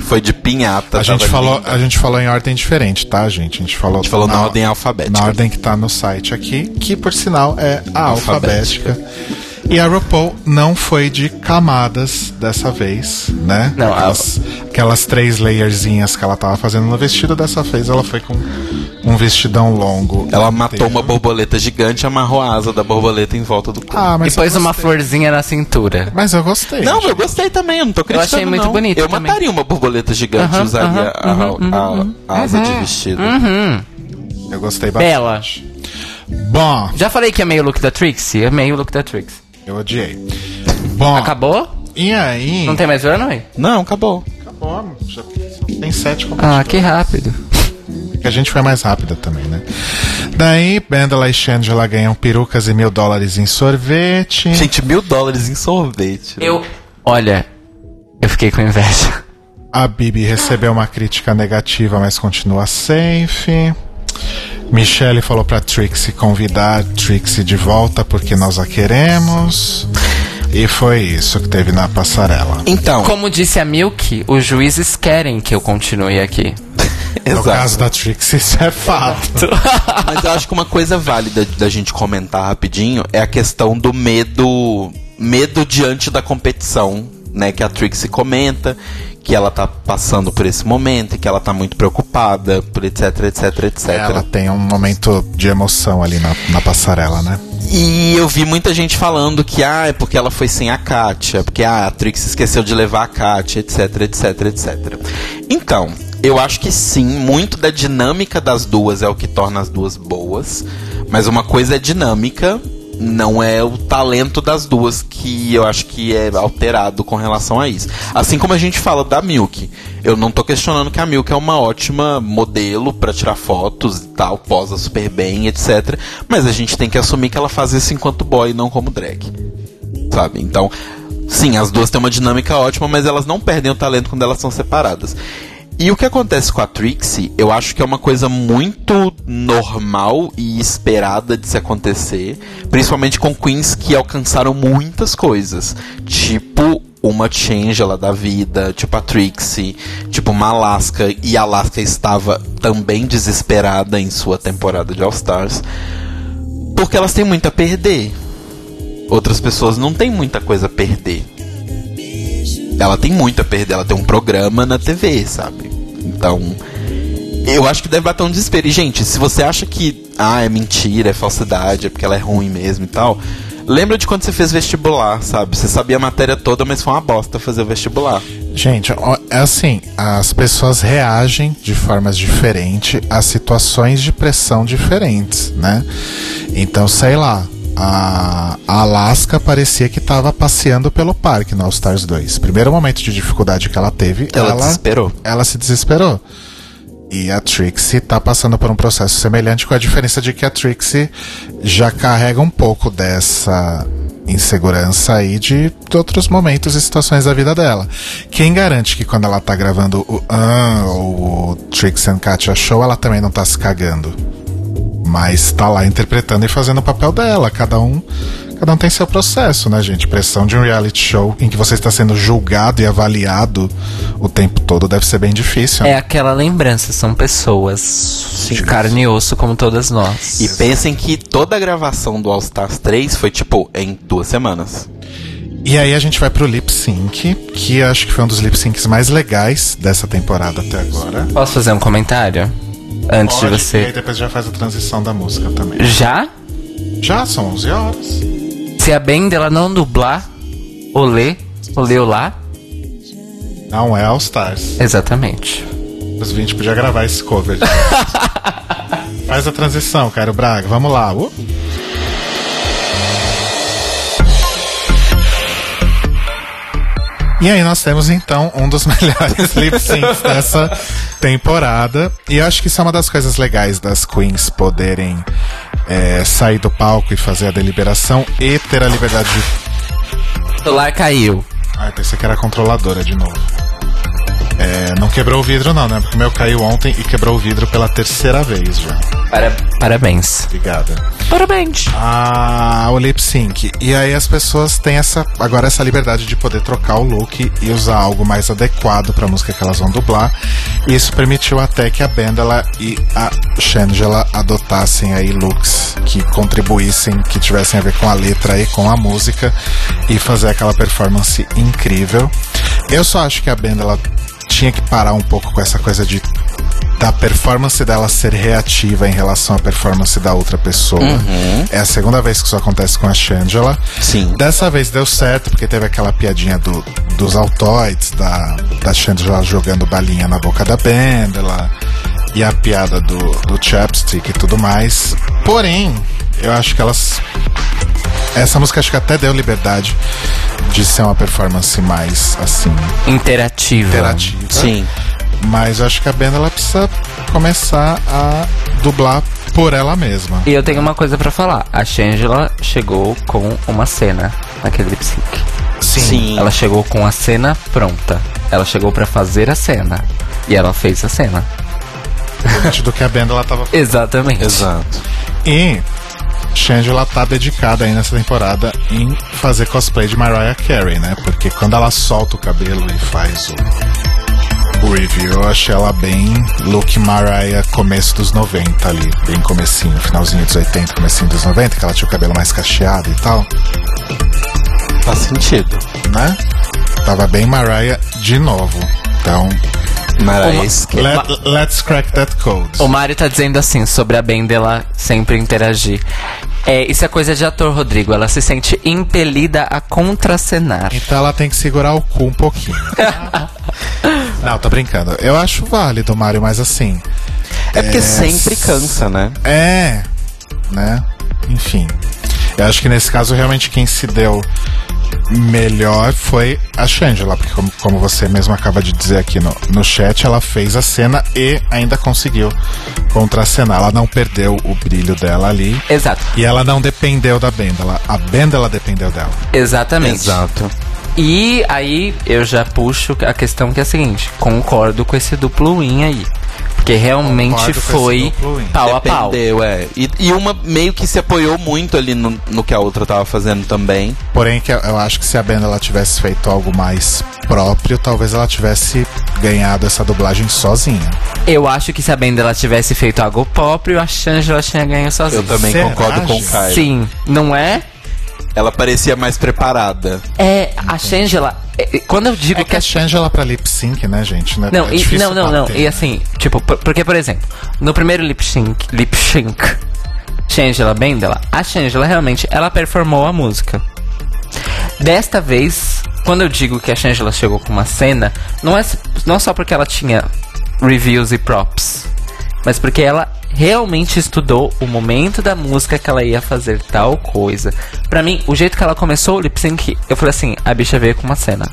Foi de pinhata. A gente, falou, linda. a gente falou em ordem diferente, tá, gente? A gente falou, A gente falou na ordem alfabética. Na ordem que tá no site aqui, que por sinal é a Alfabética. alfabética. E a RuPaul não foi de camadas dessa vez, né? Não, a- aquelas, aquelas três layerzinhas que ela tava fazendo no vestido, dessa vez ela foi com um vestidão longo. Ela matou inteiro. uma borboleta gigante e amarrou a asa da borboleta em volta do corpo. Ah, mas E pôs eu uma florzinha na cintura. Mas eu gostei. Não, gente. eu gostei também, eu não tô criticando. achei muito não. bonito Eu também. mataria uma borboleta gigante e Aham, usaria aham, a- uhum, a, a asa de vestido. Uhum. Eu gostei bastante. Bela. Bom, Já falei que amei o look da Trixie? Amei o look da Trixie. Eu odiei. Bom, Acabou? e aí? Não tem mais runway? Não, acabou. Acabou, já tem sete Ah, que rápido. Que a gente foi mais rápida também, né? Daí, Bandela e Shangela ganham perucas e mil dólares em sorvete. Gente, mil dólares em sorvete. né? Eu. Olha, eu fiquei com inveja. A Bibi recebeu uma crítica negativa, mas continua safe. Michelle falou pra Trixie convidar Trixie de volta porque nós a queremos. E foi isso que teve na passarela. Então, Como disse a Milk, os juízes querem que eu continue aqui. No exato. caso da Trixie, isso é fato. Mas eu acho que uma coisa válida da gente comentar rapidinho é a questão do medo, medo diante da competição, né, que a Trixie comenta, que ela tá passando por esse momento e que ela tá muito preocupada, por etc, etc, etc. Ela tem um momento de emoção ali na, na passarela, né? E eu vi muita gente falando que ah, é porque ela foi sem a Katia, porque ah, a Trix esqueceu de levar a Katia, etc, etc, etc. Então, eu acho que sim, muito da dinâmica das duas é o que torna as duas boas, mas uma coisa é dinâmica, não é o talento das duas que eu acho que é alterado com relação a isso. Assim como a gente fala da Milk. Eu não tô questionando que a Milk é uma ótima modelo pra tirar fotos e tal, posa super bem, etc. Mas a gente tem que assumir que ela faz isso enquanto boy, não como drag. Sabe? Então, sim, as duas têm uma dinâmica ótima, mas elas não perdem o talento quando elas são separadas. E o que acontece com a Trixie, eu acho que é uma coisa muito normal e esperada de se acontecer, principalmente com queens que alcançaram muitas coisas, tipo uma Changela da vida, tipo a Trixie, tipo uma Alaska, e a Alaska estava também desesperada em sua temporada de All Stars, porque elas têm muito a perder. Outras pessoas não têm muita coisa a perder ela tem muito a perder, ela tem um programa na TV, sabe? Então, eu acho que deve bater um desespero. E, gente, se você acha que, ah, é mentira, é falsidade, é porque ela é ruim mesmo e tal, lembra de quando você fez vestibular, sabe? Você sabia a matéria toda, mas foi uma bosta fazer o vestibular. Gente, é assim, as pessoas reagem de formas diferentes a situações de pressão diferentes, né? Então, sei lá, a, Alaska parecia que estava passeando pelo parque no All Stars 2. Primeiro momento de dificuldade que ela teve, Ela ela, desesperou. ela se desesperou. E a Trixie tá passando por um processo semelhante, com a diferença de que a Trixie já carrega um pouco dessa insegurança aí de, outros momentos e situações da vida dela. Quem garante que quando ela tá gravando o Ah ou o Trixie and Katia Show, ela também não tá se cagando? Mas tá lá interpretando e fazendo o papel dela. Cada um, cada um tem seu processo, né, gente? Pressão de um reality show em que você está sendo julgado e avaliado o tempo todo deve ser bem difícil. né? É aquela lembrança, são pessoas de carne e osso como todas nós. E pensem que toda a gravação do All Stars 3 foi, tipo, em duas semanas. E aí a gente vai pro lip sync, que acho que foi um dos lip syncs mais legais dessa temporada até agora. Posso fazer um comentário? Antes de E aí você. depois já faz a transição da música também. Já? Já são 11 horas. Se a Bend ela não dublar, olê, olê olá, Não é All Stars. exatamente. Os 20 podia gravar esse cover. Faz a transição, Cairo Braga. Vamos lá. Uh. E aí nós temos então um dos melhores lip syncs dessa temporada. E eu acho que isso é uma das coisas legais das queens poderem é, sair do palco e fazer a deliberação e ter a liberdade de O celular caiu. Ai, pensei que era controladora de novo. É, não quebrou o vidro não, né? Porque o meu caiu ontem e quebrou o vidro pela terceira vez já. Para- Parabéns. Obrigada. Parabéns. Ah, o lip sync. E aí as pessoas têm essa agora essa liberdade de poder trocar o look e usar algo mais adequado para a música que elas vão dublar. E isso permitiu até que a Bendela e a Shangela adotassem aí looks que contribuíssem, que tivessem a ver com a letra e com a música e fazer aquela performance incrível. Eu só acho que a Bendela tinha que parar um pouco com essa coisa de da performance dela ser reativa em relação à performance da outra pessoa. É a segunda vez que isso acontece com a Shangela. Sim. Dessa vez deu certo, porque teve aquela piadinha do, dos altoides, da, da Shangela jogando balinha na boca da Bendela, e a piada do, do chapstick e tudo mais. Porém, eu acho que elas. Essa música acho que até deu liberdade de ser uma performance mais assim, Interativa. interativa. Sim. Mas eu acho que a banda ela precisa começar a dublar por ela mesma. E eu tenho uma coisa pra falar. A Shangela chegou com uma cena naquele lip sync. Sim. Ela chegou com a cena pronta. Ela chegou pra fazer a cena. E ela fez a cena. do que a banda ela tava Exatamente. Exato. E Shangela tá dedicada aí nessa temporada em fazer cosplay de Mariah Carey, né? Porque quando ela solta o cabelo e faz o, o review, eu achei ela bem look Mariah começo dos 90 ali, bem comecinho, finalzinho dos 80, comecinho dos 90, que ela tinha o cabelo mais cacheado e tal, Faz sentido. né? Tava bem Mariah de novo. Então, Uma- Esque- let, let's crack that code. O Mário tá dizendo assim, sobre a Ben dela sempre interagir. É, isso é coisa de ator, Rodrigo. Ela se sente impelida a contracenar. Então ela tem que segurar o cu um pouquinho. Não, tô brincando. Eu acho válido, Mário, mas assim. É porque É, sempre cansa, né? É, né? Enfim. Eu acho que nesse caso realmente quem se deu melhor foi a Shangela, porque como, como você mesmo acaba de dizer aqui no, no chat, ela fez a cena e ainda conseguiu contracenar. Ela não perdeu o brilho dela ali. Exato. E ela não dependeu da banda. Ela, a banda ela dependeu dela. Exatamente. Exato. E aí eu já puxo a questão que é a seguinte: concordo com esse duplo win aí. Porque realmente foi pau a pau. Dependeu, é. E, e uma meio que se apoiou muito ali no, no que a outra tava fazendo também. Porém, que eu- eu acho que se a banda ela tivesse feito algo mais próprio, talvez ela tivesse ganhado essa dublagem sozinha. Eu acho que se a Ben dela tivesse feito algo próprio, a Shangela tinha ganho sozinha. Eu também Será, concordo com o? Caio. Sim, não é? Ela parecia mais preparada. É, a Shangela. é, é, Quando eu digo É que que a Shangela pra lip sync, né, gente? Não, É e, difícil não, não, não. E assim, tipo, por- porque, por exemplo, no primeiro lip sync, lip sync, Shangela Bendela, a Shangela realmente, ela performou a música. Desta vez, quando eu digo que a Shangela chegou com uma cena, não é, não só porque ela tinha reviews e props, mas porque ela realmente estudou o momento da música que ela ia fazer tal coisa. Pra mim, o jeito que ela começou o lip sync, eu falei assim, a bicha veio com uma cena.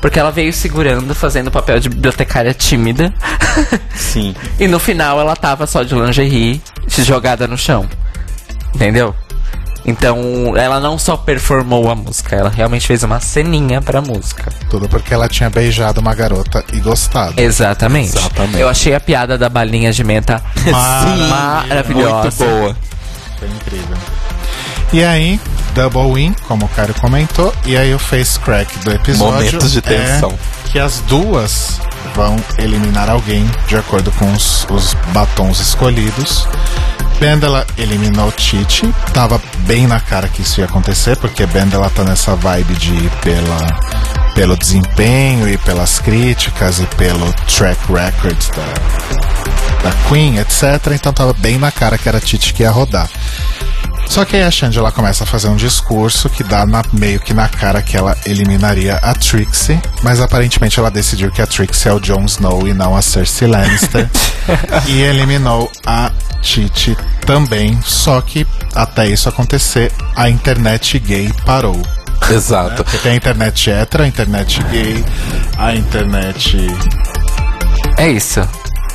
Porque ela veio segurando, fazendo o papel de bibliotecária tímida. Sim. e no final ela tava só de lingerie, jogada no chão. Entendeu? Então, ela não só performou a música, ela realmente fez uma ceninha pra música. Tudo porque ela tinha beijado uma garota e gostado. Exatamente. Exatamente. Eu achei a piada da balinha de menta maravilhosa. Muito boa. Foi incrível. E aí, double win, como o Caio comentou, e aí o face crack do episódio Momentos de tensão. é que as duas vão eliminar alguém de acordo com os, os batons escolhidos. Bendela eliminou Titi, tava bem na cara que isso ia acontecer, porque Bendela tá nessa vibe de ir pela, pelo desempenho e pelas críticas e pelo track record da, da Queen, etc. Então tava bem na cara que era Titi que ia rodar. Só que aí a Shangela começa a fazer um discurso que dá na- meio que na cara que ela eliminaria a Trixie, mas aparentemente ela decidiu que a Trixie é o Jon Snow e não a Cersei Lannister. e eliminou a Titi também, só que até isso acontecer, a internet gay parou. Exato. Porque tem a internet hétero, a internet gay, a internet É isso.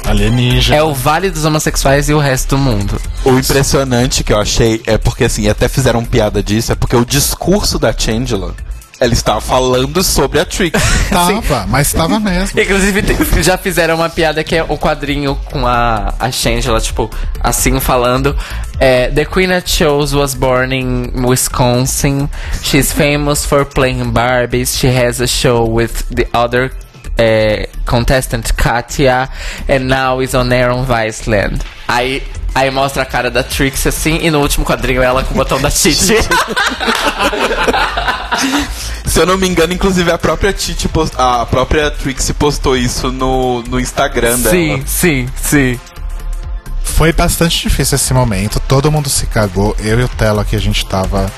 Alienígena. É o vale dos homossexuais e o resto do mundo. O impressionante que eu achei é porque, assim, até fizeram piada disso, é porque o discurso da Chandela, ela estava falando sobre a Trixie. Tava, mas tava mesmo. Inclusive, já fizeram uma piada que é o quadrinho com a, a Shangela, tipo, assim falando. É, the Queen at Shows was born in Wisconsin. She's famous for playing Barbies. She has a show with the other é, contestant Katia. And now is on air on Viceland. Aí, aí mostra a cara da Trixie assim, e no último quadrinho ela com o botão da Titi. Se eu não me engano, inclusive a própria Titi, post... a própria Trixie postou isso no, no Instagram dela. sim, sim, sim. Foi bastante difícil esse momento, todo mundo se cagou. Eu e o Telo aqui, a gente tava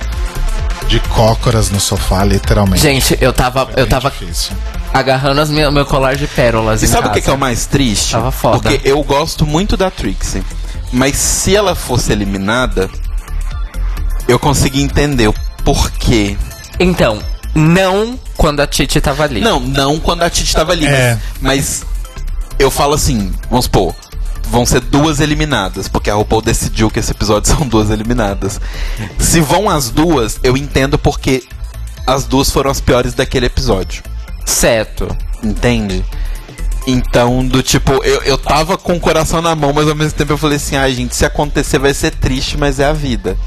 de cócoras no sofá, literalmente. Gente, eu tava, Foi eu tava difícil. agarrando as minha, meu colar de pérolas E em sabe o casa. que, que é o mais triste? Tava foda. Porque eu gosto muito da Trixie. Mas se ela fosse eliminada, eu consegui entender o porquê. Então, não quando a Titi tava ali. Não, não quando a Titi tava ali, É. mas, mas eu falo assim, vamos supor, vão ser duas eliminadas, porque a RuPaul decidiu que esse episódio são duas eliminadas. Se vão as duas, eu entendo porque as duas foram as piores daquele episódio. Certo. Entende? Então, do tipo, eu, eu tava com o coração na mão, mas ao mesmo tempo eu falei assim, ai gente, se acontecer vai ser triste, mas é a vida.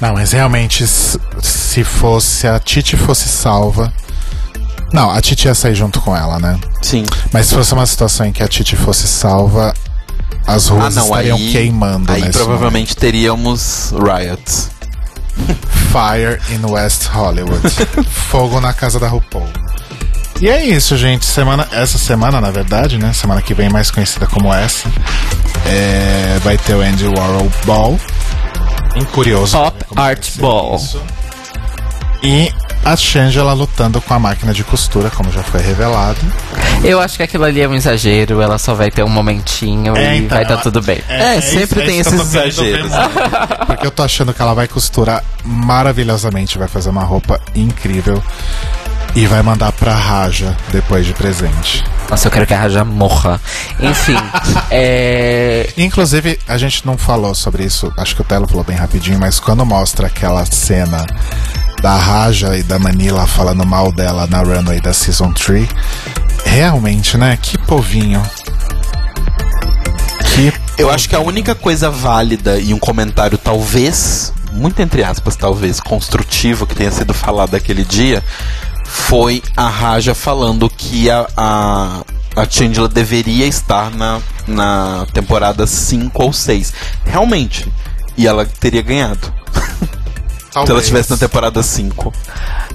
Não, mas realmente, se fosse a Titi fosse salva. Não, a Titi ia sair junto com ela, né? Sim. Mas se fosse uma situação em que a Titi fosse salva, as Ah, ruas não, estariam aí. queimando Aí provavelmente teríamos riots. momento. Fire in West Hollywood. Fogo na casa da RuPaul. E é isso, gente. Semana, essa semana, na verdade, né? Semana que vem, mais conhecida como essa, é, vai ter o Andy Warhol Ball. Bem curioso. Pop vai Art Ball. isso. E a Shangela lutando com a máquina de costura, como já foi revelado. Eu acho que aquilo ali é um exagero, ela só vai ter um momentinho É, e então, vai estar ela- tudo bem. É, sempre tem que eu tô esses exageros. mais. Porque eu tô achando que ela vai costurar maravilhosamente, vai fazer uma roupa incrível e vai mandar pra Raja depois de presente. Nossa, eu quero que a Raja morra. Enfim, é. Inclusive, a gente não falou sobre isso, acho que o Telo falou bem rapidinho, mas quando mostra aquela cena da Raja e da Manila falando mal dela na runway da Season 3, realmente, né? Que povinho. Que Eu acho que a única coisa válida e um comentário talvez, muito entre aspas, talvez, construtivo que tenha sido falado aquele dia, foi a Raja falando que a, a, a Chandler deveria estar na, na temporada 5 ou 6. Realmente. E ela teria ganhado. Se ela talvez. estivesse na temporada 5.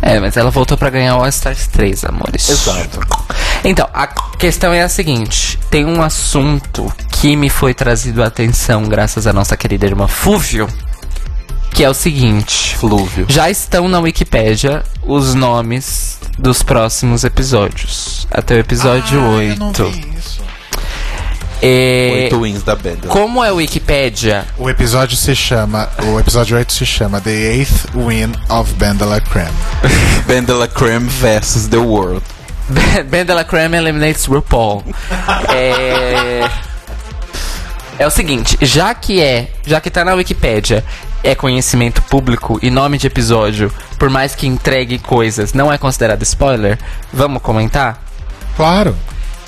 É, mas ela voltou pra ganhar o All Stars 3, amores. Exato. Então, a questão é a seguinte: tem um assunto que me foi trazido à atenção graças à nossa querida irmã Fúvio, que é o seguinte. Flúvio. Já estão na Wikipédia os nomes dos próximos episódios. Até o episódio Ah, eu não 8. vi isso. É, Oito wins da banda. como é Wikipédia, O episódio se chama. O episódio 8 se chama The Eighth Win of Bandela Creme. Bandela Creme versus The World. Ben de la Creme eliminates RuPaul. é... é o seguinte, já que é, já que tá na Wikipédia, é conhecimento público e nome de episódio, por mais que entregue coisas, não é considerado spoiler, vamos comentar? Claro.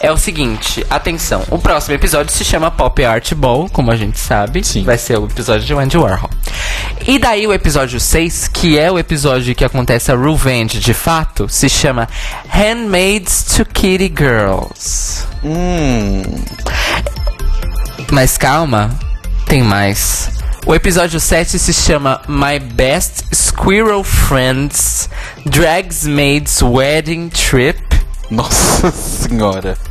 É o seguinte, atenção, o próximo episódio se chama Pop Art Ball, como a gente sabe. Sim. Vai ser o episódio de Andy Warhol. E daí o episódio 6, que é o episódio que acontece a Revenge de fato, se chama Handmaids to Kitty Girls. Hum. Mas calma, tem mais. O episódio 7 se chama My Best Squirrel Friends Drags Maids Wedding Trip. Nossa senhora.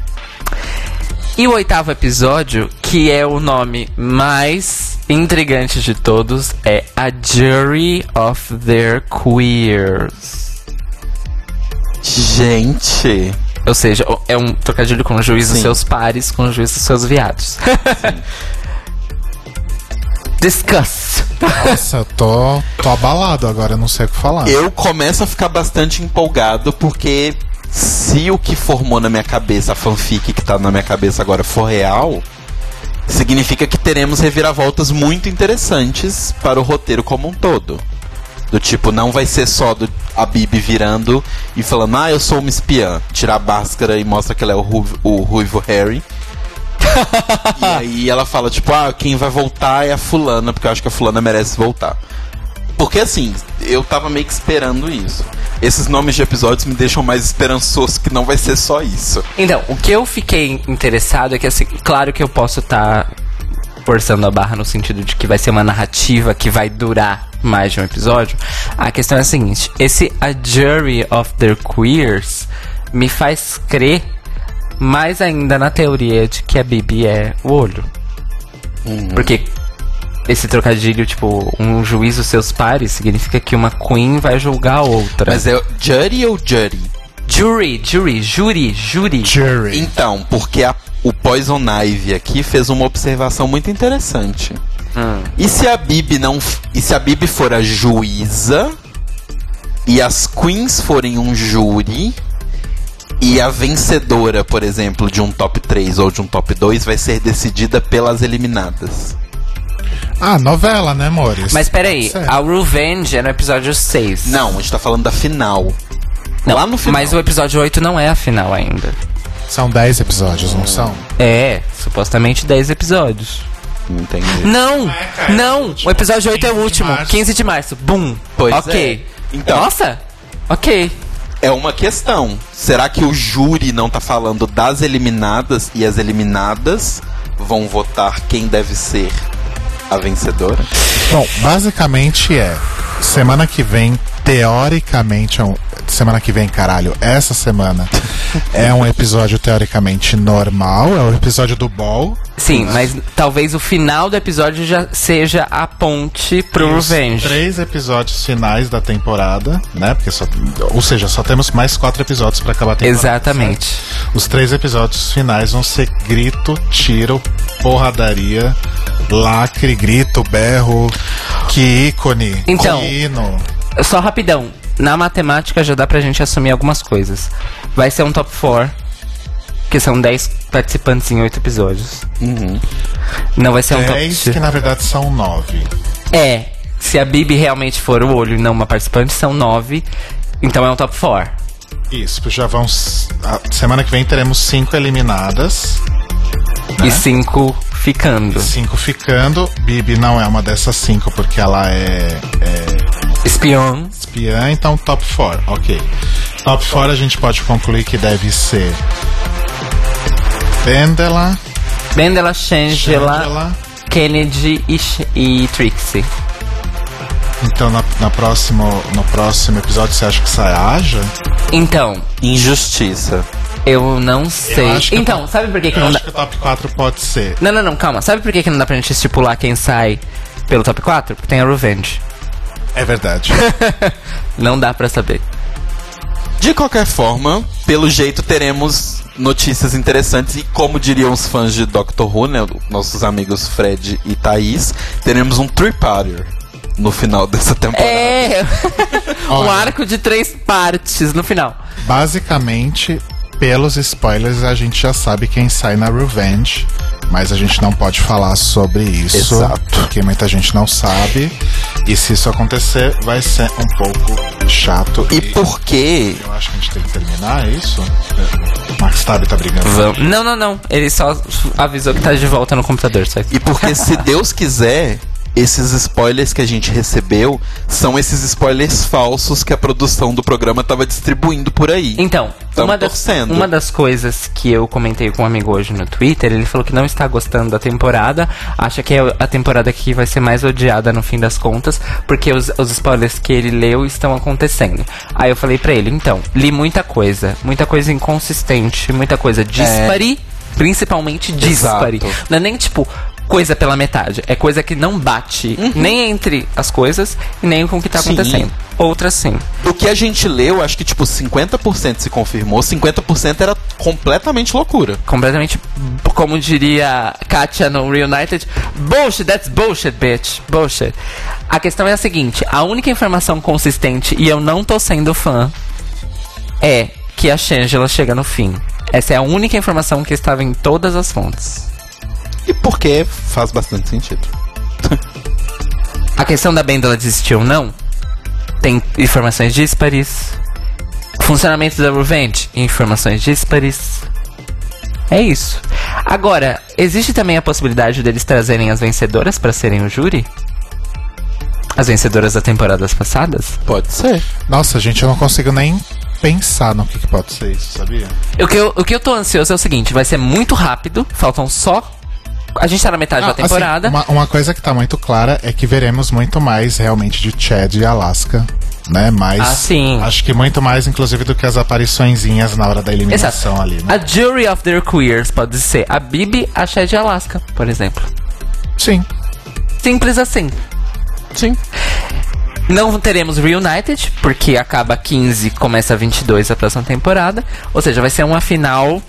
E o oitavo episódio, que é o nome mais intrigante de todos, é A Jury of Their Queers. Gente. Ou seja, é um trocadilho com o juiz dos seus pares, com o juiz dos seus viados. Discuss. Nossa, eu tô, tô abalado agora, eu não sei o que falar. Eu começo a ficar bastante empolgado porque se o que formou na minha cabeça, a fanfic que tá na minha cabeça agora for real, significa que teremos reviravoltas muito interessantes para o roteiro como um todo. Do tipo, não vai ser só do, a Bibi virando e falando, ah, eu sou uma espiã. Tirar a máscara e mostra que ela é o, ruivo- o ruivo Harry. e aí ela fala, tipo, ah, quem vai voltar é a fulana, porque eu acho que a fulana merece voltar. Porque assim, eu tava meio que esperando isso. Esses nomes de episódios me deixam mais esperançoso que não vai ser só isso. Então, o que eu fiquei interessado é que, assim, claro que eu posso estar forçando a barra no sentido de que vai ser uma narrativa que vai durar mais de um episódio. A questão é a seguinte: esse A Jury of Their Queers me faz crer mais ainda na teoria de que a Bibi é o olho. Porque esse trocadilho, tipo, um juiz dos seus pares, significa que uma queen vai julgar a outra. Mas é Jury ou Jury? Jury, jury, júri, júri. Jury. Então, porque a- o Poison Ivy aqui fez uma observação muito interessante. E se a Bibi não. E se a Bibi for a juíza e as queens forem um júri e a vencedora, por exemplo, de um top 3 ou de um top 2 vai ser decidida pelas eliminadas. Ah, novela, né, amores? Mas peraí, a Revenge é no episódio 6. Não, a gente tá falando da final. Não, Lá no final. Mas o episódio 8 não é a final ainda. São 10 episódios, não são? É, supostamente 10 episódios. Entendi. Não! cara, não! O episódio 8 é o 15 de último. março. 15 de março. Bum! Pois ok. é. Então- Nossa! Ok. É uma questão. Será que o júri não tá falando das eliminadas e as eliminadas vão votar quem deve ser a vencedora? Bom, basicamente é. Semana que vem, teoricamente, é semana que vem, caralho, essa semana é um episódio teoricamente normal, é o episódio do Ball. Sim, mas talvez o final do episódio já seja a ponte pro Os Revenge. Três episódios finais da temporada, né? Porque só, ou seja, só temos mais quatro episódios pra acabar a temporada. Exatamente. certo? Os três episódios finais vão ser grito, tiro, porradaria, lacre, grito, berro, que ícone, Então, que hino. Só rapidão. Na matemática já dá pra gente assumir algumas coisas. Vai ser um top 4, que são 10 participantes em 8 episódios. Não vai ser um top Dez que na verdade são nove. É, se a Bibi realmente for o olho e não uma participante, são 9. Então é um top 4. Isso, já vão. semana que vem teremos cinco eliminadas. E 5 ficando. Cinco ficando. Bibi não é uma dessas cinco porque ela é, é Espion. espiã, então top 4, ok. Top 4 a gente pode concluir que deve ser Vendela, Bendela, Shangela, Shangela. Kennedy e, Sh- e Trixie. Então na, na próximo, no próximo episódio você acha que sai a Aja? Então, Injustiça. eu não sei. que Então, eu- sabe por que, que Eu não dá. acho que o top 4 pode ser. Não, não, não, calma. Sabe por que, que não dá pra gente estipular quem sai pelo top 4? Porque tem a Revenge. É verdade. Não dá pra saber. De qualquer forma, pelo jeito teremos notícias interessantes e como diriam os fãs de Doctor Who, né, nossos amigos Fred e Thaís, teremos um three-parter no final dessa temporada. É! um arco de três partes no final. Basicamente, pelos spoilers, a gente já sabe quem sai na Revenge. Mas a gente não pode falar sobre isso. Exato. Porque muita gente não sabe. E se isso acontecer, vai ser um pouco chato. E por que Eu acho que a gente tem que terminar é isso. Max Tab tá brigando. Vamos. Não, não, não. Ele só avisou que tá de volta no computador. Só. E porque, se Deus quiser, esses spoilers que a gente recebeu são esses spoilers falsos que a produção do programa tava distribuindo por aí. Então, Tamo uma das, torcendo. uma das coisas que eu comentei com um amigo hoje no Twitter, ele falou que não está gostando da temporada, acha que é a temporada que vai ser mais odiada no fim das contas, porque os, os spoilers que ele leu estão acontecendo. Aí eu falei pra ele, então, li muita coisa, muita coisa inconsistente, muita coisa dispare, principalmente dispare. Não é nem tipo coisa pela metade, é coisa que não bate nem entre as coisas e nem com o que tá Sim. acontecendo. Outras sim. Do que a gente leu, acho que tipo 50% se confirmou, 50% era completamente loucura. completamente, como diria Katia no Reunited, bullshit, that's bullshit, bitch, bullshit. A questão é a seguinte, a única informação consistente, e eu não tô sendo fã, é que a Shangela chega no fim. Essa é a única informação que estava em todas as fontes. E porque faz bastante sentido. A questão da Benda ela desistir ou não, tem informações díspares. Funcionamento da Revenge, informações díspares. É isso. Agora, existe também a possibilidade deles trazerem as vencedoras para serem o júri? As vencedoras das temporadas passadas? Pode ser. Nossa, gente, eu não consigo nem pensar no que, que pode ser isso, sabia? O que, eu, o que eu tô ansioso é o seguinte: vai ser muito rápido, faltam só. A gente tá na metade Ah, da temporada. assim, uma, uma coisa que tá muito clara é que veremos muito mais realmente de Chad e Alaska. Né? Mas Ah, sim. acho que muito mais, inclusive, do que as apariçõezinhas na hora da eliminação Exato. ali, né? A Jury of Their Queers pode ser a Bibi, a Shed e a Alaska, por exemplo. Sim. Simples assim. Sim. Não teremos Reunited, porque acaba 15, começa 22 a próxima temporada. Ou seja, vai ser uma final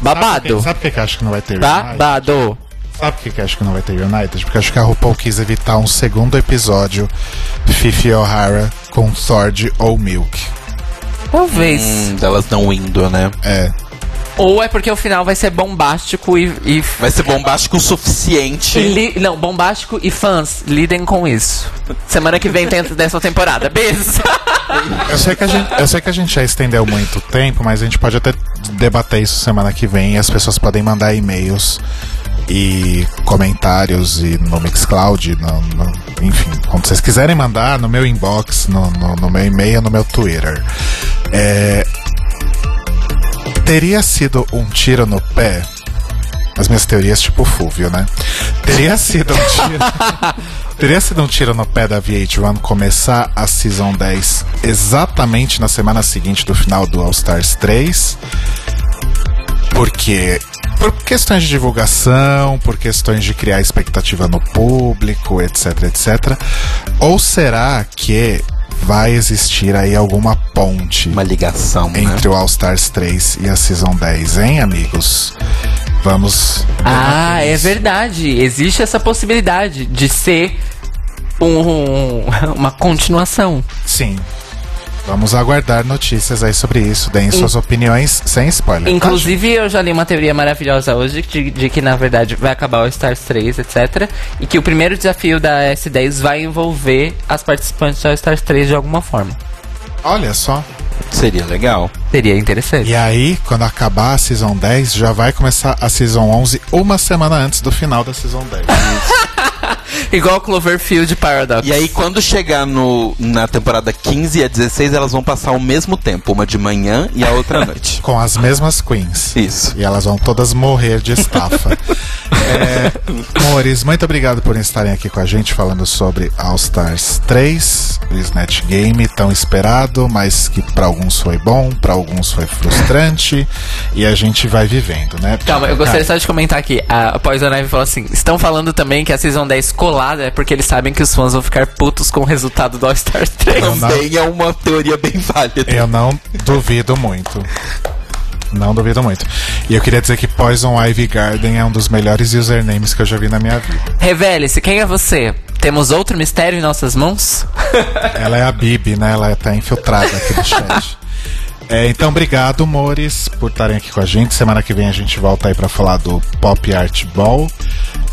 babado. Sabe por que eu acho que não vai ter? Babado. Sabe por que acho que não vai ter United? Porque eu acho que a RuPaul quis evitar um segundo episódio Fifi O'Hara com Sword ou Milk. Talvez. Hum, delas não indo, né? É. Ou é porque o final vai ser bombástico e. e Vai ser bombástico o suficiente. li- não, bombástico e fãs, lidem com isso. Semana que vem tem a décima temporada. Beijos! Eu sei, que a gente, eu sei que a gente já estendeu muito tempo, mas a gente pode até debater isso semana que vem. E as pessoas podem mandar e-mails e comentários e no Mixcloud, no, no- enfim, quando vocês quiserem mandar no meu inbox, no, no, no meu e-mail, no meu Twitter. É, teria sido um tiro no pé. As minhas teorias, tipo Fúvio, né? Teria sido um tiro. teria sido um tiro no pé da VH1 começar a Season 10 exatamente na semana seguinte do final do All Stars 3. Porque. Por questões de divulgação, por questões de criar expectativa no público, etc, etc. Ou será que vai existir aí alguma ponte Uma ligação, né? entre o All Stars 3 e a Season 10, hein, amigos? Vamos. Ah, é verdade. Existe essa possibilidade de ser um- uma continuação. Sim. Vamos aguardar notícias aí sobre isso. Deem suas opiniões sem spoiler. tá, Inclusive, eu já li uma teoria maravilhosa hoje de, de que, na verdade, vai acabar o Stars 3, etc. E que o primeiro desafio da S10 vai envolver as participantes do Stars 3 de alguma forma. Olha só. Seria legal. Seria interessante. E aí, quando acabar a Season 10, já vai começar a Season 11 uma semana antes do final da Season 10. Igual Cloverfield Paradox. E aí, quando chegar no, na temporada 15 e a 16, elas vão passar ao mesmo tempo, uma de manhã e a outra à noite. com as mesmas queens. Isso. E elas vão todas morrer de estafa. é, amores, muito obrigado por estarem aqui com a gente falando sobre All Stars 3, o Snatch Game tão esperado, mas que pra alguns foi bom, pra alguns foi frustrante, e a gente vai vivendo, né? Calma, eu gostaria Cara, só de comentar aqui. A Poison Ivy falou assim: estão falando também que a Season 10 é porque eles sabem que os fãs vão ficar putos com o resultado do All Stars 3. Eu não- Também é uma teoria bem válida. Eu não duvido muito. Não duvido muito. E eu queria dizer que Poison Ivy Garden é um dos melhores usernames que eu já vi na minha vida. Revele-se, quem é você? Temos outro mistério em nossas mãos? Ela é a Bibi, né? Ela tá infiltrada aqui no chat. É, então, obrigado, Mores, por estarem aqui com a gente. Semana que vem a gente volta aí pra falar do Pop Art Ball.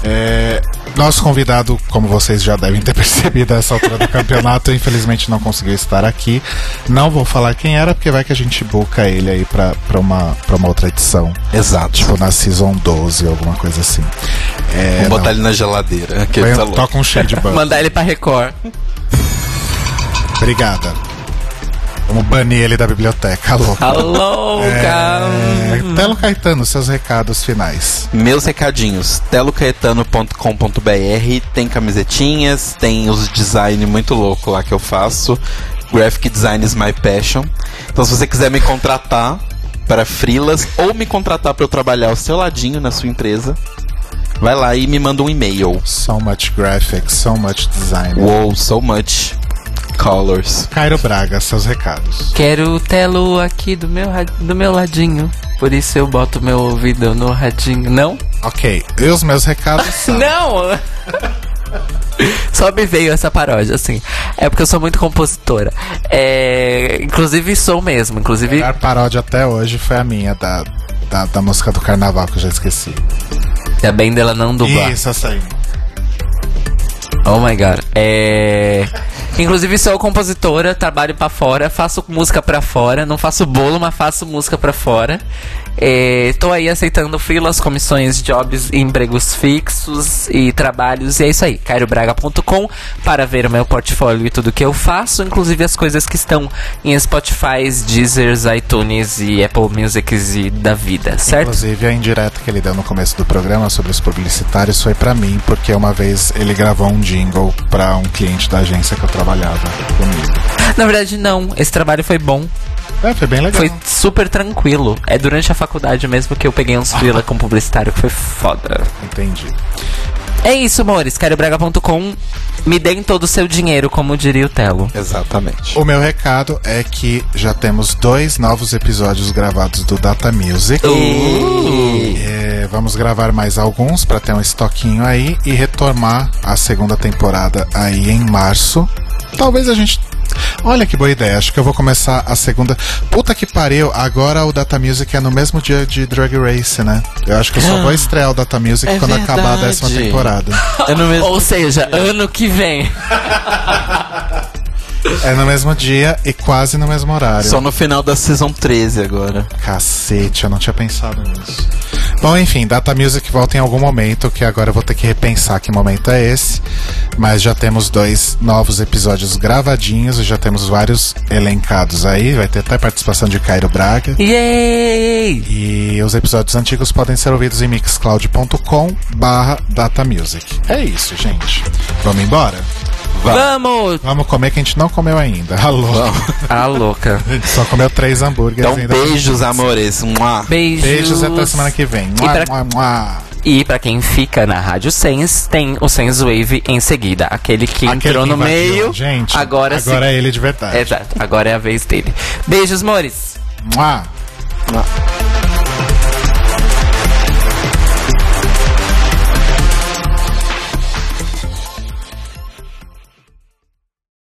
É, nosso convidado, como vocês já devem ter percebido a essa altura do campeonato, infelizmente não conseguiu estar aqui. Não vou falar quem era, porque vai que a gente busca ele aí pra, pra, uma, pra uma outra edição. Exato. Tipo na Season 12, alguma coisa assim. É, Vamos botar não. ele na geladeira. Que ele tá. Toca um shade bump. Mandar ele pra Record. Obrigada. Vamos banir ele da biblioteca, louco. Alô, É, Telo Caetano, seus recados finais. Meus recadinhos, telocaetano.com.br tem camisetinhas, tem os design muito louco lá que eu faço. Graphic design is my passion. Então se você quiser me contratar para frilas ou me contratar para eu trabalhar ao seu ladinho na sua empresa, vai lá e me manda um e-mail. So much graphics, so much design. Wow, so much colors. Cairo Braga, seus recados. Quero o Telo aqui do meu, do meu ladinho. Por isso eu boto meu ouvido no radinho. Não? Ok, e os meus recados são... Não! Só me veio essa paródia, assim. É porque eu sou muito compositora. É, inclusive sou mesmo. A Inclusive, melhor paródia até hoje foi a minha, da, da, da música do carnaval, que eu já esqueci. a bem dela não dublar. Isso, aí. Oh my god. É. Inclusive sou compositora, trabalho pra fora, faço música pra fora, não faço bolo, mas faço música pra fora. É, tô aí aceitando freelas, comissões, jobs, empregos fixos e trabalhos. E é isso aí, cairobraga.com para ver o meu portfólio e tudo que eu faço, inclusive as coisas que estão em Spotify, Deezer, iTunes e Apple Musics e da vida, certo? Inclusive, a indireta que ele deu no começo do programa sobre os publicitários foi pra mim, porque uma vez ele gravou um jingle pra um cliente da agência que eu trabalhava comigo. Na verdade, não. Esse trabalho foi bom. É, foi bem legal. Foi super tranquilo. É durante a faculdade mesmo que eu peguei uns freela com publicitário, que foi foda. Entendi. É isso, amores. CarioBraga.com. Me deem todo o seu dinheiro, como diria o Telo. Exatamente. O meu recado é que já temos dois novos episódios gravados do Data Music. É, vamos gravar mais alguns para ter um estoquinho aí e retomar a segunda temporada aí em março. Talvez a gente. Olha que boa ideia, acho que eu vou começar a segunda. Puta que pariu, agora o Data Music é no mesmo dia de Drag Race, né? Eu acho que eu só vou estrear o Data Music É quando acabar a décima verdade. temporada. É no mesmo Ou seja, ano que vem. É no mesmo dia e quase no mesmo horário. Só no final da Season 13 agora. Cacete, eu não tinha pensado nisso. Bom, enfim, Data Music volta em algum momento, que agora eu vou ter que repensar que momento é esse. Mas já temos dois novos episódios gravadinhos e já temos vários elencados aí. Vai ter até participação de Cairo Braga. Yay! E os episódios antigos podem ser ouvidos em mixcloud.com barra datamusic. É isso, gente. Vamos embora? Vamos! Vamos comer que a gente não comeu ainda. Alô. A louca. A gente só comeu três hambúrgueres Então, ainda. beijos, amores. Mua. Beijos. Beijos até semana que vem. E pra- mua, mua. E pra quem fica na Rádio Sens, tem o Sens Wave em seguida. Aquele que Aquele entrou que no meio. Gente, agora agora é ele de verdade. Exato, agora é a vez dele. Beijos, mores! Mua. Mua.